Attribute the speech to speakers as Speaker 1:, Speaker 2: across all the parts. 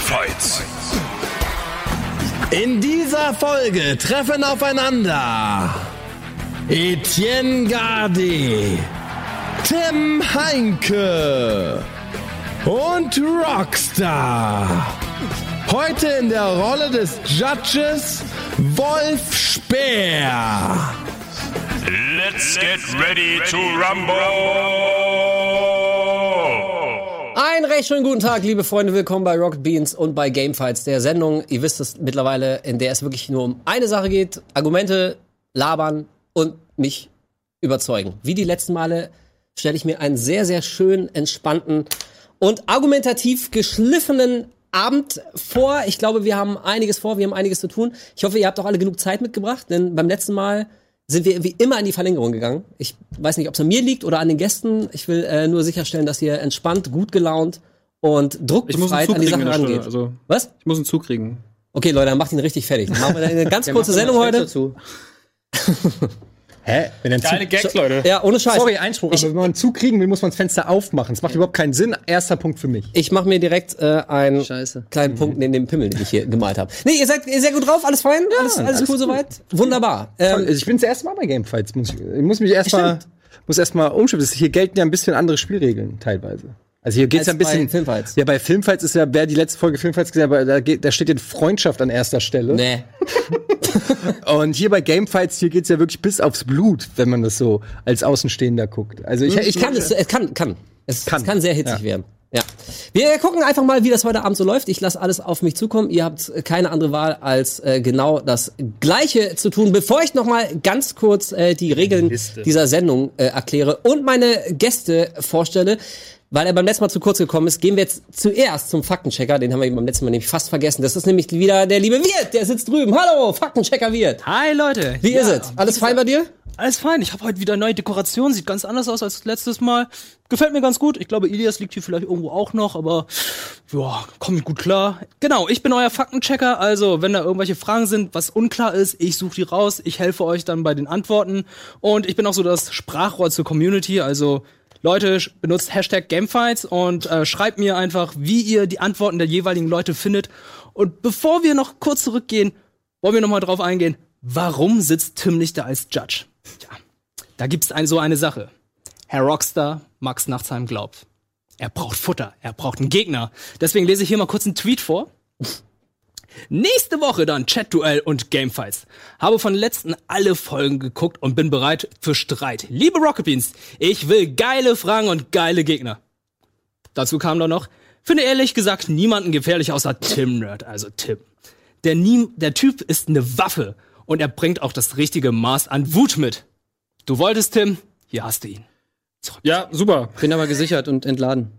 Speaker 1: Fights.
Speaker 2: In dieser Folge treffen aufeinander Etienne Garde, Tim Heinke und Rockstar. Heute in der Rolle des Judges Wolf Speer.
Speaker 1: Let's get ready to rumble.
Speaker 3: Einen recht schönen guten Tag, liebe Freunde. Willkommen bei Rocket Beans und bei Gamefights, der Sendung. Ihr wisst es mittlerweile, in der es wirklich nur um eine Sache geht: Argumente, labern und mich überzeugen. Wie die letzten Male stelle ich mir einen sehr, sehr schön entspannten und argumentativ geschliffenen Abend vor. Ich glaube, wir haben einiges vor, wir haben einiges zu tun. Ich hoffe, ihr habt auch alle genug Zeit mitgebracht, denn beim letzten Mal sind wir wie immer in die Verlängerung gegangen. Ich weiß nicht, ob es an mir liegt oder an den Gästen. Ich will äh, nur sicherstellen, dass ihr entspannt, gut gelaunt und druckbefreit an die
Speaker 4: kriegen
Speaker 3: Sache
Speaker 4: in der
Speaker 3: rangeht.
Speaker 4: Also,
Speaker 3: Was?
Speaker 4: ich muss einen Zug kriegen.
Speaker 3: Okay, Leute, dann macht ihn richtig fertig. Dann machen wir eine ganz kurze Sendung heute.
Speaker 5: Hä? Wenn ein
Speaker 4: Geile
Speaker 5: Zug,
Speaker 4: Gags, Leute.
Speaker 3: Ja, ohne Scheiß.
Speaker 5: Sorry, Einspruch, aber wenn man einen Zug kriegen will, muss man das Fenster aufmachen. Das macht überhaupt keinen Sinn. Erster Punkt für mich.
Speaker 3: Ich mache mir direkt äh, einen
Speaker 6: Scheiße.
Speaker 3: kleinen Punkt neben dem Pimmel, den ich hier gemalt habe. Nee, ihr seid seid gut drauf, alles fein? alles, alles,
Speaker 5: alles
Speaker 3: cool
Speaker 5: gut.
Speaker 3: soweit? Wunderbar. Ähm,
Speaker 5: ich bin das erste Mal bei Gamefights. Muss ich, ich muss mich erstmal muss erstmal umschiffen. Hier gelten ja ein bisschen andere Spielregeln teilweise. Also hier geht's ja ein bisschen.
Speaker 3: bei Filmfights.
Speaker 5: Ja, bei Filmfights ist ja, wer die letzte Folge Filmfights gesehen hat, da, geht, da steht ja Freundschaft an erster Stelle.
Speaker 3: nee.
Speaker 5: Und hier bei Gamefights, hier geht's ja wirklich bis aufs Blut, wenn man das so als Außenstehender guckt. Also ich,
Speaker 3: Ich kann es, es kann, kann. Es kann,
Speaker 5: Kann.
Speaker 3: es kann sehr hitzig
Speaker 5: Ja.
Speaker 3: werden. Ja. Wir gucken einfach mal, wie das heute Abend so läuft. Ich lasse alles auf mich zukommen. Ihr habt keine andere Wahl, als äh, genau das Gleiche zu tun. Bevor ich noch mal ganz kurz äh, die Regeln dieser Sendung äh, erkläre und meine Gäste vorstelle, weil er beim letzten Mal zu kurz gekommen ist, gehen wir jetzt zuerst zum Faktenchecker. Den haben wir beim letzten Mal nämlich fast vergessen. Das ist nämlich wieder der liebe Wirt, der sitzt drüben. Hallo, Faktenchecker Wirt.
Speaker 6: Hi Leute.
Speaker 3: Wie ist es? Alles fein bei dir?
Speaker 6: Alles fein. Ich habe heute wieder neue Dekoration. Sieht ganz anders aus als letztes Mal. Gefällt mir ganz gut. Ich glaube, Ilias liegt hier vielleicht irgendwo auch noch, aber ja, komme gut klar. Genau, ich bin euer Faktenchecker. Also, wenn da irgendwelche Fragen sind, was unklar ist, ich suche die raus. Ich helfe euch dann bei den Antworten. Und ich bin auch so das Sprachrohr zur Community. Also Leute, benutzt Hashtag Gamefights und äh, schreibt mir einfach, wie ihr die Antworten der jeweiligen Leute findet. Und bevor wir noch kurz zurückgehen, wollen wir noch mal drauf eingehen, warum sitzt Tim nicht da als Judge? Ja, da gibt's ein, so eine Sache. Herr Rockstar, Max Nachtsheim glaubt, er braucht Futter, er braucht einen Gegner. Deswegen lese ich hier mal kurz einen Tweet vor. Nächste Woche dann Chat-Duell und Gamefights. Habe von letzten alle Folgen geguckt und bin bereit für Streit. Liebe Rocket Beans, ich will geile Fragen und geile Gegner. Dazu kam dann noch, finde ehrlich gesagt niemanden gefährlich außer Tim Nerd, also Tim. Der, nie, der Typ ist eine Waffe und er bringt auch das richtige Maß an Wut mit. Du wolltest, Tim, hier hast du ihn.
Speaker 4: Ja, super.
Speaker 6: Bin aber gesichert und entladen.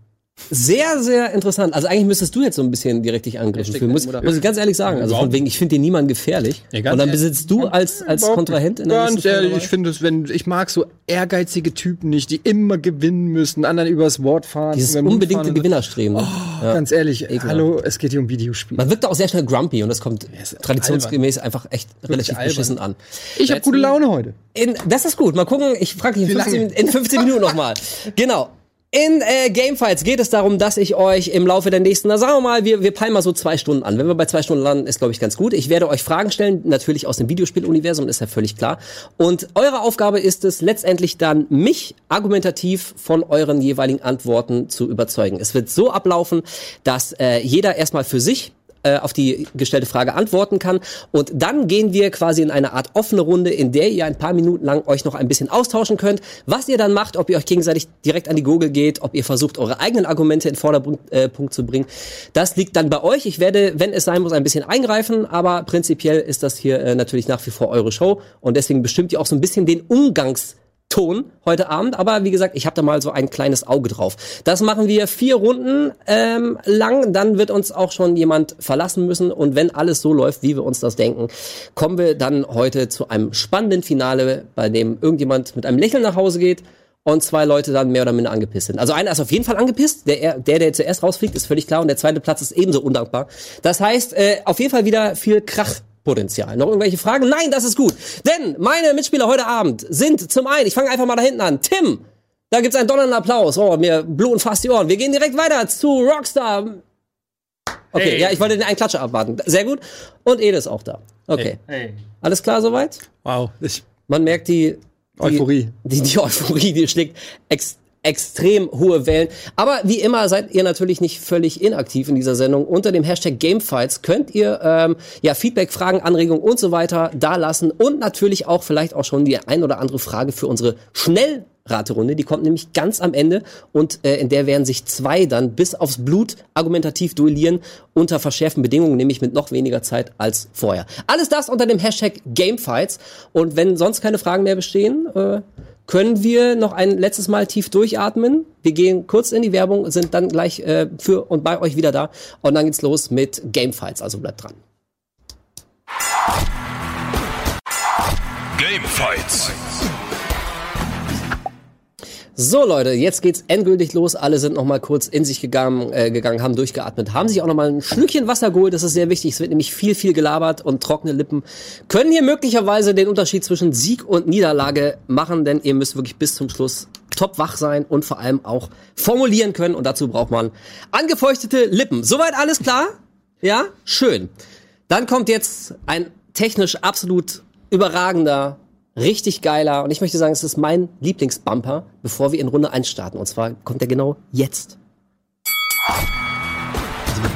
Speaker 3: Sehr, sehr interessant. Also eigentlich müsstest du jetzt so ein bisschen direkt dich angegriffen fühlen. Muss, muss ich ganz ehrlich sagen. Also von wegen, ich finde dir niemand gefährlich.
Speaker 5: Ja,
Speaker 3: Und dann
Speaker 5: ehrlich.
Speaker 3: besitzt du als, als Kontrahent in der
Speaker 5: Ganz ehrlich, ich finde es, wenn ich mag so ehrgeizige Typen nicht, die immer gewinnen müssen, anderen übers Wort fahren,
Speaker 3: Dieses unbedingte. Gewinnerstreben. ne? ja.
Speaker 5: Ganz ehrlich,
Speaker 3: Ekelhaft.
Speaker 5: hallo, es geht hier um Videospiele.
Speaker 3: Man wirkt auch sehr schnell grumpy und das kommt
Speaker 5: ist
Speaker 3: traditionsgemäß einfach echt relativ
Speaker 5: albern.
Speaker 3: beschissen an.
Speaker 5: Ich habe gute Laune heute.
Speaker 3: In, das ist gut. Mal gucken. Ich frage dich in 15, in 15 Minuten nochmal. Genau. In äh, Gamefights geht es darum, dass ich euch im Laufe der nächsten, na sagen wir mal, wir, wir peilen mal so zwei Stunden an. Wenn wir bei zwei Stunden landen, ist glaube ich ganz gut. Ich werde euch Fragen stellen, natürlich aus dem Videospieluniversum, ist ja völlig klar. Und eure Aufgabe ist es letztendlich dann, mich argumentativ von euren jeweiligen Antworten zu überzeugen. Es wird so ablaufen, dass äh, jeder erstmal für sich äh, auf die gestellte Frage antworten kann. Und dann gehen wir quasi in eine Art offene Runde, in der ihr ein paar Minuten lang euch noch ein bisschen austauschen könnt. Was ihr dann macht, ob ihr euch gegenseitig direkt an die Gurgel geht, ob ihr versucht, eure eigenen Argumente in den Vordergrund äh, zu bringen, das liegt dann bei euch. Ich werde, wenn es sein muss, ein bisschen eingreifen, aber prinzipiell ist das hier äh, natürlich nach wie vor eure Show und deswegen bestimmt ihr auch so ein bisschen den Umgangs Ton heute Abend, aber wie gesagt, ich habe da mal so ein kleines Auge drauf. Das machen wir vier Runden ähm, lang, dann wird uns auch schon jemand verlassen müssen und wenn alles so läuft, wie wir uns das denken, kommen wir dann heute zu einem spannenden Finale, bei dem irgendjemand mit einem Lächeln nach Hause geht und zwei Leute dann mehr oder minder angepisst sind. Also einer ist auf jeden Fall angepisst, der, der, der zuerst rausfliegt, ist völlig klar und der zweite Platz ist ebenso undankbar. Das heißt, äh, auf jeden Fall wieder viel Krachpotenzial. Noch irgendwelche Fragen? Nein, das ist gut. Denn meine Mitspieler heute Abend sind zum einen, ich fange einfach mal da hinten an, Tim. Da gibt's einen donnernden Applaus. Oh, mir bluten fast die Ohren. Wir gehen direkt weiter zu Rockstar. Okay,
Speaker 4: Hey.
Speaker 3: ja, ich wollte den einen Klatscher abwarten. Sehr gut. Und Ede ist auch da. Okay.
Speaker 4: Hey.
Speaker 3: Alles klar soweit?
Speaker 5: Wow. Ich,
Speaker 3: Man merkt die, die
Speaker 5: Euphorie.
Speaker 3: Die, die Euphorie, die schlägt ex, extrem hohe Wellen. Aber wie immer seid ihr natürlich nicht völlig inaktiv in dieser Sendung. Unter dem Hashtag Gamefights könnt ihr ähm, ja Feedback, Fragen, Anregungen und so weiter da lassen und natürlich auch vielleicht auch schon die ein oder andere Frage für unsere Schnellraterunde. Die kommt nämlich ganz am Ende und äh, in der werden sich zwei dann bis aufs Blut argumentativ duellieren unter verschärften Bedingungen, nämlich mit noch weniger Zeit als vorher. Alles das unter dem Hashtag Gamefights und wenn sonst keine Fragen mehr bestehen, äh, können wir noch ein letztes Mal tief durchatmen. Wir gehen kurz in die Werbung, sind dann gleich äh, für und bei euch wieder da. Und dann geht's los mit Gamefights, also bleibt dran.
Speaker 7: Gamefights.
Speaker 3: So Leute, jetzt geht's endgültig los. Alle sind noch mal kurz in sich gegangen, äh, gegangen, haben durchgeatmet, haben sich auch noch mal ein Schlückchen Wasser geholt. Das ist sehr wichtig. Es wird nämlich viel, viel gelabert und trockene Lippen können hier möglicherweise den Unterschied zwischen Sieg und Niederlage machen, denn ihr müsst wirklich bis zum Schluss top wach sein und vor allem auch formulieren können. Und dazu braucht man angefeuchtete Lippen. Soweit alles klar? Ja, schön. Dann kommt jetzt ein technisch absolut überragender, richtig geiler und ich möchte sagen, es ist mein Lieblingsbumper, bevor wir in Runde 1 starten. Und zwar kommt der genau jetzt.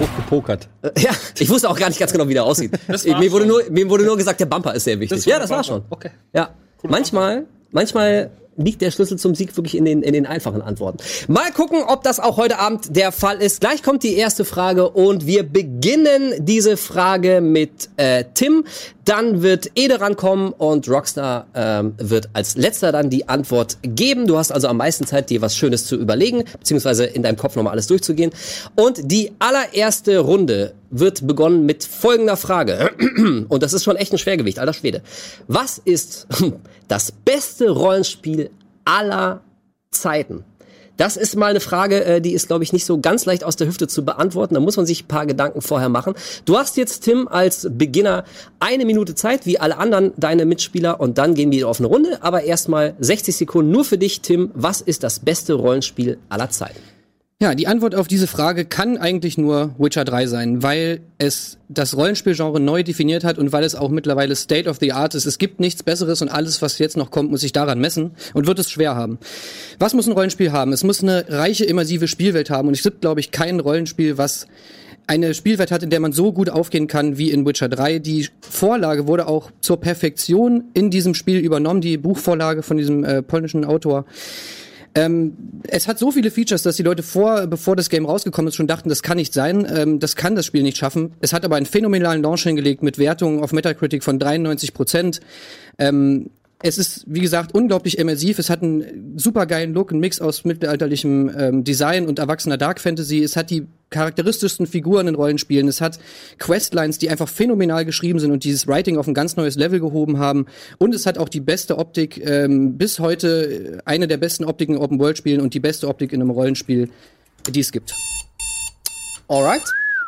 Speaker 5: hochgepokert.
Speaker 3: Äh, Ja, ich wusste auch gar nicht ganz genau, wie der aussieht. Mir, wurde nur, mir wurde nur gesagt, der Bumper ist sehr wichtig.
Speaker 4: Das war
Speaker 3: ja, das war
Speaker 4: Bumper.
Speaker 3: schon.
Speaker 4: Okay.
Speaker 3: Ja, manchmal, manchmal liegt der Schlüssel zum Sieg wirklich in den, in den einfachen Antworten. Mal gucken, ob das auch heute Abend der Fall ist. Gleich kommt die erste Frage und wir beginnen diese Frage mit äh, Tim. Dann wird Ede rankommen und Rockstar ähm, wird als letzter dann die Antwort geben. Du hast also am meisten Zeit, dir was Schönes zu überlegen, beziehungsweise in deinem Kopf nochmal alles durchzugehen. Und die allererste Runde wird begonnen mit folgender Frage. Und das ist schon echt ein Schwergewicht, alter Schwede. Was ist das beste Rollenspiel aller Zeiten? Das ist mal eine Frage, äh, die ist, glaube ich, nicht so ganz leicht aus der Hüfte zu beantworten. Da muss man sich ein paar Gedanken vorher machen. Du hast jetzt, Tim, als Beginner eine Minute Zeit, wie alle anderen deine Mitspieler, und dann gehen wir auf eine Runde. Aber erstmal 60 Sekunden nur für dich, Tim. Was ist das beste Rollenspiel aller Zeiten?
Speaker 8: Ja, die Antwort auf diese Frage kann eigentlich nur Witcher 3 sein, weil es das Rollenspielgenre neu definiert hat und weil es auch mittlerweile State of the Art ist. Es gibt nichts Besseres und alles, was jetzt noch kommt, muss sich daran messen und wird es schwer haben. Was muss ein Rollenspiel haben? Es muss eine reiche, immersive Spielwelt haben und es gibt, glaube ich, kein Rollenspiel, was eine Spielwelt hat, in der man so gut aufgehen kann wie in Witcher 3. Die Vorlage wurde auch zur Perfektion in diesem Spiel übernommen, die Buchvorlage von diesem äh, polnischen Autor. Ähm, es hat so viele Features, dass die Leute vor, bevor das Game rausgekommen ist, schon dachten, das kann nicht sein, ähm, das kann das Spiel nicht schaffen. Es hat aber einen phänomenalen Launch hingelegt mit Wertungen auf Metacritic von 93 Prozent. Ähm, es ist, wie gesagt, unglaublich immersiv. Es hat einen super geilen Look, einen Mix aus mittelalterlichem ähm, Design und erwachsener Dark Fantasy. Es hat die charakteristischsten Figuren in Rollenspielen. Es hat Questlines, die einfach phänomenal geschrieben sind und dieses Writing auf ein ganz neues Level gehoben haben. Und es hat auch die beste Optik, ähm, bis heute äh, eine der besten Optiken in Open-World-Spielen und die beste Optik in einem Rollenspiel, die es gibt.
Speaker 3: Alright.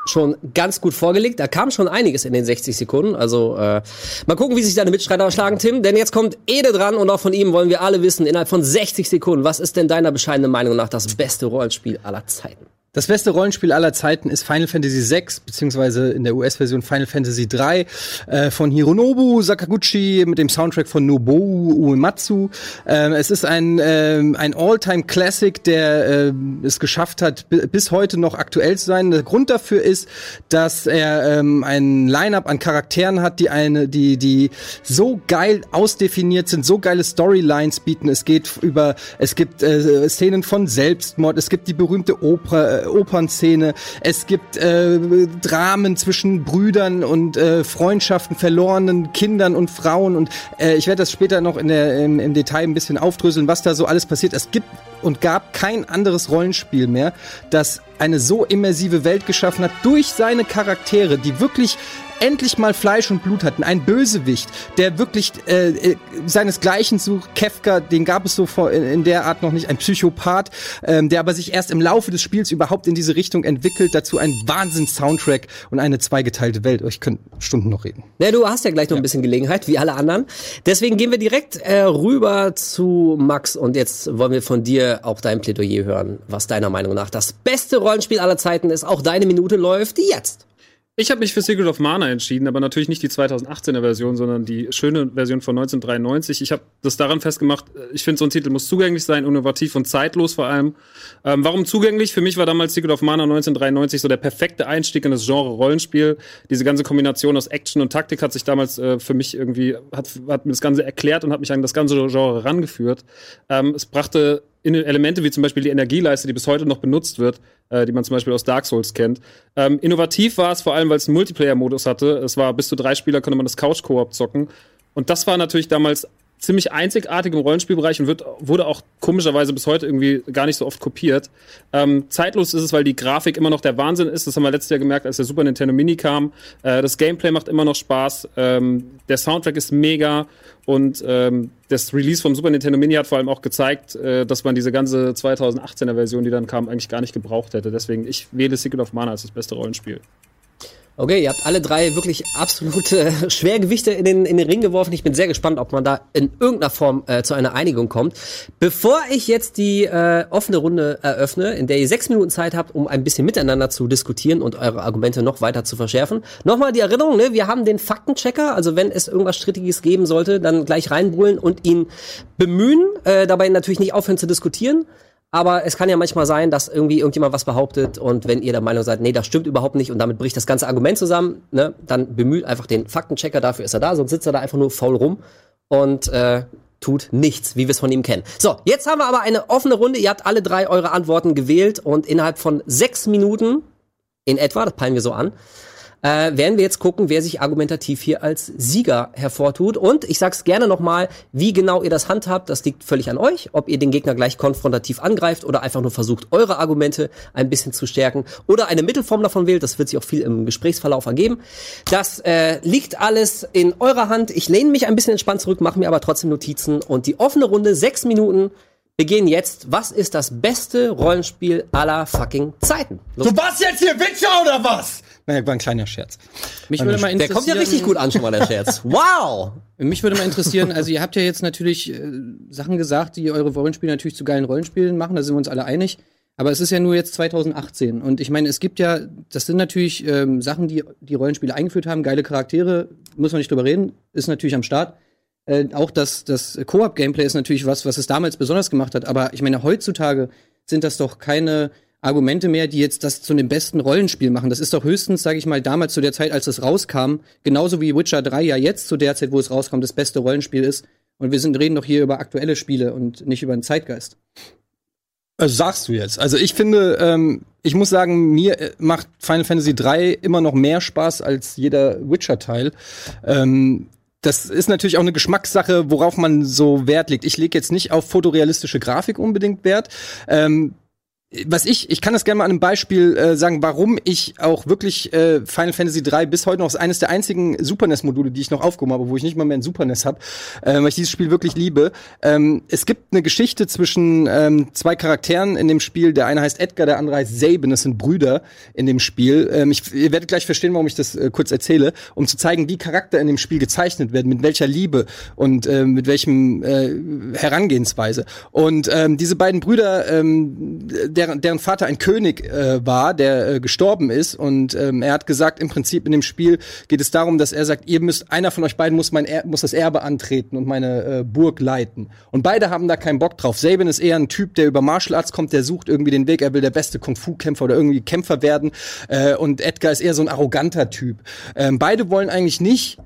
Speaker 3: Schon ganz gut vorgelegt. Da kam schon einiges in den 60 Sekunden. Also äh, mal gucken, wie sich deine Mitstreiter schlagen, Tim. Denn jetzt kommt Ede dran und auch von ihm wollen wir alle wissen, innerhalb von 60 Sekunden, was ist denn deiner bescheidenen Meinung nach das beste Rollenspiel aller Zeiten?
Speaker 5: Das beste Rollenspiel aller Zeiten ist Final Fantasy VI, beziehungsweise in der US-Version Final Fantasy III äh, von Hironobu Sakaguchi mit dem Soundtrack von Nobuo Uematsu. Ähm, es ist ein, ähm, ein All-Time-Classic, der ähm, es geschafft hat, bi- bis heute noch aktuell zu sein. Der Grund dafür ist, dass er ähm, ein Line-Up an Charakteren hat, die eine, die, die so geil ausdefiniert sind, so geile Storylines bieten. Es geht über, es gibt äh, Szenen von Selbstmord, es gibt die berühmte Oper, äh, Opernszene, es gibt äh, Dramen zwischen Brüdern und äh, Freundschaften, verlorenen Kindern und Frauen und äh, ich werde das später noch in der, im, im Detail ein bisschen aufdröseln, was da so alles passiert. Es gibt und gab kein anderes Rollenspiel mehr, das eine so immersive Welt geschaffen hat durch seine Charaktere, die wirklich endlich mal Fleisch und Blut hatten. Ein Bösewicht, der wirklich äh, äh, seinesgleichen sucht. Kefka, den gab es so vor, in, in der Art noch nicht. Ein Psychopath, ähm, der aber sich erst im Laufe des Spiels überhaupt in diese Richtung entwickelt. Dazu ein Wahnsinns-Soundtrack und eine zweigeteilte Welt. Ich könnte Stunden noch reden.
Speaker 3: Ja, du hast ja gleich noch ein bisschen Gelegenheit, wie alle anderen. Deswegen gehen wir direkt äh, rüber zu Max und jetzt wollen wir von dir auch dein Plädoyer hören, was deiner Meinung nach das beste Rollenspiel aller Zeiten ist. Auch deine Minute läuft jetzt.
Speaker 4: Ich habe mich für Secret of Mana entschieden, aber natürlich nicht die 2018er Version, sondern die schöne Version von 1993. Ich habe das daran festgemacht, ich finde, so ein Titel muss zugänglich sein, innovativ und zeitlos vor allem. Ähm, warum zugänglich? Für mich war damals Secret of Mana 1993 so der perfekte Einstieg in das Genre Rollenspiel. Diese ganze Kombination aus Action und Taktik hat sich damals äh, für mich irgendwie, hat, hat mir das Ganze erklärt und hat mich an das ganze Genre rangeführt. Ähm, es brachte Elemente wie zum Beispiel die Energieleiste, die bis heute noch benutzt wird, äh, die man zum Beispiel aus Dark Souls kennt. Ähm, innovativ war es vor allem, weil es einen Multiplayer-Modus hatte. Es war bis zu drei Spieler, konnte man das Couch-Koop zocken. Und das war natürlich damals ziemlich einzigartig im Rollenspielbereich und wird, wurde auch komischerweise bis heute irgendwie gar nicht so oft kopiert. Ähm, zeitlos ist es, weil die Grafik immer noch der Wahnsinn ist. Das haben wir letztes Jahr gemerkt, als der Super Nintendo Mini kam. Äh, das Gameplay macht immer noch Spaß. Ähm, der Soundtrack ist mega und ähm, das Release vom Super Nintendo Mini hat vor allem auch gezeigt, äh, dass man diese ganze 2018er Version, die dann kam, eigentlich gar nicht gebraucht hätte. Deswegen, ich wähle Secret of Mana als das beste Rollenspiel.
Speaker 3: Okay, ihr habt alle drei wirklich absolute Schwergewichte in den, in den Ring geworfen. Ich bin sehr gespannt, ob man da in irgendeiner Form äh, zu einer Einigung kommt. Bevor ich jetzt die äh, offene Runde eröffne, in der ihr sechs Minuten Zeit habt, um ein bisschen miteinander zu diskutieren und eure Argumente noch weiter zu verschärfen, nochmal die Erinnerung, ne? wir haben den Faktenchecker, also wenn es irgendwas Strittiges geben sollte, dann gleich reinbrüllen und ihn bemühen, äh, dabei natürlich nicht aufhören zu diskutieren. Aber es kann ja manchmal sein, dass irgendwie irgendjemand was behauptet und wenn ihr der Meinung seid, nee, das stimmt überhaupt nicht und damit bricht das ganze Argument zusammen, ne, dann bemüht einfach den Faktenchecker, dafür ist er da, sonst sitzt er da einfach nur faul rum und äh, tut nichts, wie wir es von ihm kennen. So, jetzt haben wir aber eine offene Runde. Ihr habt alle drei eure Antworten gewählt und innerhalb von sechs Minuten in etwa, das peilen wir so an, äh, werden wir jetzt gucken, wer sich argumentativ hier als Sieger hervortut. Und ich sag's gerne nochmal, wie genau ihr das handhabt, das liegt völlig an euch, ob ihr den Gegner gleich konfrontativ angreift oder einfach nur versucht, eure Argumente ein bisschen zu stärken oder eine Mittelform davon wählt. Das wird sich auch viel im Gesprächsverlauf ergeben. Das äh, liegt alles in eurer Hand. Ich lehne mich ein bisschen entspannt zurück, mache mir aber trotzdem Notizen. Und die offene Runde, sechs Minuten, beginnen jetzt. Was ist das beste Rollenspiel aller fucking Zeiten?
Speaker 2: Los. Du warst jetzt hier Witcher oder was?
Speaker 5: Naja, war ein kleiner Scherz.
Speaker 6: Mich würde mal
Speaker 3: Der kommt ja richtig gut an schon mal, der Scherz. Wow!
Speaker 6: Mich würde mal interessieren, also ihr habt ja jetzt natürlich äh, Sachen gesagt, die eure Rollenspiele natürlich zu geilen Rollenspielen machen, da sind wir uns alle einig. Aber es ist ja nur jetzt 2018. Und ich meine, es gibt ja, das sind natürlich ähm, Sachen, die die Rollenspiele eingeführt haben, geile Charaktere, muss man nicht drüber reden, ist natürlich am Start. Äh, auch das, das Koop-Gameplay ist natürlich was, was es damals besonders gemacht hat. Aber ich meine, heutzutage sind das doch keine Argumente mehr, die jetzt das zu dem besten Rollenspiel machen. Das ist doch höchstens, sage ich mal, damals zu der Zeit, als es rauskam, genauso wie Witcher 3 ja jetzt zu der Zeit, wo es rauskam, das beste Rollenspiel ist. Und wir sind, reden doch hier über aktuelle Spiele und nicht über den Zeitgeist.
Speaker 5: Also sagst du jetzt. Also ich finde, ähm, ich muss sagen, mir äh, macht Final Fantasy 3 immer noch mehr Spaß als jeder Witcher-Teil. Ähm, das ist natürlich auch eine Geschmackssache, worauf man so Wert legt. Ich lege jetzt nicht auf fotorealistische Grafik unbedingt Wert. Ähm, was ich, ich kann das gerne mal an einem Beispiel äh, sagen, warum ich auch wirklich äh, Final Fantasy 3 bis heute noch ist eines der einzigen Super NES Module, die ich noch aufgehoben habe, wo ich nicht mal mehr ein Super NES habe, äh, weil ich dieses Spiel wirklich liebe. Ähm, es gibt eine Geschichte zwischen ähm, zwei Charakteren in dem Spiel. Der eine heißt Edgar, der andere heißt Saban. Das sind Brüder in dem Spiel. Ähm, ich, ihr werdet gleich verstehen, warum ich das äh, kurz erzähle, um zu zeigen, wie Charakter in dem Spiel gezeichnet werden, mit welcher Liebe und äh, mit welchem äh, Herangehensweise. Und ähm, diese beiden Brüder ähm, deren, deren Vater ein König äh, war, der äh, gestorben ist. Und ähm, er hat gesagt, im Prinzip in dem Spiel geht es darum, dass er sagt, ihr müsst, einer von euch beiden muss mein er muss das Erbe antreten und meine äh, Burg leiten. Und beide haben da keinen Bock drauf. Saban ist eher ein Typ, der über Martial Arts kommt, der sucht irgendwie den Weg, er will der beste Kung-Fu-Kämpfer oder irgendwie Kämpfer werden. Äh, und Edgar ist eher so ein arroganter Typ. Ähm, beide wollen eigentlich nicht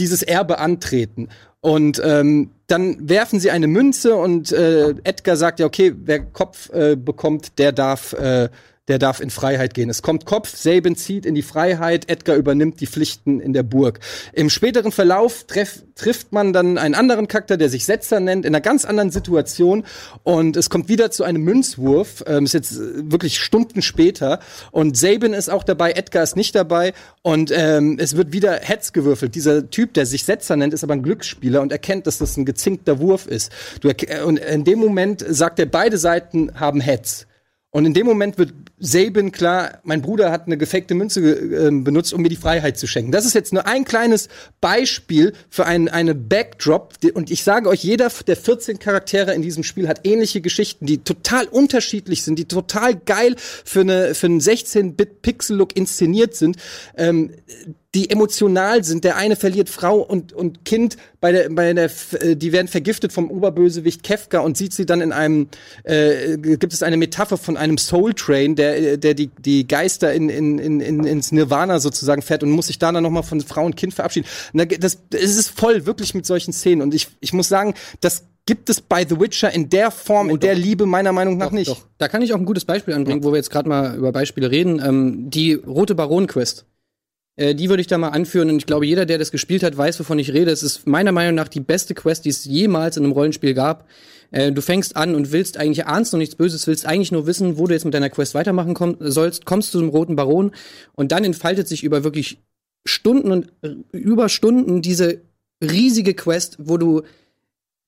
Speaker 5: dieses Erbe antreten. Und ähm, dann werfen sie eine Münze und äh, Edgar sagt ja, okay, wer Kopf äh, bekommt, der darf äh, der darf in Freiheit gehen. Es kommt Kopf, Saban zieht in die Freiheit, Edgar übernimmt die Pflichten in der Burg. Im späteren Verlauf treff, trifft man dann einen anderen Charakter, der sich Setzer nennt, in einer ganz anderen Situation und es kommt wieder zu einem Münzwurf, ähm, ist jetzt äh, wirklich Stunden später und Saban ist auch dabei, Edgar ist nicht dabei und ähm, es wird wieder Heads gewürfelt. Dieser Typ, der sich Setzer nennt, ist aber ein Glücksspieler und erkennt, dass das ein gezinkter Wurf ist. Du und in dem Moment sagt er, beide Seiten haben Heads. Und in dem Moment wird Sabin, klar, mein Bruder hat eine gefakte Münze äh, benutzt, um mir die Freiheit zu schenken. Das ist jetzt nur ein kleines Beispiel für ein, eine Backdrop. Und ich sage euch, jeder der 14 Charaktere in diesem Spiel hat ähnliche Geschichten, die total unterschiedlich sind, die total geil für, eine, für einen 16-Bit-Pixel-Look inszeniert sind. Ähm, die emotional sind. Der eine verliert Frau und, und Kind bei der, bei der, äh, die werden vergiftet vom Oberbösewicht Kefka und sieht sie dann in einem, äh, gibt es eine Metapher von einem Soul Train, der, der die, die Geister in, in, in, ins Nirvana sozusagen fährt und muss sich da dann nochmal von Frau und Kind verabschieden. Das, es ist voll wirklich mit solchen Szenen und ich, ich muss sagen, das gibt es bei The Witcher in der Form, oh, in der Liebe meiner Meinung nach
Speaker 8: doch,
Speaker 5: nicht.
Speaker 8: Doch. Da kann ich auch ein gutes Beispiel anbringen, ja. wo wir jetzt gerade mal über Beispiele reden. Ähm, die Rote Baron Quest. Äh, die würde ich da mal anführen und ich glaube, jeder, der das gespielt hat, weiß, wovon ich rede. Es ist meiner Meinung nach die beste Quest, die es jemals in einem Rollenspiel gab. Äh, du fängst an und willst eigentlich, ahnst noch nichts Böses, willst eigentlich nur wissen, wo du jetzt mit deiner Quest weitermachen komm, sollst, kommst zu dem Roten Baron und dann entfaltet sich über wirklich Stunden und äh, über Stunden diese riesige Quest, wo du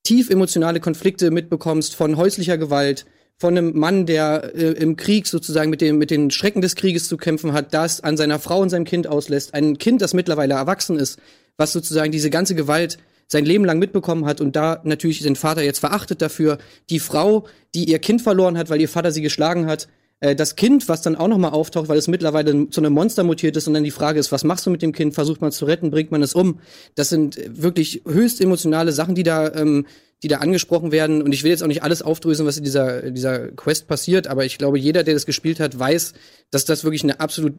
Speaker 8: tief emotionale Konflikte mitbekommst von häuslicher Gewalt, von einem Mann, der äh, im Krieg sozusagen mit, dem, mit den Schrecken des Krieges zu kämpfen hat, das an seiner Frau und seinem Kind auslässt. Ein Kind, das mittlerweile erwachsen ist, was sozusagen diese ganze Gewalt sein Leben lang mitbekommen hat und da natürlich den Vater jetzt verachtet dafür. Die Frau, die ihr Kind verloren hat, weil ihr Vater sie geschlagen hat. Äh, das Kind, was dann auch noch mal auftaucht, weil es mittlerweile zu einem Monster mutiert ist und dann die Frage ist, was machst du mit dem Kind? Versucht man es zu retten? Bringt man es um? Das sind wirklich höchst emotionale Sachen, die da ähm, die da angesprochen werden. Und ich will jetzt auch nicht alles aufdröseln, was in dieser, dieser Quest passiert, aber ich glaube, jeder, der das gespielt hat, weiß, dass das wirklich eine absolut,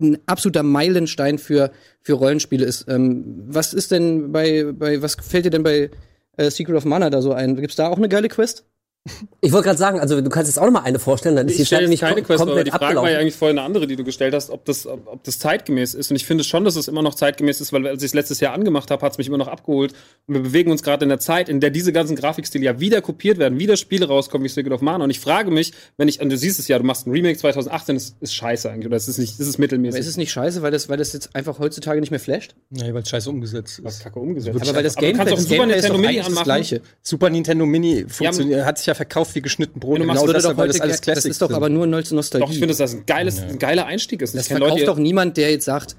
Speaker 8: ein absoluter Meilenstein für, für Rollenspiele ist. Ähm, was ist denn bei, bei, was fällt dir denn bei äh, Secret of Mana da so ein? Gibt's da auch eine geile Quest?
Speaker 3: Ich wollte gerade sagen, also du kannst jetzt auch noch mal eine vorstellen, dann ist
Speaker 4: ich
Speaker 3: die Zeit
Speaker 4: nicht keine
Speaker 3: kom
Speaker 4: Quest,
Speaker 3: komplett
Speaker 4: aber die Frage
Speaker 3: abgelaufen.
Speaker 4: war ja eigentlich vorhin eine andere, die du gestellt hast, ob das, ob, ob das zeitgemäß ist. Und ich finde schon, dass es immer noch zeitgemäß ist, weil als ich es letztes Jahr angemacht habe, hat es mich immer noch abgeholt. Und wir bewegen uns gerade in der Zeit, in der diese ganzen Grafikstile ja wieder kopiert werden, wieder Spiele rauskommen wie Secret of Mana. Und ich frage mich, wenn ich, und du siehst es ja, du machst ein Remake 2018, das ist scheiße eigentlich, oder es ist nicht, das ist mittelmäßig.
Speaker 8: Aber ist es nicht scheiße, weil das, weil das jetzt einfach heutzutage nicht mehr flasht?
Speaker 5: Nee, weil es scheiße umgesetzt
Speaker 4: was
Speaker 5: ist.
Speaker 4: kacke umgesetzt.
Speaker 8: Aber weil das
Speaker 4: Aber du kannst auch Super
Speaker 8: Gameplay ist
Speaker 4: Nintendo Mini
Speaker 8: eigentlich das
Speaker 4: anmachen.
Speaker 8: Gleiche.
Speaker 5: Super Nintendo Mini funktioniert, hat sich ja verkauft wie geschnitten Brot. Genau das,
Speaker 8: doch
Speaker 5: weil das
Speaker 8: heute
Speaker 5: alles
Speaker 8: ge- das ist doch
Speaker 5: sind.
Speaker 8: aber nur Nostalgie.
Speaker 4: Doch, ich finde, dass das ein, geiles, ein geiler Einstieg ist.
Speaker 8: das
Speaker 4: kenn
Speaker 8: verkauft
Speaker 4: Leute,
Speaker 8: doch niemand, der jetzt sagt,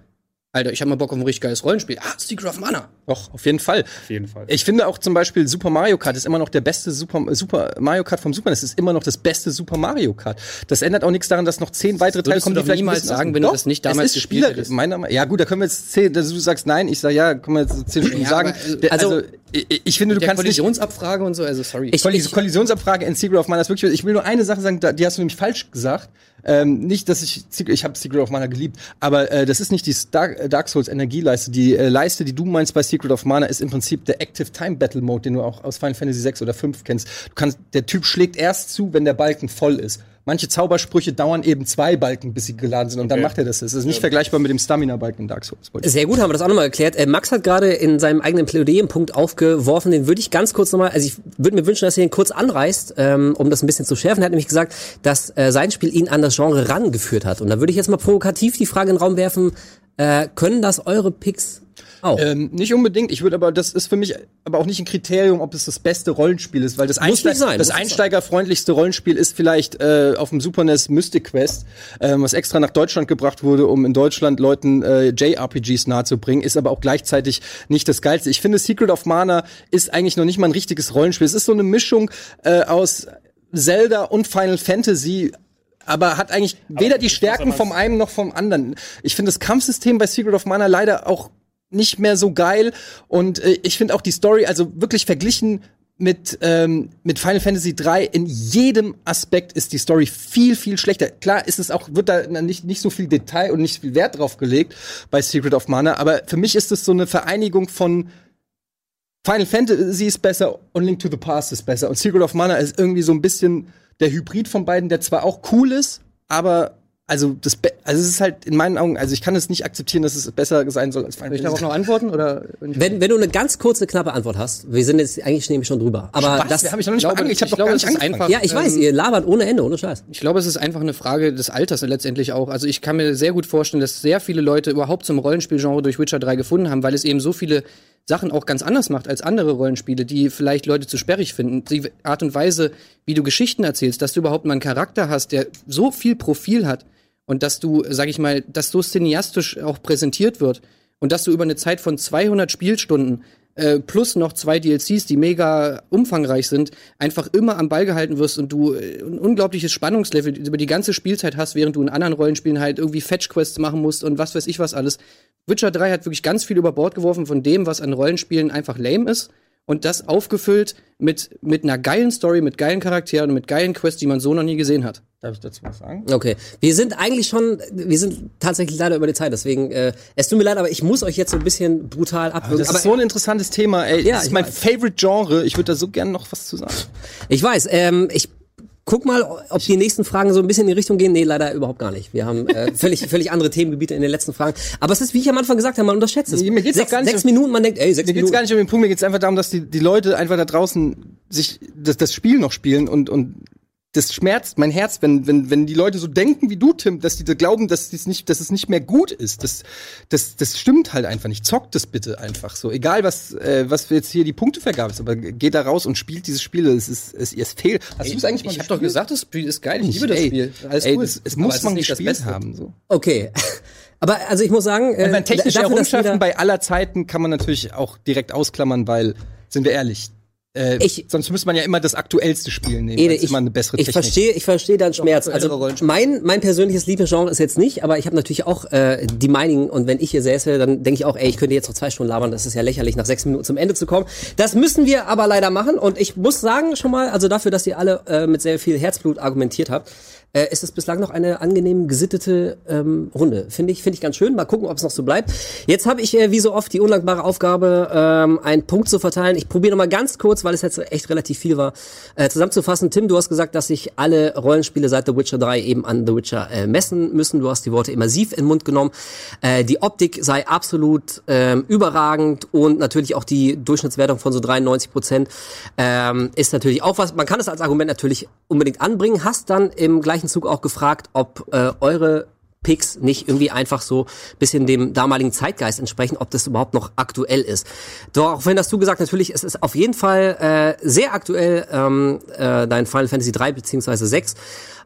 Speaker 8: Alter, ich habe mal Bock auf ein richtig geiles Rollenspiel. Ah, Secret of Mana.
Speaker 5: Doch, auf jeden Fall.
Speaker 4: Auf jeden Fall.
Speaker 5: Ich finde auch zum Beispiel Super Mario Kart ist immer noch der beste Super, Super Mario Kart vom Super. Es ist immer noch das beste Super Mario Kart. Das ändert auch nichts daran, dass noch zehn weitere Teile kommen,
Speaker 8: du
Speaker 5: die
Speaker 8: doch
Speaker 5: vielleicht
Speaker 8: niemals sagen, wenn du
Speaker 5: sind.
Speaker 8: das nicht
Speaker 5: Doch,
Speaker 8: damals
Speaker 5: es ist
Speaker 8: gespielt hättest.
Speaker 5: meiner Meinung- Ja gut, da können wir jetzt zehn, also du sagst nein, ich sage ja, können wir jetzt zehn Stunden
Speaker 8: Ja,
Speaker 5: sagen.
Speaker 8: aber,
Speaker 5: Der-
Speaker 8: also,
Speaker 5: also ich, ich finde, du
Speaker 8: Der
Speaker 5: kannst nicht
Speaker 8: Kollisionsabfrage und so, also sorry.
Speaker 3: Ich-
Speaker 5: Kollis Kollisionsabfrage in Secret of Mana ist wirklich. Ich will nur eine Sache sagen, die hast du nämlich falsch gesagt. Ähm, nicht, dass ich ich habe Secret of Mana geliebt, aber äh, das ist nicht die Dark, äh, Dark Souls Energieleiste. Die äh, Leiste, die du meinst bei Secret of Mana, ist im Prinzip der Active Time Battle Mode, den du auch aus Final Fantasy 6 oder 5 kennst. Du kannst, der Typ schlägt erst zu, wenn der Balken voll ist. Manche Zaubersprüche dauern eben zwei Balken, bis sie geladen sind, und dann
Speaker 4: Okay.
Speaker 5: macht er das. Das ist nicht vergleichbar mit dem Stamina-Balken in Dark Souls. wollte ich
Speaker 3: Sehr gut, haben wir das auch nochmal geklärt. Äh, Max hat gerade in seinem eigenen Plädoyer einen Punkt aufgeworfen, den würde ich ganz kurz nochmal, also ich würde mir wünschen, dass ihr ihn kurz anreißt, ähm, um das ein bisschen zu schärfen. Er hat nämlich gesagt, dass äh, sein Spiel ihn an das Genre rangeführt hat. Und da würde ich jetzt mal provokativ die Frage in den Raum werfen, äh, können das eure Picks auch?
Speaker 5: Ähm, nicht unbedingt. Ich würde aber, das ist für mich aber auch nicht ein Kriterium, ob es das beste Rollenspiel ist, weil das,
Speaker 3: nicht sein,
Speaker 5: das einsteigerfreundlichste Rollenspiel ist vielleicht äh, auf dem Super NES Mystic Quest, ähm, was extra nach Deutschland gebracht wurde, um in Deutschland Leuten äh, JRPGs nahezubringen, ist aber auch gleichzeitig nicht das geilste. Ich finde, Secret of Mana ist eigentlich noch nicht mal ein richtiges Rollenspiel. Es ist so eine Mischung äh, aus Zelda und Final Fantasy, aber hat eigentlich weder die Stärken vom einen noch vom anderen. Ich finde das Kampfsystem bei Secret of Mana leider auch nicht mehr so geil und äh, ich finde auch die Story, also wirklich verglichen mit, ähm, mit Final Fantasy 3 in jedem Aspekt ist die Story viel, viel schlechter. Klar ist es auch, wird da nicht, nicht so viel Detail und nicht viel Wert drauf gelegt bei Secret of Mana, aber für mich ist es so eine Vereinigung von Final Fantasy ist besser und Link to the Past ist besser. Und Secret of Mana ist irgendwie so ein bisschen der Hybrid von beiden, der zwar auch cool ist, aber also das Be also es ist halt in meinen Augen, also ich kann es nicht akzeptieren, dass es besser sein soll als
Speaker 6: Final Fantasy. Ich darauf noch antworten oder
Speaker 3: wenn, wenn du eine ganz kurze knappe Antwort hast, wir sind jetzt eigentlich nämlich schon drüber, aber
Speaker 5: Spaß, das habe ich noch nicht glaube, ich, ich habe doch gar nicht angefangen. Einfach,
Speaker 3: ja, ich weiß, ähm, ihr labert ohne Ende, ohne Scheiß.
Speaker 6: Ich glaube, es ist einfach eine Frage des Alters letztendlich auch. Also ich kann mir sehr gut vorstellen, dass sehr viele Leute überhaupt zum Rollenspielgenre durch Witcher 3 gefunden haben, weil es eben so viele Sachen auch ganz anders macht als andere Rollenspiele, die vielleicht Leute zu sperrig finden. Die Art und Weise, wie du Geschichten erzählst, dass du überhaupt mal einen Charakter hast, der so viel Profil hat, und dass du, sag ich mal, dass so cineastisch auch präsentiert wird und dass du über eine Zeit von 200 Spielstunden äh, plus noch zwei DLCs, die mega umfangreich sind, einfach immer am Ball gehalten wirst und du äh, ein unglaubliches Spannungslevel über die ganze Spielzeit hast, während du in anderen Rollenspielen halt irgendwie Fetch-Quests machen musst und was weiß ich was alles. Witcher 3 hat wirklich ganz viel über Bord geworfen von dem, was an Rollenspielen einfach lame ist und das aufgefüllt mit, mit einer geilen Story, mit geilen Charakteren und mit geilen Quests, die man so noch nie gesehen hat.
Speaker 5: Darf ich dazu was sagen?
Speaker 3: Okay. Wir sind eigentlich schon, wir sind tatsächlich leider über die Zeit, deswegen, äh, es tut mir leid, aber ich muss euch jetzt so ein bisschen brutal abwürgen.
Speaker 5: Das ist so ein interessantes Thema, ey. Ja, das ist mein weiß. Favorite Genre. Ich würde da so gerne noch was zu sagen.
Speaker 3: Ich weiß, ähm, ich Guck mal, ob die nächsten Fragen so ein bisschen in die Richtung gehen. Nee, leider überhaupt gar nicht. Wir haben äh, völlig, völlig andere Themengebiete in den letzten Fragen. Aber es ist, wie ich am Anfang gesagt habe, man unterschätzt es.
Speaker 5: Mir geht's
Speaker 3: sechs,
Speaker 5: gar nicht
Speaker 3: sechs Minuten, man denkt, ey, sechs
Speaker 5: mir
Speaker 3: Minuten.
Speaker 5: Mir geht's gar nicht um den Punkt, mir geht's einfach darum, dass die, die Leute einfach da draußen sich das, das Spiel noch spielen und, und das schmerzt mein Herz, wenn, wenn, wenn die Leute so denken wie du, Tim, dass die da glauben, dass, dies nicht, dass es nicht mehr gut ist. Das, das, das stimmt halt einfach nicht. Zockt es bitte einfach so. Egal, was, äh, was jetzt hier die Punktevergabe ist, aber geht da raus und spielt dieses Spiel. Es ist, es, es fehlt.
Speaker 6: Hast du es eigentlich mal Ich habe doch gesagt, das Spiel ist geil. Ich liebe das
Speaker 5: ey,
Speaker 6: Spiel.
Speaker 5: Alles ey, cool. Das, es muss man gespielt haben. So.
Speaker 3: Okay. Aber also ich muss sagen,
Speaker 5: äh, technische Errungenschaften bei aller Zeiten kann man natürlich auch direkt ausklammern, weil, sind wir ehrlich, äh, ich, sonst müsste man ja immer das aktuellste Spiel nehmen.
Speaker 3: Ede, ich, immer eine bessere ich verstehe, ich verstehe deinen Schmerz. Also mein mein persönliches Lieblingsgenre ist jetzt nicht, aber ich habe natürlich auch äh, die Meinung und wenn ich hier säße, dann denke ich auch, ey, ich könnte jetzt noch zwei Stunden labern. Das ist ja lächerlich, nach sechs Minuten zum Ende zu kommen. Das müssen wir aber leider machen und ich muss sagen schon mal, also dafür, dass ihr alle äh, mit sehr viel Herzblut argumentiert habt, äh, ist es bislang noch eine angenehm gesittete ähm, Runde. Finde ich, finde ich ganz schön. Mal gucken, ob es noch so bleibt. Jetzt habe ich äh, wie so oft die undankbare Aufgabe, ähm, einen Punkt zu verteilen. Ich probiere noch mal ganz kurz, weil es jetzt echt relativ viel war, äh, zusammenzufassen. Tim, du hast gesagt, dass sich alle Rollenspiele seit The Witcher 3 eben an The Witcher äh, messen müssen. Du hast die Worte immersiv in den Mund genommen. Äh, die Optik sei absolut ähm, überragend und natürlich auch die Durchschnittswertung von so 93 Prozent ähm, ist natürlich auch was. Man kann es als Argument natürlich unbedingt anbringen. Hast dann im gleichen gleichen Zug auch gefragt, ob äh, eure Picks nicht irgendwie einfach so bisschen dem damaligen Zeitgeist entsprechen, ob das überhaupt noch aktuell ist. Doch auch wenn das du gesagt, natürlich, es ist auf jeden Fall äh, sehr aktuell ähm, äh, dein Final Fantasy 3 beziehungsweise 6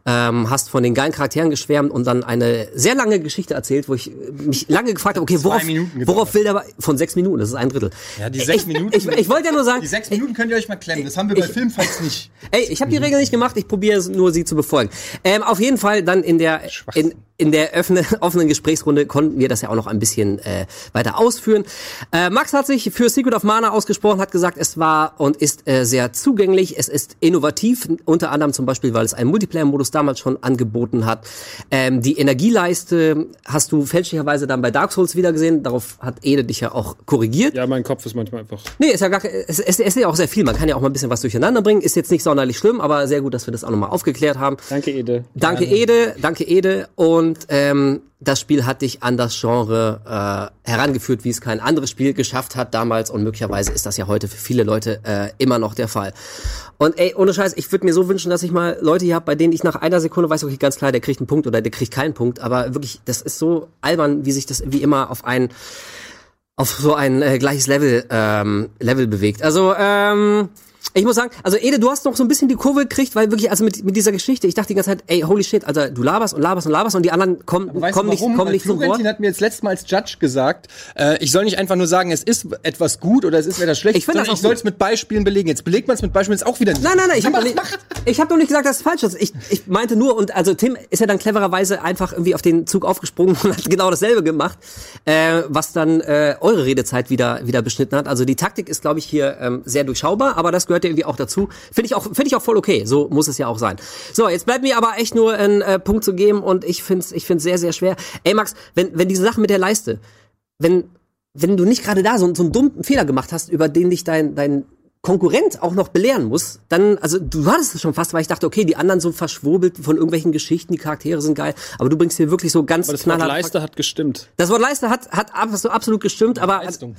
Speaker 3: ähm, hast von den geilen Charakteren geschwärmt und dann eine sehr lange Geschichte erzählt, wo ich mich lange gefragt habe, okay, worauf, worauf will der von sechs Minuten, das ist ein Drittel.
Speaker 5: Ja, die sechs
Speaker 3: ich,
Speaker 5: Minuten.
Speaker 3: Ich, ich, ich wollte ja nur sagen.
Speaker 5: Die sechs Minuten könnt ihr euch mal klemmen, das haben wir bei ich, Filmfights nicht.
Speaker 3: Ey, ich habe die Regel nicht gemacht, ich probiere nur sie zu befolgen. Ähm, auf jeden Fall dann in der in, in der offenen, offenen Gesprächsrunde konnten wir das ja auch noch ein bisschen äh, weiter ausführen. Äh, Max hat sich für Secret of Mana ausgesprochen, hat gesagt, es war und ist äh, sehr zugänglich, es ist innovativ, unter anderem zum Beispiel, weil es einen Multiplayer-Modus damals schon angeboten hat. Ähm, die Energieleiste hast du fälschlicherweise dann bei Dark Souls wieder gesehen, darauf hat Ede dich ja auch korrigiert.
Speaker 4: Ja, mein Kopf ist manchmal einfach.
Speaker 3: Nee, ist ja gar es, es, es ist ja auch sehr viel, man kann ja auch mal ein bisschen was durcheinander bringen, ist jetzt nicht sonderlich schlimm, aber sehr gut, dass wir das auch nochmal aufgeklärt haben.
Speaker 4: Danke, Ede.
Speaker 3: Danke, Ede, danke, Ede und und ähm, das Spiel hat dich an das Genre äh, herangeführt, wie es kein anderes Spiel geschafft hat damals und möglicherweise ist das ja heute für viele Leute äh, immer noch der Fall. Und ey, ohne Scheiß, ich würde mir so wünschen, dass ich mal Leute hier habe, bei denen ich nach einer Sekunde weiß, okay, ganz klar, der kriegt einen Punkt oder der kriegt keinen Punkt, aber wirklich, das ist so albern, wie sich das wie immer auf ein auf so ein äh, gleiches Level ähm, Level bewegt. Also ähm, ich muss sagen, also Ede, du hast noch so ein bisschen die Kurve gekriegt, weil wirklich, also mit, mit dieser Geschichte, ich dachte die ganze Zeit, ey, holy shit, also du laberst und laberst und laberst und die anderen kommen, kommen nicht, kommen nicht
Speaker 5: zum Wort. hat mir jetzt letztes Mal als Judge gesagt, äh, ich soll nicht einfach nur sagen, es ist etwas gut oder es ist etwas schlecht,
Speaker 3: ich, sondern
Speaker 5: ich soll es mit Beispielen belegen. Jetzt belegt man es mit Beispielen, ist auch wieder nicht.
Speaker 3: Nein, nein, nein, ich habe doch, nicht, ich hab doch nicht gesagt, dass es falsch ist. Ich, ich meinte nur, und also Tim ist ja dann clevererweise einfach irgendwie auf den Zug aufgesprungen und hat genau dasselbe gemacht, äh, was dann äh, eure Redezeit wieder, wieder beschnitten hat. Also die Taktik ist, glaube ich, hier ähm, sehr durchschaubar, aber das gehört ja irgendwie auch dazu. Finde ich auch, finde ich auch voll okay. So muss es ja auch sein. So, jetzt bleibt mir aber echt nur einen äh, Punkt zu geben und ich finde es ich find's sehr, sehr schwer. Ey, Max, wenn, wenn diese Sache mit der Leiste, wenn, wenn du nicht gerade da so, so einen dummen Fehler gemacht hast, über den dich dein, dein Konkurrent auch noch belehren muss, dann, also du hattest es schon fast, weil ich dachte, okay, die anderen so verschwurbelt von irgendwelchen Geschichten, die Charaktere sind geil, aber du bringst hier wirklich so ganz
Speaker 4: Aber das Wort Leiste hat gestimmt.
Speaker 3: Das Wort Leiste hat, hat absolut, absolut gestimmt, aber,
Speaker 5: Leistung.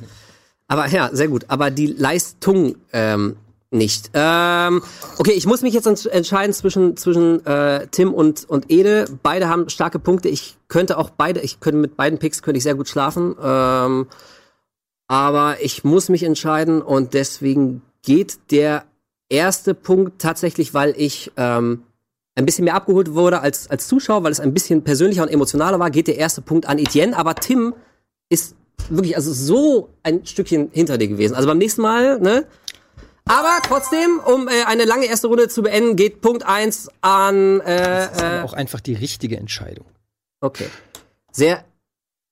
Speaker 3: aber ja, sehr gut, aber die Leistung ähm, nicht. Ähm, okay, ich muss mich jetzt ents- entscheiden zwischen zwischen äh, Tim und und Ede. Beide haben starke Punkte. Ich könnte auch beide, ich könnte mit beiden Picks könnte ich sehr gut schlafen. Ähm, aber ich muss mich entscheiden und deswegen geht der erste Punkt tatsächlich, weil ich ähm, ein bisschen mehr abgeholt wurde als als Zuschauer, weil es ein bisschen persönlicher und emotionaler war, geht der erste Punkt an Etienne. Aber Tim ist wirklich also so ein Stückchen hinter dir gewesen. Also beim nächsten Mal, ne? Aber trotzdem, um äh, eine lange erste Runde zu beenden, geht Punkt eins an. Äh,
Speaker 5: Das ist
Speaker 3: äh,
Speaker 5: aber auch einfach die richtige Entscheidung.
Speaker 3: okay. Sehr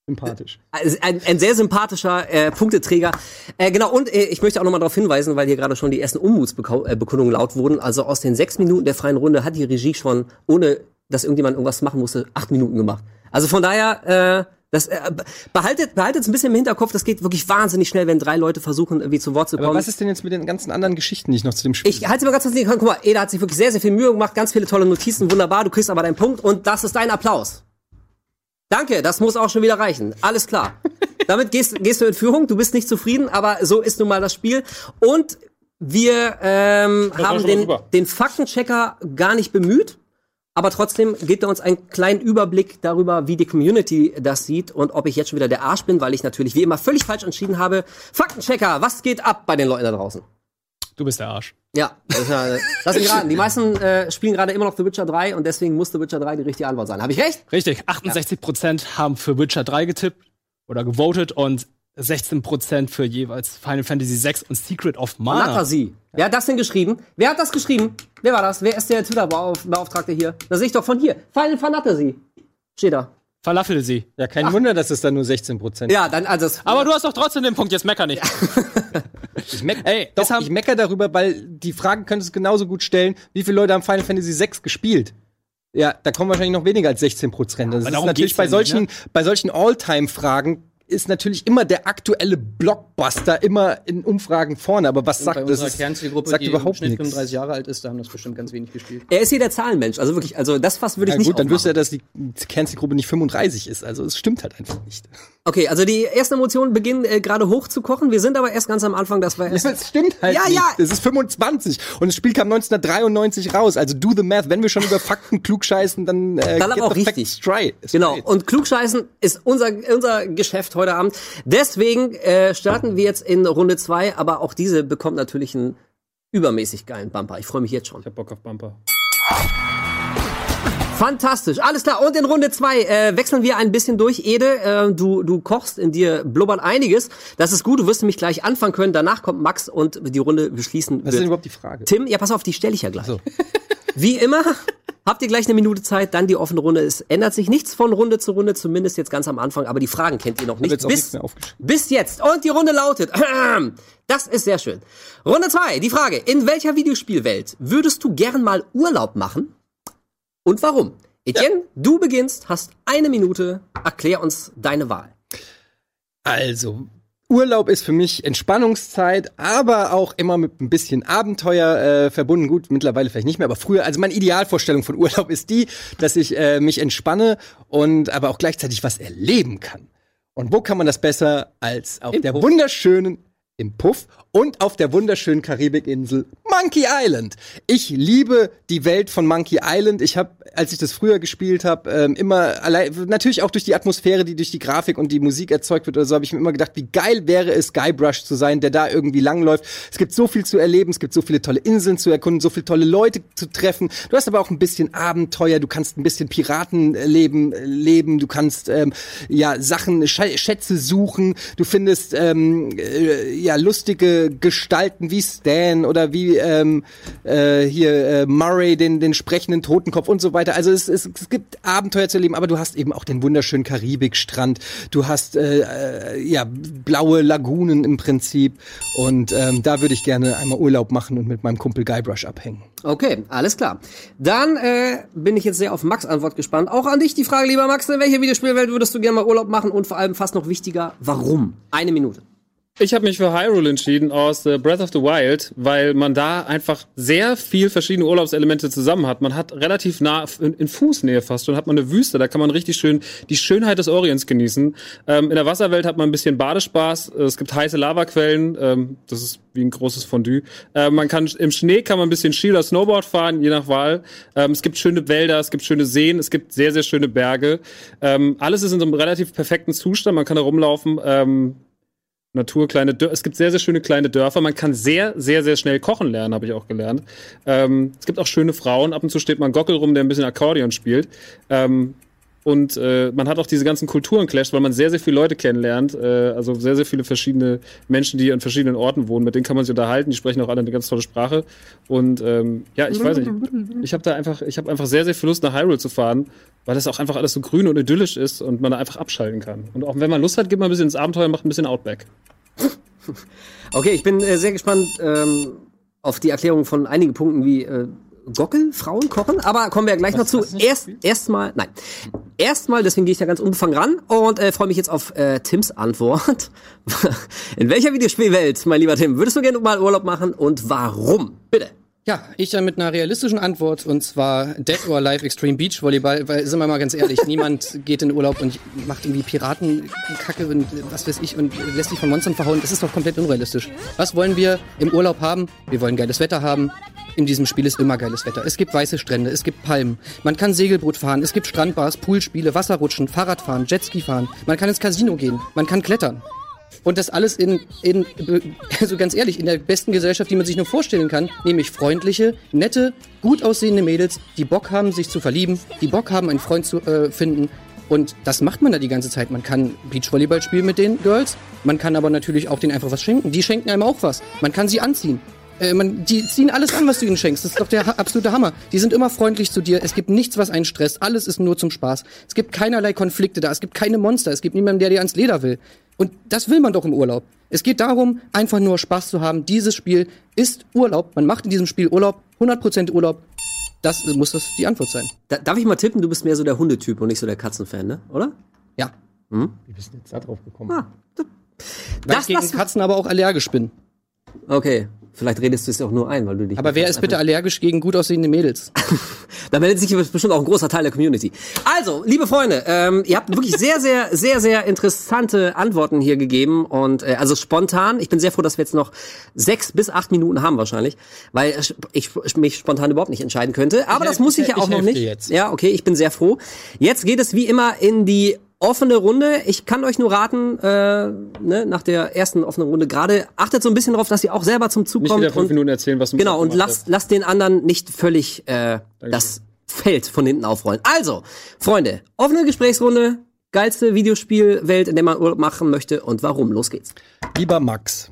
Speaker 5: Sympathisch.
Speaker 3: also ein, ein sehr sympathischer äh, Punkteträger. Äh, genau, und äh, ich möchte auch nochmal darauf hinweisen, weil hier gerade schon die ersten Unmutsbekundungen laut wurden. Also aus den sechs Minuten der freien Runde hat die Regie schon, ohne dass irgendjemand irgendwas machen musste, acht Minuten gemacht. Also von daher, äh, das äh, behaltet behaltet es ein bisschen im Hinterkopf, das geht wirklich wahnsinnig schnell, wenn drei Leute versuchen, irgendwie zu Wort zu kommen.
Speaker 5: Aber was ist denn jetzt mit den ganzen anderen Geschichten, die ich noch zu dem Spiel
Speaker 3: Ich halte mal ganz kurz Hand. Guck mal, Eda hat sich wirklich sehr, sehr viel Mühe gemacht, ganz viele tolle Notizen, wunderbar. Du kriegst aber deinen Punkt und das ist dein Applaus. Danke, das muss auch schon wieder reichen. Alles klar. Damit gehst, gehst du in Führung. Du bist nicht zufrieden, aber so ist nun mal das Spiel. Und wir ähm, haben den, den Faktenchecker gar nicht bemüht. Aber trotzdem gibt er uns einen kleinen Überblick darüber, wie die Community das sieht und ob ich jetzt schon wieder der Arsch bin, weil ich natürlich wie immer völlig falsch entschieden habe. Faktenchecker, was geht ab bei den Leuten da draußen?
Speaker 6: Du bist der Arsch.
Speaker 3: Ja, das ja, lass mich raten. Die meisten äh, spielen gerade immer noch The Witcher 3 und deswegen muss The Witcher 3 die richtige Antwort sein. Habe ich recht?
Speaker 6: Richtig, 68% haben für Witcher 3 getippt oder gewotet und 16% für jeweils Final Fantasy 6 und Secret of Mana.
Speaker 3: Fantasy. Wer hat das denn geschrieben? Wer hat das geschrieben? Wer war das? Wer ist der Twitter-Beauftragte hier? Das sehe ich doch von hier. Final Fantasy. Steht da.
Speaker 6: Falafel sie.
Speaker 5: Ja, kein Wunder, dass es dann nur 16 Prozent
Speaker 3: Ja, dann also.
Speaker 6: Aber du hast doch trotzdem den Punkt, jetzt mecker nicht.
Speaker 5: Ich meck,
Speaker 6: Ey,
Speaker 5: doch,
Speaker 6: haben-
Speaker 5: ich mecker darüber, weil die Fragen könntest du genauso gut stellen. Wie viele Leute haben Final Fantasy 6 gespielt? Ja, da kommen wahrscheinlich noch weniger als 16 Prozent. Das ist natürlich bei
Speaker 6: ja
Speaker 5: solchen,
Speaker 6: nicht,
Speaker 5: bei solchen All-Time-Fragen ist natürlich immer der aktuelle Blockbuster immer in Umfragen vorne. Aber was
Speaker 8: bei
Speaker 5: sagt das?
Speaker 8: unserer
Speaker 5: Ist,
Speaker 8: Kernzielgruppe,
Speaker 5: sagt
Speaker 8: die im
Speaker 5: überhaupt
Speaker 8: Schnitt
Speaker 5: nichts.
Speaker 8: 35 Jahre alt ist, da haben das bestimmt ganz wenig gespielt.
Speaker 3: er ist hier der Zahlenmensch. Also wirklich, also das Fass würde ich
Speaker 5: Ja,
Speaker 3: nicht
Speaker 5: gut, dann wüsste er, dass die Kernzielgruppe nicht 35 ist. Also es stimmt halt einfach nicht.
Speaker 3: Okay, also die ersten Emotionen beginnen äh, gerade hochzukochen. Wir sind aber erst ganz am Anfang, das war erst.
Speaker 5: Das stimmt halt
Speaker 3: Ja,
Speaker 5: nicht.
Speaker 3: ja.
Speaker 5: Das ist 25 und das Spiel kam 1993 raus. Also do the math. Wenn wir schon über Fakten klugscheißen, dann äh,
Speaker 3: Dann aber auch richtig.
Speaker 5: Straight.
Speaker 3: Genau,
Speaker 5: Straight.
Speaker 3: und Klugscheißen ist unser, unser Geschäft heute Abend. Deswegen äh, starten wir jetzt in Runde zwei, aber auch diese bekommt natürlich einen übermäßig geilen Bumper. Ich freue mich jetzt schon.
Speaker 4: Ich hab Bock auf Bumper.
Speaker 3: Fantastisch, alles klar. Und in Runde zwei äh, wechseln wir ein bisschen durch. Ede, äh, du, du kochst, in dir blubbert einiges. Das ist gut, du wirst nämlich gleich anfangen können. Danach kommt Max und die Runde beschließen.
Speaker 5: Was ist denn
Speaker 3: wird.
Speaker 5: überhaupt die Frage?
Speaker 3: Tim, ja, pass auf, die stelle ich ja gleich. Wie immer habt ihr gleich eine Minute Zeit, dann die offene Runde. Es ändert sich nichts von Runde zu Runde, zumindest jetzt ganz am Anfang, aber die Fragen kennt ihr noch nicht. Bis, bis jetzt. Und die Runde lautet, das ist sehr schön. Runde zwei. die Frage, in welcher Videospielwelt würdest du gern mal Urlaub machen? Und warum? Etienne, du beginnst, hast eine Minute, erklär uns deine Wahl.
Speaker 5: Also, Urlaub ist für mich Entspannungszeit, aber auch immer mit ein bisschen Abenteuer äh, verbunden. Gut, mittlerweile vielleicht nicht mehr, aber früher, also meine Idealvorstellung von Urlaub ist die, dass ich äh, mich entspanne und aber auch gleichzeitig was erleben kann. Und wo kann man das besser als auf der wunderschönen im Puff und auf der wunderschönen Karibikinsel Monkey Island. Ich liebe die Welt von Monkey Island. Ich habe, als ich das früher gespielt habe, ähm, immer allein, natürlich auch durch die Atmosphäre, die durch die Grafik und die Musik erzeugt wird oder so, habe ich mir immer gedacht, wie geil wäre es, Guybrush zu sein, der da irgendwie langläuft. Es gibt so viel zu erleben, es gibt so viele tolle Inseln zu erkunden, so viele tolle Leute zu treffen. Du hast aber auch ein bisschen Abenteuer, du kannst ein bisschen Piratenleben äh, leben, du kannst ähm, ja Sachen, Sch Schätze suchen, du findest ähm, äh, ja lustige Gestalten wie Stan oder wie ähm, äh, hier äh, Murray, den den sprechenden Totenkopf und so weiter. Also es, es, es gibt Abenteuer zu erleben, aber du hast eben auch den wunderschönen Karibikstrand. Du hast äh, äh, ja blaue Lagunen im Prinzip und ähm, da würde ich gerne einmal Urlaub machen und mit meinem Kumpel Guybrush abhängen.
Speaker 3: Okay, alles klar. Dann äh, bin ich jetzt sehr auf Max Antwort gespannt. Auch an dich die Frage, lieber Max, in welcher Videospielwelt würdest du gerne mal Urlaub machen und vor allem fast noch wichtiger, warum? Eine Minute.
Speaker 4: Ich habe mich für Hyrule entschieden aus äh, Breath of the Wild, weil man da einfach sehr viel verschiedene Urlaubselemente zusammen hat. Man hat relativ nah in, Fußnähe fast und hat man eine Wüste, da kann man richtig schön die Schönheit des Orients genießen. Ähm, in der Wasserwelt hat man ein bisschen Badespaß, es gibt heiße Lavaquellen, ähm, das ist wie ein großes Fondue. Äh, man kann im Schnee kann man ein bisschen Ski oder Snowboard fahren, je nach Wahl. Ähm, es gibt schöne Wälder, es gibt schöne Seen, es gibt sehr sehr schöne Berge. Ähm, alles ist in so einem relativ perfekten Zustand, man kann da rumlaufen. Natur, kleine Dörfer. Es gibt sehr, sehr schöne kleine Dörfer. Man kann sehr, sehr, sehr schnell kochen lernen, habe ich auch gelernt. Ähm, es gibt auch schöne Frauen. Ab und zu steht man Gockel rum, der ein bisschen Akkordeon spielt. Ähm, und äh, man hat auch diese ganzen Kulturen clasht, weil man sehr, sehr viele Leute kennenlernt. Äh, also sehr, sehr viele verschiedene Menschen, die an verschiedenen Orten wohnen. Mit denen kann man sich unterhalten. Die sprechen auch alle eine ganz tolle Sprache. Und ähm, ja, ich weiß nicht. Ich habe da einfach, ich habe einfach sehr, sehr viel Lust nach Hyrule zu fahren, weil das auch einfach alles so grün und idyllisch ist und man da einfach abschalten kann. Und auch wenn man Lust hat, geht man ein bisschen ins Abenteuer und macht ein bisschen Outback.
Speaker 3: Okay, ich bin äh, sehr gespannt ähm, auf die Erklärung von einigen Punkten wie äh, Gockel, Frauen kochen, aber kommen wir gleich noch zu. Erst erstmal, nein, erstmal, deswegen gehe ich da ganz unbefangen ran und äh, freue mich jetzt auf äh, Tims Antwort. In welcher Videospielwelt, mein lieber Tim, würdest du gerne mal Urlaub machen und warum? Bitte.
Speaker 8: Ja, ich dann mit einer realistischen Antwort und zwar Dead or Alive Extreme Beach Volleyball, weil sind wir mal ganz ehrlich, niemand geht in Urlaub und macht irgendwie Piratenkacke und was weiß ich und lässt sich von Monstern verhauen. Das ist doch komplett unrealistisch. Was wollen wir im Urlaub haben? Wir wollen geiles Wetter haben. In diesem Spiel ist immer geiles Wetter. Es gibt weiße Strände, es gibt Palmen. Man kann Segelboot fahren, es gibt Strandbars, Poolspiele, Wasserrutschen, Fahrradfahren, Jetski fahren. Man kann ins Casino gehen, man kann klettern. Und das alles in, in, also ganz ehrlich, in der besten Gesellschaft, die man sich nur vorstellen kann, nämlich freundliche, nette, gut aussehende Mädels, die Bock haben, sich zu verlieben, die Bock haben, einen Freund zu äh, finden. Und das macht man da die ganze Zeit. Man kann Beachvolleyball spielen mit den Girls, man kann aber natürlich auch denen einfach was schenken. Die schenken einem auch was. Man kann sie anziehen. Äh, man, die ziehen alles an, was du ihnen schenkst. Das ist doch der ha absolute Hammer. Die sind immer freundlich zu dir. Es gibt nichts, was einen stresst. Alles ist nur zum Spaß. Es gibt keinerlei Konflikte da. Es gibt keine Monster. Es gibt niemanden, der dir ans Leder will. Und das will man doch im Urlaub. Es geht darum, einfach nur Spaß zu haben. Dieses Spiel ist Urlaub. Man macht in diesem Spiel Urlaub, 100% Urlaub. Das muss das die Antwort sein.
Speaker 3: Da, darf ich mal tippen, du bist mehr so der Hundetyp und nicht so der Katzenfan, ne? Oder?
Speaker 8: Ja.
Speaker 5: Wie bist du jetzt da drauf gekommen?
Speaker 3: Ah,
Speaker 8: Weil
Speaker 3: Das
Speaker 8: ich gegen Katzen aber auch allergisch bin.
Speaker 3: okay. Vielleicht redest du es auch nur ein, weil du dich.
Speaker 8: Aber wer ist bitte allergisch gegen gut aussehende Mädels?
Speaker 3: Da meldet sich bestimmt auch ein großer Teil der Community. Also, liebe Freunde, ähm, ihr habt wirklich sehr, sehr, sehr, sehr interessante Antworten hier gegeben. Und äh, also spontan, ich bin sehr froh, dass wir jetzt noch sechs bis acht Minuten haben wahrscheinlich, weil ich mich spontan überhaupt nicht entscheiden könnte. Aber
Speaker 5: Ich
Speaker 3: das muss ich
Speaker 5: ich
Speaker 3: ja auch
Speaker 5: helf
Speaker 3: noch nicht.
Speaker 5: jetzt.
Speaker 3: Ja, okay, ich bin sehr froh. Jetzt geht es wie immer in die offene Runde. Ich kann euch nur raten, äh, ne, nach der ersten offenen Runde gerade, achtet so ein bisschen darauf, dass ihr auch selber zum Zug
Speaker 4: Nicht
Speaker 3: kommt.
Speaker 4: wieder fünf
Speaker 3: und-
Speaker 4: Minuten erzählen, was du
Speaker 3: Genau, und lasst, lasst den anderen nicht völlig äh, das Feld von hinten aufrollen. Also, Freunde, offene Gesprächsrunde, geilste Videospielwelt, in der man Urlaub machen möchte und warum. Los geht's.
Speaker 5: Lieber Max,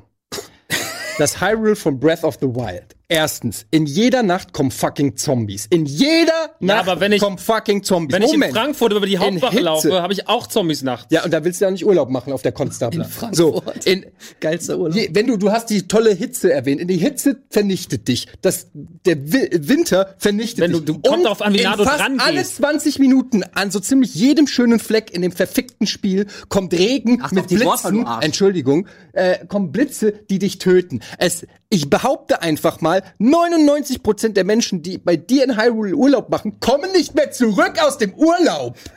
Speaker 5: das Hyrule von Breath of the Wild. Erstens, in jeder Nacht kommen fucking Zombies. In jeder Nacht
Speaker 4: aber wenn ich-
Speaker 5: kommen fucking Zombies.
Speaker 4: Wenn ich in
Speaker 5: Moment.
Speaker 4: Frankfurt über die Hauptwache laufe, habe ich auch Zombies nachts.
Speaker 5: Ja, und da willst du ja nicht Urlaub machen auf der Konstabler.
Speaker 8: In Frankfurt.
Speaker 5: So, in,
Speaker 8: Geilster Urlaub.
Speaker 5: Je, wenn du, du hast die tolle Hitze erwähnt. In die Hitze vernichtet dich. Das, der Wi Winter vernichtet
Speaker 4: Wenn du-
Speaker 5: dich.
Speaker 4: du- kommt
Speaker 5: Und
Speaker 4: drauf an, wie nah du
Speaker 5: fast
Speaker 4: dran
Speaker 5: alle
Speaker 4: gehst.
Speaker 5: 20 Minuten an so ziemlich jedem schönen Fleck in dem verfickten Spiel kommt Regen
Speaker 3: Ach,
Speaker 5: mit Blitzen. Entschuldigung, äh, kommen Blitze, die dich töten. Es, ich behaupte einfach mal, 99% der Menschen, die bei dir in Hyrule Urlaub machen, kommen nicht mehr zurück aus dem Urlaub.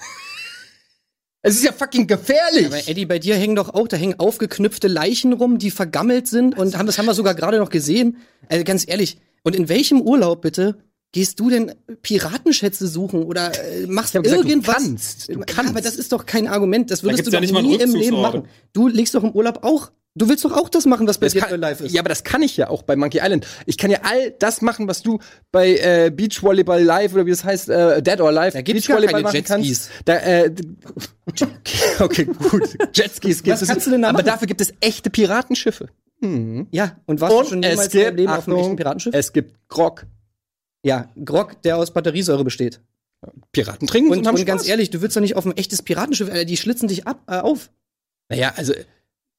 Speaker 5: Es ist ja fucking gefährlich.
Speaker 8: Aber Eddie, bei dir hängen doch auch, da hängen aufgeknüpfte Leichen rum, die vergammelt sind und haben, das haben wir sogar gerade noch gesehen. Also ganz ehrlich, und in welchem Urlaub bitte gehst du denn Piratenschätze suchen oder äh, machst
Speaker 5: Ich hab gesagt, du
Speaker 8: irgendwas?
Speaker 5: kannst. Du
Speaker 8: Ja,
Speaker 5: kannst.
Speaker 8: Aber das ist doch kein Argument. Das würdest
Speaker 4: gibt's
Speaker 8: du
Speaker 4: ja
Speaker 8: doch
Speaker 4: einen
Speaker 8: nie im Leben machen. Du legst doch im Urlaub auch. Du willst doch auch das machen, was bei
Speaker 5: Das
Speaker 8: dir
Speaker 5: kann,
Speaker 8: live ist.
Speaker 5: Ja, aber das kann ich ja auch bei Monkey Island. Ich kann ja all das machen, was du bei äh, Beach Volleyball Live oder wie das heißt, äh, Dead or Alive,
Speaker 8: Da gibt's
Speaker 5: Beach Volleyball machen
Speaker 8: Jetskis.
Speaker 5: kannst. Da, äh, okay, gut. Jetskis gibt
Speaker 8: Was
Speaker 5: es.
Speaker 8: kannst du denn da
Speaker 5: aber
Speaker 8: machen?
Speaker 5: dafür gibt es echte Piratenschiffe.
Speaker 8: Ja, und warst du schon
Speaker 5: Und
Speaker 8: jemals
Speaker 5: es gibt,
Speaker 8: Leben auf einem echten
Speaker 5: Achtung,
Speaker 8: Piratenschiff?
Speaker 5: es gibt Grog.
Speaker 8: ja, Grog, der aus Batteriesäure besteht.
Speaker 5: Piraten trinken
Speaker 8: Und,
Speaker 5: haben
Speaker 8: und ganz
Speaker 5: Spaß.
Speaker 8: ehrlich, du willst doch nicht auf ein echtes Piratenschiff, Alter, die schlitzen dich ab, äh, auf.
Speaker 5: Naja, also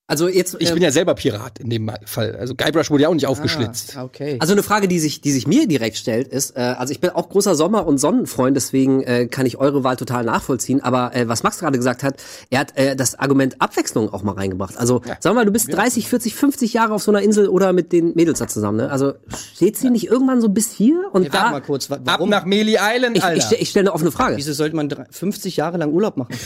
Speaker 3: Also jetzt,
Speaker 5: Ich
Speaker 3: ähm,
Speaker 5: bin ja selber Pirat in dem Fall. Also Guybrush wurde ja auch nicht aufgeschlitzt.
Speaker 8: Ah, okay.
Speaker 3: Also eine Frage, die sich, die sich mir direkt stellt, ist, äh, also ich bin auch großer Sommer- und Sonnenfreund, deswegen äh, kann ich eure Wahl total nachvollziehen. Aber äh, was Max gerade gesagt hat, er hat äh, das Argument Abwechslung auch mal reingebracht. Also sag mal, du bist 30, 40, 50 Jahre auf so einer Insel oder mit den Mädels da zusammen. Ne? Also steht sie nicht irgendwann so bis hier und
Speaker 8: Hey, warte
Speaker 3: da?
Speaker 8: mal kurz. wa-
Speaker 5: Ab
Speaker 8: Warum?
Speaker 5: nach Melee Island,
Speaker 3: Ich,
Speaker 5: Alter.
Speaker 3: ich, stell- ich stelle eine offene Frage.
Speaker 8: Wieso sollte man drei- 50 Jahre lang Urlaub machen?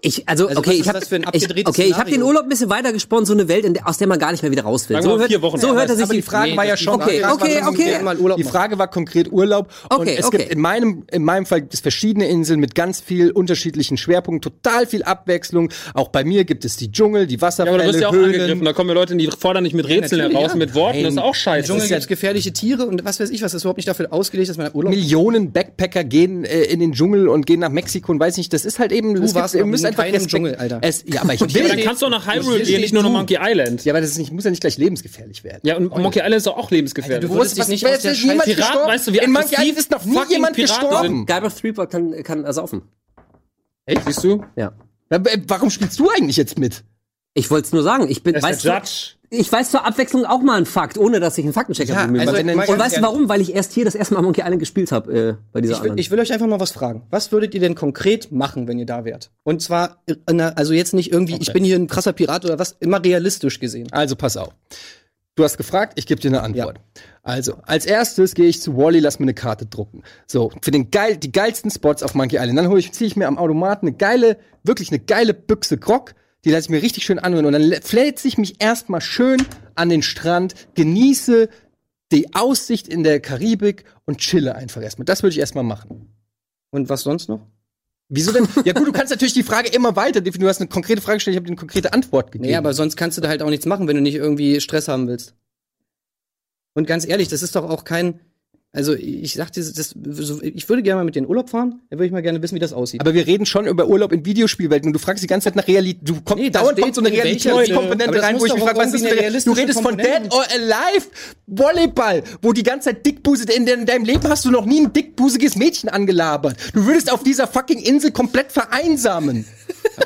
Speaker 3: Ich, also,
Speaker 8: Also
Speaker 3: okay,
Speaker 8: was
Speaker 3: ich habe
Speaker 8: das für ein
Speaker 3: ich, okay, ich habe den? Urlaub ein bisschen weiter gesponnen, so eine Welt, in der, aus der man gar nicht mehr wieder raus will. So hört,
Speaker 4: Wochen.
Speaker 3: so hört er sich
Speaker 5: aber die Frage
Speaker 8: Nee,
Speaker 5: war ja schon,
Speaker 3: Okay,
Speaker 8: Frage
Speaker 3: okay, okay.
Speaker 8: Urlaub
Speaker 5: die. Frage war konkret Urlaub. und
Speaker 3: Okay,
Speaker 5: es
Speaker 3: okay.
Speaker 5: gibt in meinem, in meinem Fall gibt es verschiedene Inseln mit ganz viel unterschiedlichen Schwerpunkten, total viel Abwechslung. Auch bei mir gibt es die Dschungel, die
Speaker 4: Ja,
Speaker 5: Wasserfälle,
Speaker 4: aber du wirst ja auch angegriffen.
Speaker 5: Höhlen.
Speaker 4: Da kommen ja Leute, die fordern nicht mit Rätseln
Speaker 8: natürlich,
Speaker 4: heraus,
Speaker 8: ja.
Speaker 4: mit Worten. Das ist auch scheiße.
Speaker 8: Dschungel
Speaker 5: ja-
Speaker 8: gibt's gefährliche Tiere und was weiß ich was. Das ist überhaupt nicht dafür ausgelegt, dass man Urlaub
Speaker 5: Millionen Backpacker gehen äh, in den Dschungel und gehen nach Mexiko und weiß nicht, das ist halt eben,
Speaker 8: Du
Speaker 5: es
Speaker 8: warst
Speaker 5: müsst
Speaker 8: in
Speaker 5: einfach
Speaker 8: keinem
Speaker 5: Respekt-
Speaker 8: Dschungel, Alter.
Speaker 5: Es, ja, aber ich
Speaker 4: Ja, aber dann
Speaker 5: will,
Speaker 4: kannst du auch nach Hyrule gehen, nicht nur nach Monkey Island.
Speaker 5: ja, aber das ist nicht, muss ja nicht gleich lebensgefährlich werden.
Speaker 4: Ja, und Monkey Island ist doch auch lebensgefährlich.
Speaker 8: du wurdest dich nicht
Speaker 5: wer
Speaker 8: aus der Scheiße-
Speaker 4: Pirat,
Speaker 5: gestorben?
Speaker 4: weißt du, wie
Speaker 5: in Monkey Island ist noch nie jemand
Speaker 4: Piraten
Speaker 5: gestorben.
Speaker 3: Guybrush Threepwood kann, kann ersaufen.
Speaker 4: Echt, siehst du?
Speaker 3: Ja.
Speaker 5: Ja, Warum spielst du eigentlich jetzt mit?
Speaker 3: Ich wollte es nur sagen. Ich bin,
Speaker 4: ist
Speaker 3: weißt
Speaker 4: der
Speaker 3: du,
Speaker 4: Judge.
Speaker 3: Ich weiß zur Abwechslung auch mal einen Fakt, ohne dass ich einen Faktenchecker
Speaker 5: Ja,
Speaker 3: bemühen
Speaker 5: also
Speaker 3: Und weißt du warum? Weil ich erst hier das erste Mal Monkey Island gespielt habe äh, bei dieser
Speaker 8: Ich will,
Speaker 3: anderen.
Speaker 8: ich will euch einfach mal was fragen. Was würdet ihr denn konkret machen, wenn ihr da wärt? Und zwar, einer- also jetzt nicht irgendwie, ich bin hier ein krasser Pirat oder was, immer realistisch gesehen.
Speaker 5: Also pass auf. Du hast gefragt, ich gebe dir eine Antwort. Also, als erstes gehe ich zu Wally, lass mir eine Karte drucken. So, für den geil, die geilsten Spots auf Monkey Island. Dann hole ich, ziehe ich mir am Automaten eine geile, wirklich eine geile Büchse Grog. Die lasse ich mir richtig schön anrühren. Und dann fläze ich mich erstmal schön an den Strand, genieße die Aussicht in der Karibik und chille einfach erstmal. Das würde ich erstmal machen.
Speaker 8: Und was sonst noch?
Speaker 5: Wieso denn? ja gut, du kannst natürlich die Frage immer weiter definieren. Du hast eine konkrete Frage gestellt, ich habe dir eine konkrete Antwort gegeben.
Speaker 8: Nee, aber sonst kannst du da halt auch nichts machen, wenn du nicht irgendwie Stress haben willst. Und ganz ehrlich, das ist doch auch kein. Also ich sag dir, das, ich würde gerne mal mit dir in Urlaub fahren, da würde ich mal gerne wissen, wie das aussieht.
Speaker 5: Aber wir reden schon über Urlaub in Videospielwelten und du fragst die ganze Zeit nach Realität. Du kommst,
Speaker 8: Nee, da
Speaker 5: dauernd kommt so eine Realitätskomponente rein, wo ich mich frage, was ist denn? Du redest von Dead or Alive Volleyball, wo die ganze Zeit in, de- in deinem Leben hast du noch nie ein dickbusiges Mädchen angelabert. Du würdest auf dieser fucking Insel komplett vereinsamen.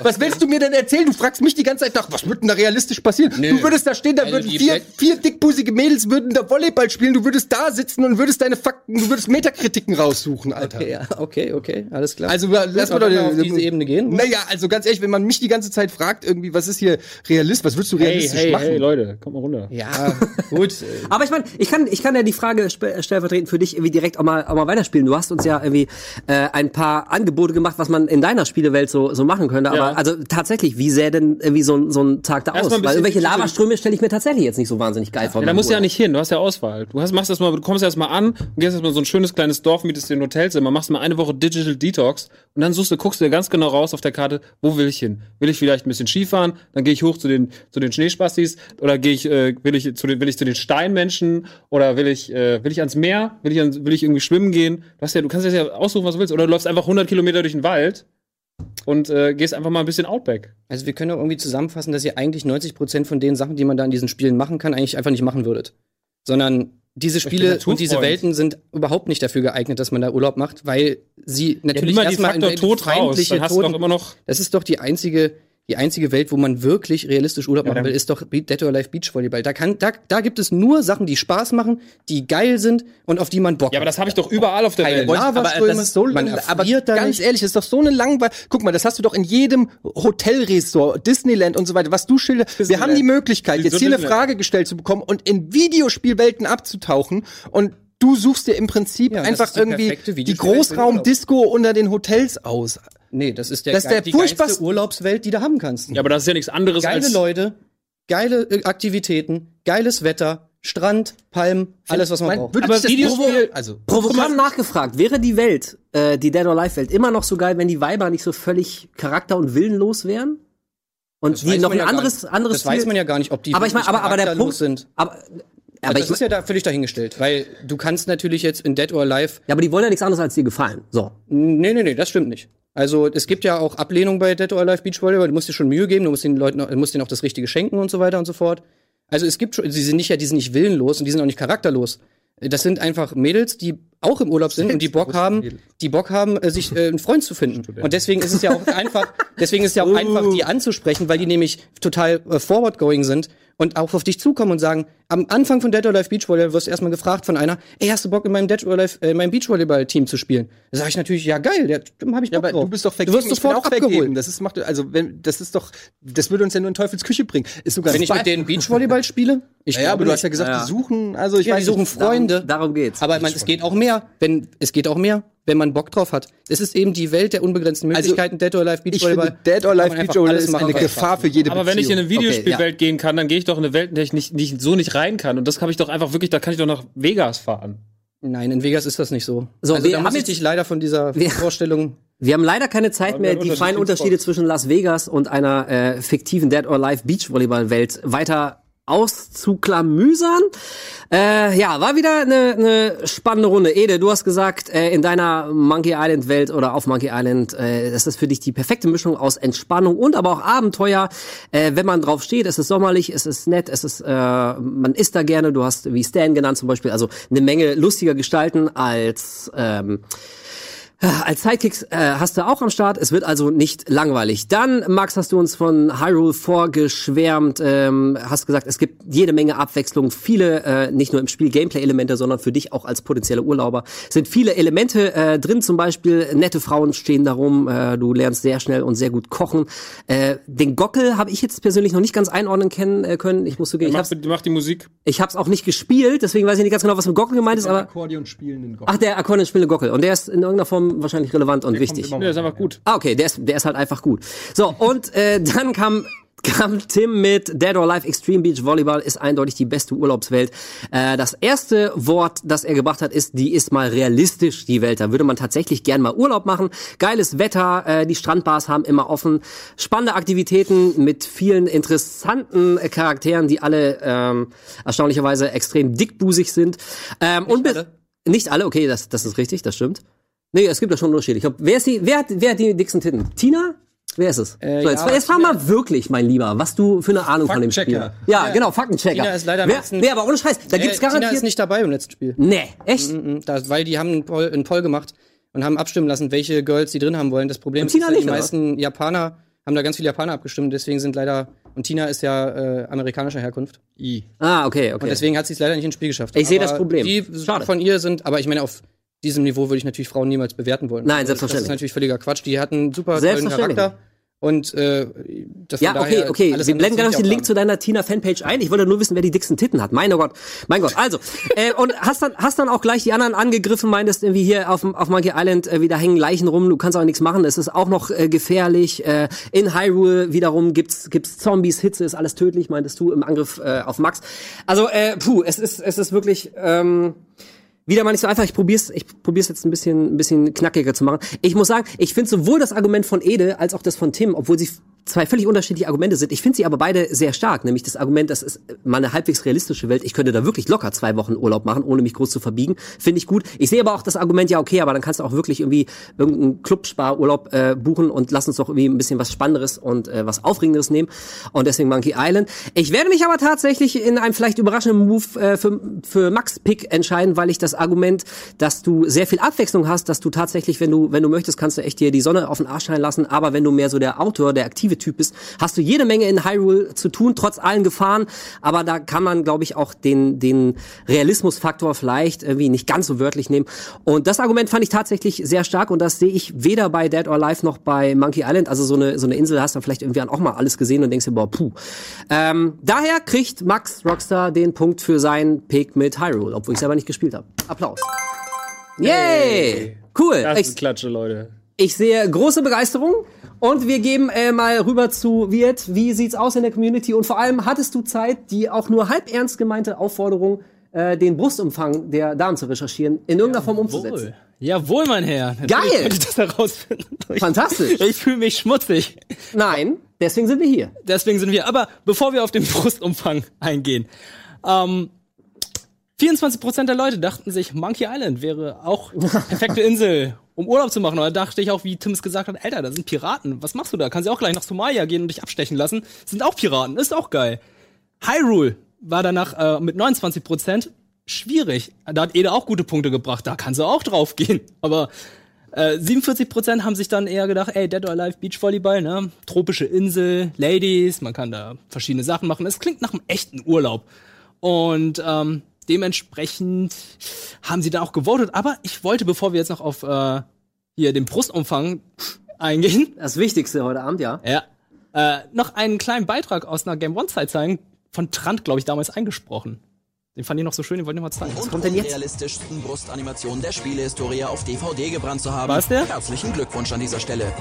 Speaker 5: Was willst du mir denn erzählen? Du fragst mich die ganze Zeit nach, was wird denn da realistisch passieren? Du würdest da stehen, da
Speaker 8: Also
Speaker 5: würden vier, vier dickbusige Mädels würden da Volleyball spielen, du würdest da sitzen und würdest deine Fakten, du würdest Metakritiken raussuchen, Alter.
Speaker 8: okay, ja, okay, okay, alles klar.
Speaker 5: Also lass
Speaker 8: Gut,
Speaker 5: mal
Speaker 8: aber
Speaker 5: doch
Speaker 8: auf diese Ebene gehen.
Speaker 5: Naja, also ganz ehrlich, wenn man mich die ganze Zeit fragt, irgendwie, was ist hier realist, was würdest du
Speaker 4: Hey,
Speaker 5: realistisch
Speaker 4: hey,
Speaker 5: machen?
Speaker 4: hey, Leute, kommt mal runter.
Speaker 8: ja, gut.
Speaker 3: Aber ich meine, ich kann, ich kann ja die Frage stellvertretend für dich irgendwie direkt auch mal, auch mal weiterspielen. Du hast uns ja irgendwie äh, ein paar Angebote gemacht, was man in deiner Spielewelt so, so machen könnte. Aber
Speaker 4: Ja.
Speaker 3: also tatsächlich, wie sähe denn irgendwie so, ein- so ein Tag da aus?
Speaker 4: Erstmal ein
Speaker 3: Weil irgendwelche Lavaströme stelle ich mir tatsächlich jetzt nicht so wahnsinnig geil vor.
Speaker 4: Ja, da musst du ja nicht hin, du hast ja Auswahl. Du hast, machst erst mal, du kommst erst mal an und gehst erst mal so ein schönes kleines Dorf, mietest dir ein Hotelzimmer, machst mal eine Woche Digital Detox und dann suchst du, guckst du dir ganz genau raus auf der Karte, wo will ich hin? Will ich vielleicht ein bisschen Skifahren? Dann gehe ich hoch zu den, zu den Schneespastis oder gehe ich, äh, will ich zu den, will ich zu den Steinmenschen oder will ich, äh, will ich ans Meer? Will ich, ans, will ich irgendwie schwimmen gehen? Du hast ja, du kannst ja aussuchen, was du willst. Oder du läufst einfach 100 Kilometer durch den Wald und äh, gehst einfach mal ein bisschen Outback.
Speaker 8: Also wir können auch irgendwie zusammenfassen, dass ihr eigentlich 90% von den Sachen, die man da in diesen Spielen machen kann, eigentlich einfach nicht machen würdet. Sondern diese Spiele und diese Welten sind überhaupt nicht dafür geeignet, dass man da Urlaub macht, weil sie
Speaker 4: Ja,
Speaker 8: natürlich
Speaker 4: die
Speaker 8: erstmal in
Speaker 4: Tod raus, dann hast du doch
Speaker 8: Toten-
Speaker 4: immer noch
Speaker 8: Das ist doch die einzige, die einzige Welt, wo man wirklich realistisch Urlaub machen
Speaker 4: dann-
Speaker 8: will, ist doch Dead or Alive Beach Volleyball. Da kann, da, da gibt es nur Sachen, die Spaß machen, die geil sind und auf die man Bock
Speaker 4: Ja, aber das habe ich doch überall auf der
Speaker 8: Keine
Speaker 4: Welt.
Speaker 8: Lava-
Speaker 5: aber
Speaker 8: Lavaströme,
Speaker 5: das ist so,
Speaker 8: man
Speaker 5: aber
Speaker 8: erfriert da
Speaker 5: ganz
Speaker 8: nicht.
Speaker 5: ehrlich, das ist doch so eine langweilige. Guck mal, das hast du doch in jedem Hotelresort, Disneyland und so weiter. Was du schilderst, wir haben die Möglichkeit, jetzt hier eine? Frage gestellt zu bekommen und in Videospielwelten abzutauchen und du suchst dir im Prinzip
Speaker 8: Ja,
Speaker 5: einfach irgendwie die Großraumdisco unter den Hotels aus.
Speaker 8: Nee, das ist der,
Speaker 5: Das ist der
Speaker 8: die
Speaker 5: furchtbarste-
Speaker 8: geilste Urlaubswelt, die du haben kannst.
Speaker 4: Ja, aber das ist ja nichts anderes
Speaker 8: Geile
Speaker 4: als
Speaker 8: Leute, geile äh, Aktivitäten, geiles Wetter, Strand, Palmen, alles, was man
Speaker 5: Mein-
Speaker 8: braucht.
Speaker 4: Aber Videospiel-
Speaker 5: provo- also
Speaker 3: Provokant nachgefragt, wäre die Welt, äh, die Dead or Alive Welt, immer noch so geil, wenn die Weiber nicht so völlig charakter- und willenlos wären? Und
Speaker 8: Das
Speaker 3: die noch ein
Speaker 8: ja
Speaker 3: anderes,
Speaker 8: nicht.
Speaker 3: anderes
Speaker 8: Das weiß man ja gar nicht, ob die
Speaker 3: aber ich meine,
Speaker 8: wirklich
Speaker 3: aber, aber der Punkt
Speaker 8: sind.
Speaker 3: Aber, aber
Speaker 8: Aber
Speaker 3: ich
Speaker 8: das ist ja da völlig dahingestellt, weil du kannst natürlich jetzt in Dead or Alive
Speaker 3: ja, aber die wollen ja nichts anderes als dir gefallen. So.
Speaker 8: Nee, nee, nee, das stimmt nicht. Also es gibt ja auch Ablehnung bei Dead or Alive Beach Volleyball. Du musst dir schon Mühe geben, du musst den Leuten, du musst denen auch das Richtige schenken und so weiter und so fort. Also es gibt schon, sie sind nicht ja, die sind nicht willenlos und die sind auch nicht charakterlos. Das sind einfach Mädels, die auch im Urlaub sind und die Bock haben, die Bock haben, äh, sich äh, einen Freund zu finden. Und deswegen ist es ja auch einfach, deswegen ist es ja auch einfach, die anzusprechen, weil die nämlich total äh, forward-going sind und auch auf dich zukommen und sagen, am Anfang von Dead or Alive Beachvolleyball wirst du erstmal gefragt von einer, ey, hast du Bock in meinem Dead or Alive, äh, in meinem Beachvolleyball-Team zu spielen? Da sage ich natürlich, ja geil, da habe ich Bock
Speaker 5: Ja, aber
Speaker 8: drauf.
Speaker 5: du bist doch
Speaker 8: Du wirst sofort abgeholt.
Speaker 5: vergeben. Das ist macht also wenn das ist doch das würde uns ja nur in Teufels Küche bringen. Ist sogar
Speaker 8: Wenn ich mit denen Beachvolleyball spiele, ich
Speaker 5: ja, aber
Speaker 8: glaube
Speaker 5: du hast ja
Speaker 8: nicht.
Speaker 5: gesagt, die suchen, also ich
Speaker 8: ja, die
Speaker 5: weiß
Speaker 8: suchen
Speaker 5: nicht,
Speaker 8: Freunde.
Speaker 3: Darum, darum geht's.
Speaker 8: Aber man, es geht auch mehr, wenn es geht auch mehr, wenn man Bock drauf hat. Es ist eben die Welt der unbegrenzten Möglichkeiten. Dead or Alive
Speaker 5: ich
Speaker 8: Beachvolleyball.
Speaker 5: Dead or Alive Beachvolleyball ist
Speaker 8: machen,
Speaker 5: eine Gefahr für jede
Speaker 4: Aber wenn ich in
Speaker 5: Beziehung.
Speaker 4: eine Videospielwelt gehen kann, dann gehe ich doch in eine Welt, in der ich nicht, nicht, so nicht rein kann. Und das habe ich doch einfach wirklich, da kann ich doch nach Vegas fahren.
Speaker 8: Nein, in Vegas ist das nicht so.
Speaker 3: So,
Speaker 8: also
Speaker 3: wir
Speaker 8: da muss
Speaker 3: haben
Speaker 8: ich
Speaker 3: jetzt-
Speaker 8: dich leider von dieser
Speaker 3: Wir-
Speaker 8: Vorstellung.
Speaker 3: Wir haben leider keine Zeit mehr, die feinen Unterschiede
Speaker 4: Unterschiede
Speaker 3: zwischen Las Vegas und einer äh, fiktiven Dead or Alive Beachvolleyball-Welt weiter auszuklamüsern. Äh, ja, war wieder eine, eine spannende Runde. Ede, du hast gesagt, äh, in deiner Monkey Island Welt oder auf Monkey Island, äh, das ist für dich die perfekte Mischung aus Entspannung und aber auch Abenteuer. Äh, wenn man drauf steht, es ist sommerlich, es ist nett, es ist, äh, man isst da gerne. Du hast wie Stan genannt zum Beispiel, also eine Menge lustiger gestalten als ähm, als Sidekicks äh, hast du auch am Start. Es wird also nicht langweilig. Dann, Max, hast du uns von Hyrule vorgeschwärmt. Ähm, hast gesagt, es gibt jede Menge Abwechslung. Viele, äh, nicht nur im Spiel Gameplay-Elemente, sondern für dich auch als potenzielle Urlauber sind viele Elemente äh, drin. Zum Beispiel nette Frauen stehen darum. Äh, du lernst sehr schnell und sehr gut kochen. Äh, den Gockel habe ich jetzt persönlich noch nicht ganz einordnen kennen, äh, können. Ich muss zugeben, ich
Speaker 4: die macht die Musik.
Speaker 3: ich hab's auch nicht gespielt. Deswegen weiß ich nicht ganz genau, was mit Gockel gemeint ist. Aber
Speaker 5: Akkordeon spielenden Gott.
Speaker 3: Ach, der Akkordeon spielende Gockel. Und der ist in irgendeiner Form wahrscheinlich relevant und wichtig.
Speaker 5: immer
Speaker 4: Nee, ist einfach gut.
Speaker 3: Ah, okay, der ist, der ist halt einfach gut. So, und äh, dann kam kam Tim mit Dead or Alive Extreme Beach Volleyball ist eindeutig die beste Urlaubswelt. Äh, das erste Wort, das er gebracht hat, ist, die ist mal realistisch, die Welt. Da würde man tatsächlich gern mal Urlaub machen. Geiles Wetter, äh, die Strandbars haben immer offen. Spannende Aktivitäten mit vielen interessanten äh, Charakteren, die alle ähm, erstaunlicherweise extrem dickbusig sind. Ähm, und
Speaker 8: alle?
Speaker 3: nicht alle, okay, das, das ist richtig, das stimmt. Nee, es gibt da schon Unterschiede. Ich glaub, wer ist die, wer hat, wer hat die dicksten Titten? Tina? Wer ist es?
Speaker 8: Äh,
Speaker 3: so, jetzt,
Speaker 8: ja,
Speaker 3: jetzt frag mal wirklich, mein Lieber, was du für eine Ahnung von dem Spiel
Speaker 5: Faktenchecker.
Speaker 3: Ja, genau, Faktenchecker.
Speaker 8: Tina ist leider
Speaker 3: wer,
Speaker 8: letzten-
Speaker 3: Nee, aber ohne Scheiß, da gibt's
Speaker 8: Äh, Tina
Speaker 3: garantiert.
Speaker 8: ist nicht dabei im letzten Spiel.
Speaker 3: nee, echt?
Speaker 8: Mhm, Da, weil die haben einen Poll, einen Poll gemacht und haben abstimmen lassen, welche Girls sie drin haben wollen. Das Problem
Speaker 3: Und
Speaker 8: ist,
Speaker 3: Tina
Speaker 8: dass die meisten Japaner haben da ganz viele Japaner abgestimmt, deswegen sind leider und Tina ist ja äh, amerikanischer Herkunft
Speaker 5: I.
Speaker 3: Ah, okay, okay.
Speaker 8: und deswegen hat sie es leider nicht ins Spiel geschafft.
Speaker 3: Ich sehe das Problem.
Speaker 8: Die
Speaker 3: Schade.
Speaker 8: von ihr sind, aber ich meine auf diesem Niveau würde ich natürlich Frauen niemals bewerten wollen.
Speaker 3: Nein,
Speaker 8: Also
Speaker 3: selbstverständlich.
Speaker 8: Das ist natürlich völliger Quatsch. Die hatten super tollen. Charakter und äh, das
Speaker 3: ja, okay, okay.
Speaker 8: alles
Speaker 3: Wir blenden gleich den Link zu deiner Tina-Fanpage ein. Ich wollte nur wissen, wer die dicksten Titten hat. Mein Gott, mein Gott. Also, äh, und hast dann, hast dann auch gleich die anderen angegriffen, meintest irgendwie hier auf, auf Monkey Island, äh, wieder hängen Leichen rum, du kannst auch nichts machen, es ist auch noch äh, gefährlich. Äh, in Hyrule wiederum gibt's, gibt's Zombies, Hitze ist alles tödlich, meintest du, im Angriff äh, auf Max. Also, äh, puh, es ist, es ist wirklich, ähm, wieder mal nicht so einfach. Ich probier's, ich probier's jetzt ein bisschen, ein bisschen knackiger zu machen. Ich muss sagen, ich finde sowohl das Argument von Ede als auch das von Tim, obwohl sie zwei völlig unterschiedliche Argumente sind. Ich finde sie aber beide sehr stark. Nämlich das Argument, das ist mal halbwegs realistische Welt. Ich könnte da wirklich locker zwei Wochen Urlaub machen, ohne mich groß zu verbiegen. Finde ich gut. Ich sehe aber auch das Argument, ja okay, aber dann kannst du auch wirklich irgendwie irgendeinen Clubsparurlaub äh, buchen und lass uns doch irgendwie ein bisschen was Spannenderes und äh, was Aufregenderes nehmen. Und deswegen Monkey Island. Ich werde mich aber tatsächlich in einem vielleicht überraschenden Move äh, für, für Max Pick entscheiden, weil ich das Argument, dass du sehr viel Abwechslung hast, dass du tatsächlich, wenn du, wenn du möchtest, kannst du echt dir die Sonne auf den Arsch scheinen lassen. Aber wenn du mehr so der Autor, der aktive Typ bist, hast du jede Menge in Hyrule zu tun, trotz allen Gefahren. Aber da kann man, glaube ich, auch den, den Realismusfaktor vielleicht irgendwie nicht ganz so wörtlich nehmen. Und das Argument fand ich tatsächlich sehr stark und das sehe ich weder bei Dead or Alive noch bei Monkey Island. Also so eine, so eine Insel hast du vielleicht irgendwie auch mal alles gesehen und denkst dir, boah, puh. Ähm, daher kriegt Max Rockstar den Punkt für seinen Pick mit Hyrule, obwohl ich selber nicht gespielt habe. Applaus. Yay! Cool.
Speaker 4: Das
Speaker 3: Ich,
Speaker 4: ist Klatsche, Leute.
Speaker 3: ich sehe große Begeisterung und wir geben äh, mal rüber zu Wirt. Wie sieht's aus in der Community? Und vor allem hattest du Zeit, die auch nur halb ernst gemeinte Aufforderung, äh, den Brustumfang der Damen zu recherchieren, in irgendeiner Form umzusetzen?
Speaker 6: Jawohl. Jawohl, mein Herr. Natürlich
Speaker 3: Geil.
Speaker 6: konnte ich das herausfinden.
Speaker 3: Fantastisch.
Speaker 6: Ich fühle mich schmutzig.
Speaker 3: Nein, deswegen sind wir hier.
Speaker 6: Deswegen sind wir. Aber bevor wir auf den Brustumfang eingehen, ähm, 24% der Leute dachten sich, Monkey Island wäre auch perfekte Insel, um Urlaub zu machen. Und da dachte ich auch, wie Tim es gesagt hat, Alter, da sind Piraten. Was machst du da? Kannst du auch gleich nach Somalia gehen und dich abstechen lassen. Sind auch Piraten, ist auch geil. Hyrule war danach äh, mit 29% schwierig. Da hat Ede auch gute Punkte gebracht, da kann sie auch drauf gehen. Aber äh, 47% haben sich dann eher gedacht, ey, Dead or Alive Beachvolleyball, ne? Tropische Insel, Ladies, man kann da verschiedene Sachen machen. Es klingt nach einem echten Urlaub. Und ähm, dementsprechend haben sie da auch gewotet. Aber ich wollte, bevor wir jetzt noch auf äh, hier den Brustumfang eingehen.
Speaker 3: Das Wichtigste heute Abend, ja.
Speaker 6: Ja. Äh, noch einen kleinen Beitrag aus einer Game One-Zeit zeigen. Von Trant, glaube ich, damals eingesprochen. Den fand ich noch so schön, den wollte ich mal zeigen.
Speaker 7: Und um die realistischsten Brustanimationen der Spielehistorie auf DVD gebrannt zu haben.
Speaker 6: Was der?
Speaker 7: Herzlichen Glückwunsch an dieser Stelle.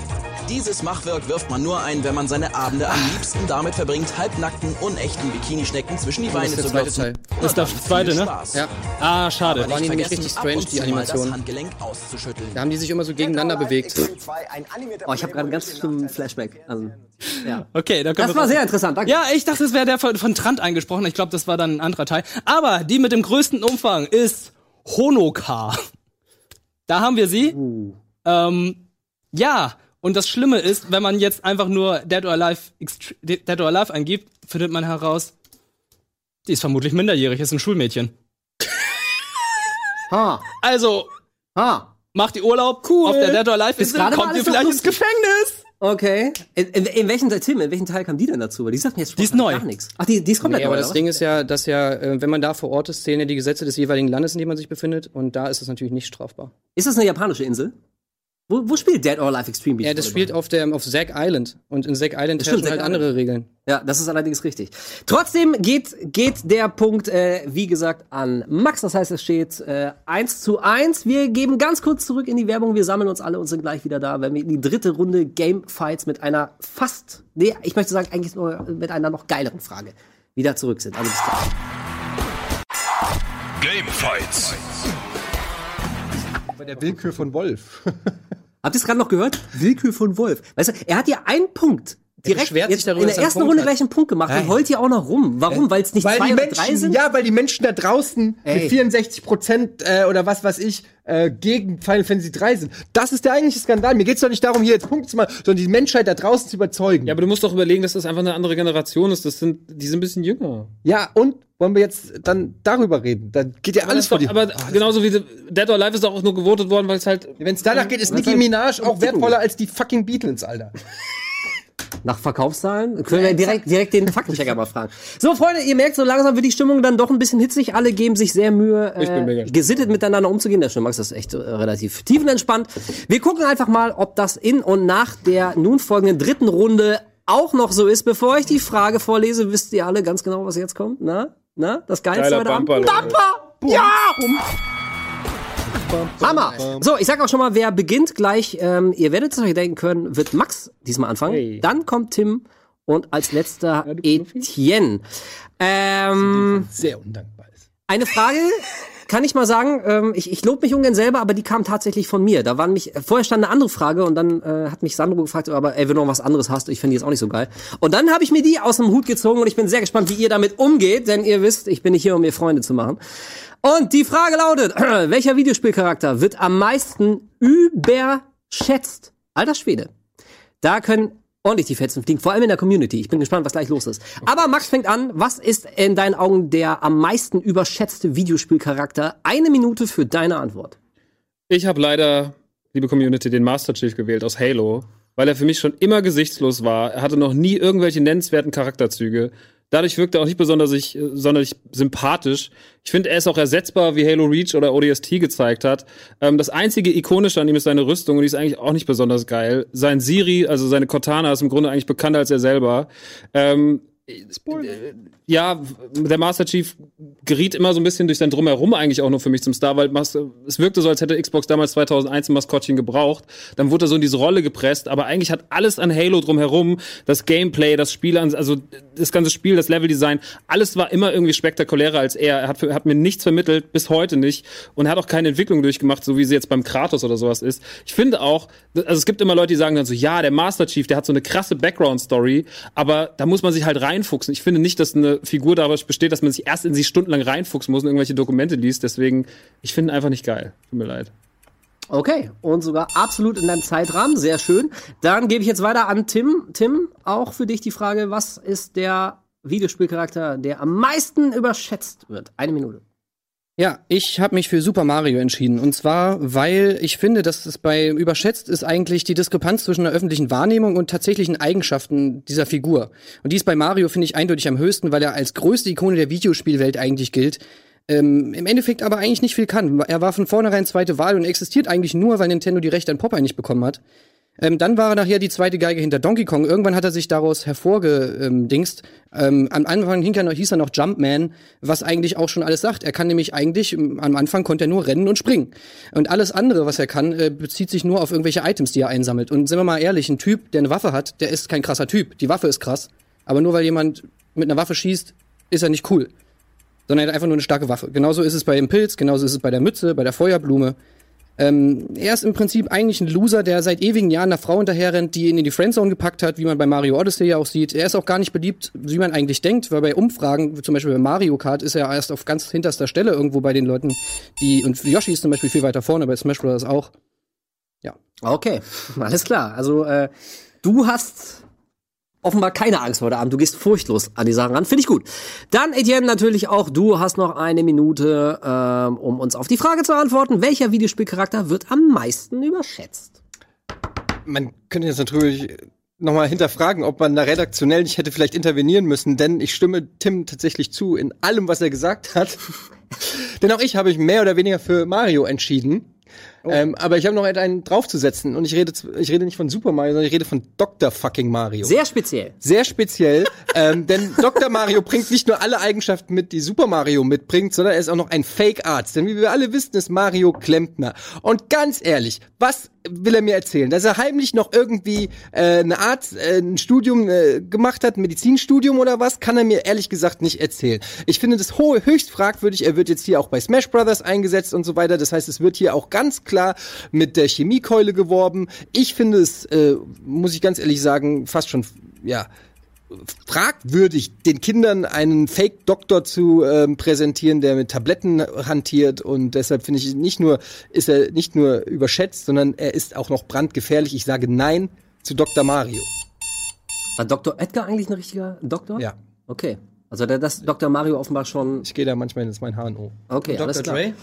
Speaker 7: Dieses Machwerk wirft man nur ein, wenn man seine Abende am liebsten damit verbringt, halbnackten, unechten Bikini-Schnecken zwischen die Beine
Speaker 8: Das ist
Speaker 7: zu
Speaker 8: der zweite
Speaker 7: gleiten.
Speaker 8: Teil.
Speaker 6: Das ist der zweite, ne?
Speaker 8: Ja.
Speaker 6: Ah, schade.
Speaker 7: Aber
Speaker 8: Waren die
Speaker 7: nicht
Speaker 8: nämlich richtig strange, die Animationen.
Speaker 7: Das.
Speaker 8: Da haben die sich immer so gegeneinander bewegt.
Speaker 3: Oh, ich habe gerade einen ganz schlimmen Flashback. Also, ja.
Speaker 6: Okay, da können
Speaker 3: Das
Speaker 6: wir
Speaker 3: war sehr interessant, danke.
Speaker 6: Ja, ich dachte, es wäre der von, von Trant eingesprochen. Ich glaube, das war dann ein anderer Teil. Aber die mit dem größten Umfang ist Honoka. Da haben wir sie. Ähm, ja, und das Schlimme ist, wenn man jetzt einfach nur Dead or Alive, Dead or Alive eingibt, findet man heraus, die ist vermutlich minderjährig, ist ein Schulmädchen.
Speaker 3: Ha,
Speaker 6: Also,
Speaker 3: ha.
Speaker 6: macht ihr Urlaub auf der Dead or Alive Insel, kommt ihr vielleicht ins. Gefängnis.
Speaker 3: Okay. In, in, in welchen Teil, in welchen Teil kam die denn dazu? Weil die sagt mir jetzt
Speaker 6: Die ist neu.
Speaker 3: gar nichts. Ach, die, die ist komplett
Speaker 8: Nee, aber
Speaker 3: neu,
Speaker 8: das
Speaker 3: oder
Speaker 8: Ding ist ja, dass ja, äh, wenn man da vor Ort ist, zählen ja die Gesetze des jeweiligen Landes, in dem man sich befindet. Und da ist es natürlich nicht strafbar.
Speaker 3: Ist das eine japanische Insel? Wo, wo spielt Dead or Alive Extreme Beach?
Speaker 8: Ja, das spielt auf, der, auf Zack Island. Und in Zack Island
Speaker 3: Das stimmt,
Speaker 8: herrschen halt
Speaker 3: Zack
Speaker 8: andere Regeln.
Speaker 3: Ja, das ist allerdings richtig. Trotzdem geht, geht der Punkt, äh, wie gesagt, an Max. Das heißt, es steht äh, 1 zu 1. Wir geben ganz kurz zurück in die Werbung. Wir sammeln uns alle und sind gleich wieder da, wenn wir in die dritte Runde Game Fights mit einer fast, nee, ich möchte sagen, eigentlich nur mit einer noch geileren Frage wieder zurück sind. Also bis gleich.
Speaker 1: Game Fights.
Speaker 5: Bei der Willkür von Wolf.
Speaker 3: Habt ihr es gerade noch gehört? Willkür von Wolf. Weißt du, er hat ja einen Punkt. Direkt jetzt
Speaker 8: darüber,
Speaker 3: in der
Speaker 8: er
Speaker 3: ersten
Speaker 8: Punkt
Speaker 3: Runde
Speaker 8: hat.
Speaker 3: gleich einen Punkt gemacht und heult hier auch noch rum. Warum? Weil es nicht
Speaker 5: weil
Speaker 3: zwei
Speaker 5: die
Speaker 3: oder
Speaker 5: Menschen,
Speaker 3: drei sind?
Speaker 5: ja, weil die Menschen da draußen
Speaker 3: Ey.
Speaker 5: mit 64 Prozent äh, oder was weiß ich äh, gegen Final Fantasy 3 sind. Das ist der eigentliche Skandal. Mir geht's doch nicht darum, hier jetzt Punkte zu machen, sondern die Menschheit da draußen zu überzeugen.
Speaker 4: Ja, aber du musst doch überlegen, dass das einfach eine andere Generation ist. Das sind, die sind ein bisschen jünger.
Speaker 5: Ja, und wollen wir jetzt dann darüber reden? Dann geht ja alles vor die
Speaker 4: aber genauso wie Dead or Alive ist auch nur gewotet worden, weil es halt
Speaker 5: Wenn es danach geht, ist Nicki Minaj auch wertvoller als die fucking Beatles, Alter.
Speaker 3: Nach Verkaufszahlen? Können wir direkt, direkt den Faktenchecker mal fragen. So, Freunde, ihr merkt, so langsam wird die Stimmung dann doch ein bisschen hitzig. Alle geben sich sehr Mühe, äh, gesittet miteinander umzugehen. Das stimmt, Max, das ist echt äh, relativ tiefenentspannt. Wir gucken einfach mal, ob das in und nach der nun folgenden dritten Runde auch noch so ist. Bevor ich die Frage vorlese, wisst ihr alle ganz genau, was jetzt kommt. Na? Na? Das Geilste
Speaker 4: Geiler
Speaker 3: heute?
Speaker 4: Bumper.
Speaker 3: Bumper! Ja! Hammer! So, ich sag auch schon mal, wer beginnt gleich, ähm, ihr werdet es euch denken können, wird Max diesmal anfangen.
Speaker 4: Hey.
Speaker 3: Dann kommt Tim und als letzter Etienne. Ähm,
Speaker 5: Sehr undankbar ist.
Speaker 3: eine Frage kann ich mal sagen, ähm, ich, ich lobe mich ungern selber, aber die kam tatsächlich von mir. Da waren mich, vorher stand eine andere Frage und dann äh, hat mich Sandro gefragt, aber ey, wenn du noch was anderes hast, ich finde die jetzt auch nicht so geil. Und dann habe ich mir die aus dem Hut gezogen und ich bin sehr gespannt, wie ihr damit umgeht, denn ihr wisst, ich bin nicht hier, um mir Freunde zu machen. Und die Frage lautet, welcher Videospielcharakter wird am meisten überschätzt? Alter Schwede. Da können ordentlich die Fetzen fliegen, vor allem in der Community. Ich bin gespannt, was gleich los ist. Aber Max fängt an. Was ist in deinen Augen der am meisten überschätzte Videospielcharakter? Eine Minute für deine Antwort.
Speaker 4: Ich habe leider, liebe Community, den Master Chief gewählt aus Halo, weil er für mich schon immer gesichtslos war. Er hatte noch nie irgendwelche nennenswerten Charakterzüge. Dadurch wirkt er auch nicht besonders äh, sonderlich sympathisch. Ich finde, er ist auch ersetzbar, wie Halo Reach oder ODST gezeigt hat. Ähm, das einzige ikonische an ihm ist seine Rüstung und die ist eigentlich auch nicht besonders geil. Sein Siri, also seine Cortana, ist im Grunde eigentlich bekannter als er selber. Ähm, ja, der Master Chief geriet immer so ein bisschen durch sein Drumherum eigentlich auch nur für mich zum Star, weil es wirkte so, als hätte Xbox damals 2001 ein Maskottchen gebraucht. Dann wurde er so in diese Rolle gepresst, aber eigentlich hat alles an Halo drumherum, das Gameplay, das Spiel, also das ganze Spiel, das Leveldesign, alles war immer irgendwie spektakulärer als er. Er hat, hat mir nichts vermittelt, bis heute nicht. Und er hat auch keine Entwicklung durchgemacht, so wie sie jetzt beim Kratos oder sowas ist. Ich finde auch, also es gibt immer Leute, die sagen dann so, ja, der Master Chief, der hat so eine krasse Background-Story, aber da muss man sich halt reinfuchsen. Ich finde nicht, dass eine Figur daraus besteht, dass man sich erst in sie stundenlang reinfuchsen muss und irgendwelche Dokumente liest. Deswegen, ich finde ihn einfach nicht geil. Tut mir leid.
Speaker 3: Okay, und sogar absolut in deinem Zeitrahmen. Sehr schön. Dann gebe ich jetzt weiter an Tim. Tim, auch für dich die Frage, was ist der Videospielcharakter, der am meisten überschätzt wird? Eine Minute.
Speaker 8: Ja, ich habe mich für Super Mario entschieden. Und zwar, weil ich finde, dass es bei überschätzt ist eigentlich die Diskrepanz zwischen der öffentlichen Wahrnehmung und tatsächlichen Eigenschaften dieser Figur. Und die ist bei Mario, finde ich, eindeutig am höchsten, weil er als größte Ikone der Videospielwelt eigentlich gilt. Ähm, Im Endeffekt aber eigentlich nicht viel kann. Er war von vornherein zweite Wahl und existiert eigentlich nur, weil Nintendo die Rechte an Popeye nicht bekommen hat. Ähm, dann war er nachher die zweite Geige hinter Donkey Kong. Irgendwann hat er sich daraus hervorgedingst. Ähm, am Anfang hing er noch, hieß er noch Jumpman, was eigentlich auch schon alles sagt. Er kann nämlich eigentlich, am Anfang konnte er nur rennen und springen. Und alles andere, was er kann, äh, bezieht sich nur auf irgendwelche Items, die er einsammelt. Und sind wir mal ehrlich, ein Typ, der eine Waffe hat, der ist kein krasser Typ. Die Waffe ist krass. Aber nur weil jemand mit einer Waffe schießt, ist er nicht cool. Sondern er hat einfach nur eine starke Waffe. Genauso ist es bei dem Pilz, genauso ist es bei der Mütze, bei der Feuerblume. Ähm, er ist im Prinzip eigentlich ein Loser, der seit ewigen Jahren einer Frau hinterherrennt, die ihn in die Friendzone gepackt hat, wie man bei Mario Odyssey ja auch sieht. Er ist auch gar nicht beliebt, wie man eigentlich denkt, weil bei Umfragen, zum Beispiel bei Mario Kart, ist er erst auf ganz hinterster Stelle irgendwo bei den Leuten, die, und Yoshi ist zum Beispiel viel weiter vorne, bei Smash Bros. auch. Ja.
Speaker 3: Okay, alles klar. Also, äh, du hast offenbar keine Angst heute Abend. Du gehst furchtlos an die Sachen ran. Finde ich gut. Dann, Etienne, natürlich auch du hast noch eine Minute, ähm, um uns auf die Frage zu antworten. Welcher Videospielcharakter wird am meisten überschätzt?
Speaker 5: Man könnte jetzt natürlich nochmal hinterfragen, ob man da redaktionell nicht hätte vielleicht intervenieren müssen, denn ich stimme Tim tatsächlich zu in allem, was er gesagt hat. denn auch ich habe mich mehr oder weniger für Mario entschieden. Oh. Ähm, aber ich habe noch einen draufzusetzen und ich rede, ich rede nicht von Super Mario, sondern ich rede von Dr. fucking Mario.
Speaker 3: Sehr speziell.
Speaker 5: Sehr speziell, ähm, denn Dr. Mario bringt nicht nur alle Eigenschaften mit, die Super Mario mitbringt, sondern er ist auch noch ein Fake-Arzt. Denn wie wir alle wissen, ist Mario Klempner. Und ganz ehrlich, was will er mir erzählen? Dass er heimlich noch irgendwie äh, eine Art, äh, ein Studium äh, gemacht hat, ein Medizinstudium oder was, kann er mir ehrlich gesagt nicht erzählen. Ich finde das höchst fragwürdig. Er wird jetzt hier auch bei Smash Brothers eingesetzt und so weiter. Das heißt, es wird hier auch ganz klar mit der Chemiekeule geworben. Ich finde es, äh, muss ich ganz ehrlich sagen, fast schon, ja, fragwürdig, den Kindern einen Fake-Doktor zu ähm, präsentieren, der mit Tabletten hantiert und deshalb finde ich nicht nur ist er nicht nur überschätzt, sondern er ist auch noch brandgefährlich. Ich sage Nein zu Dr. Mario.
Speaker 3: War Dr. Edgar eigentlich ein richtiger Doktor?
Speaker 5: Ja.
Speaker 3: Okay. Also der, das Dr. Mario offenbar schon.
Speaker 5: Ich gehe da manchmal ins mein HNO.
Speaker 3: Okay,
Speaker 8: Dr.
Speaker 3: alles klar.
Speaker 8: Dre?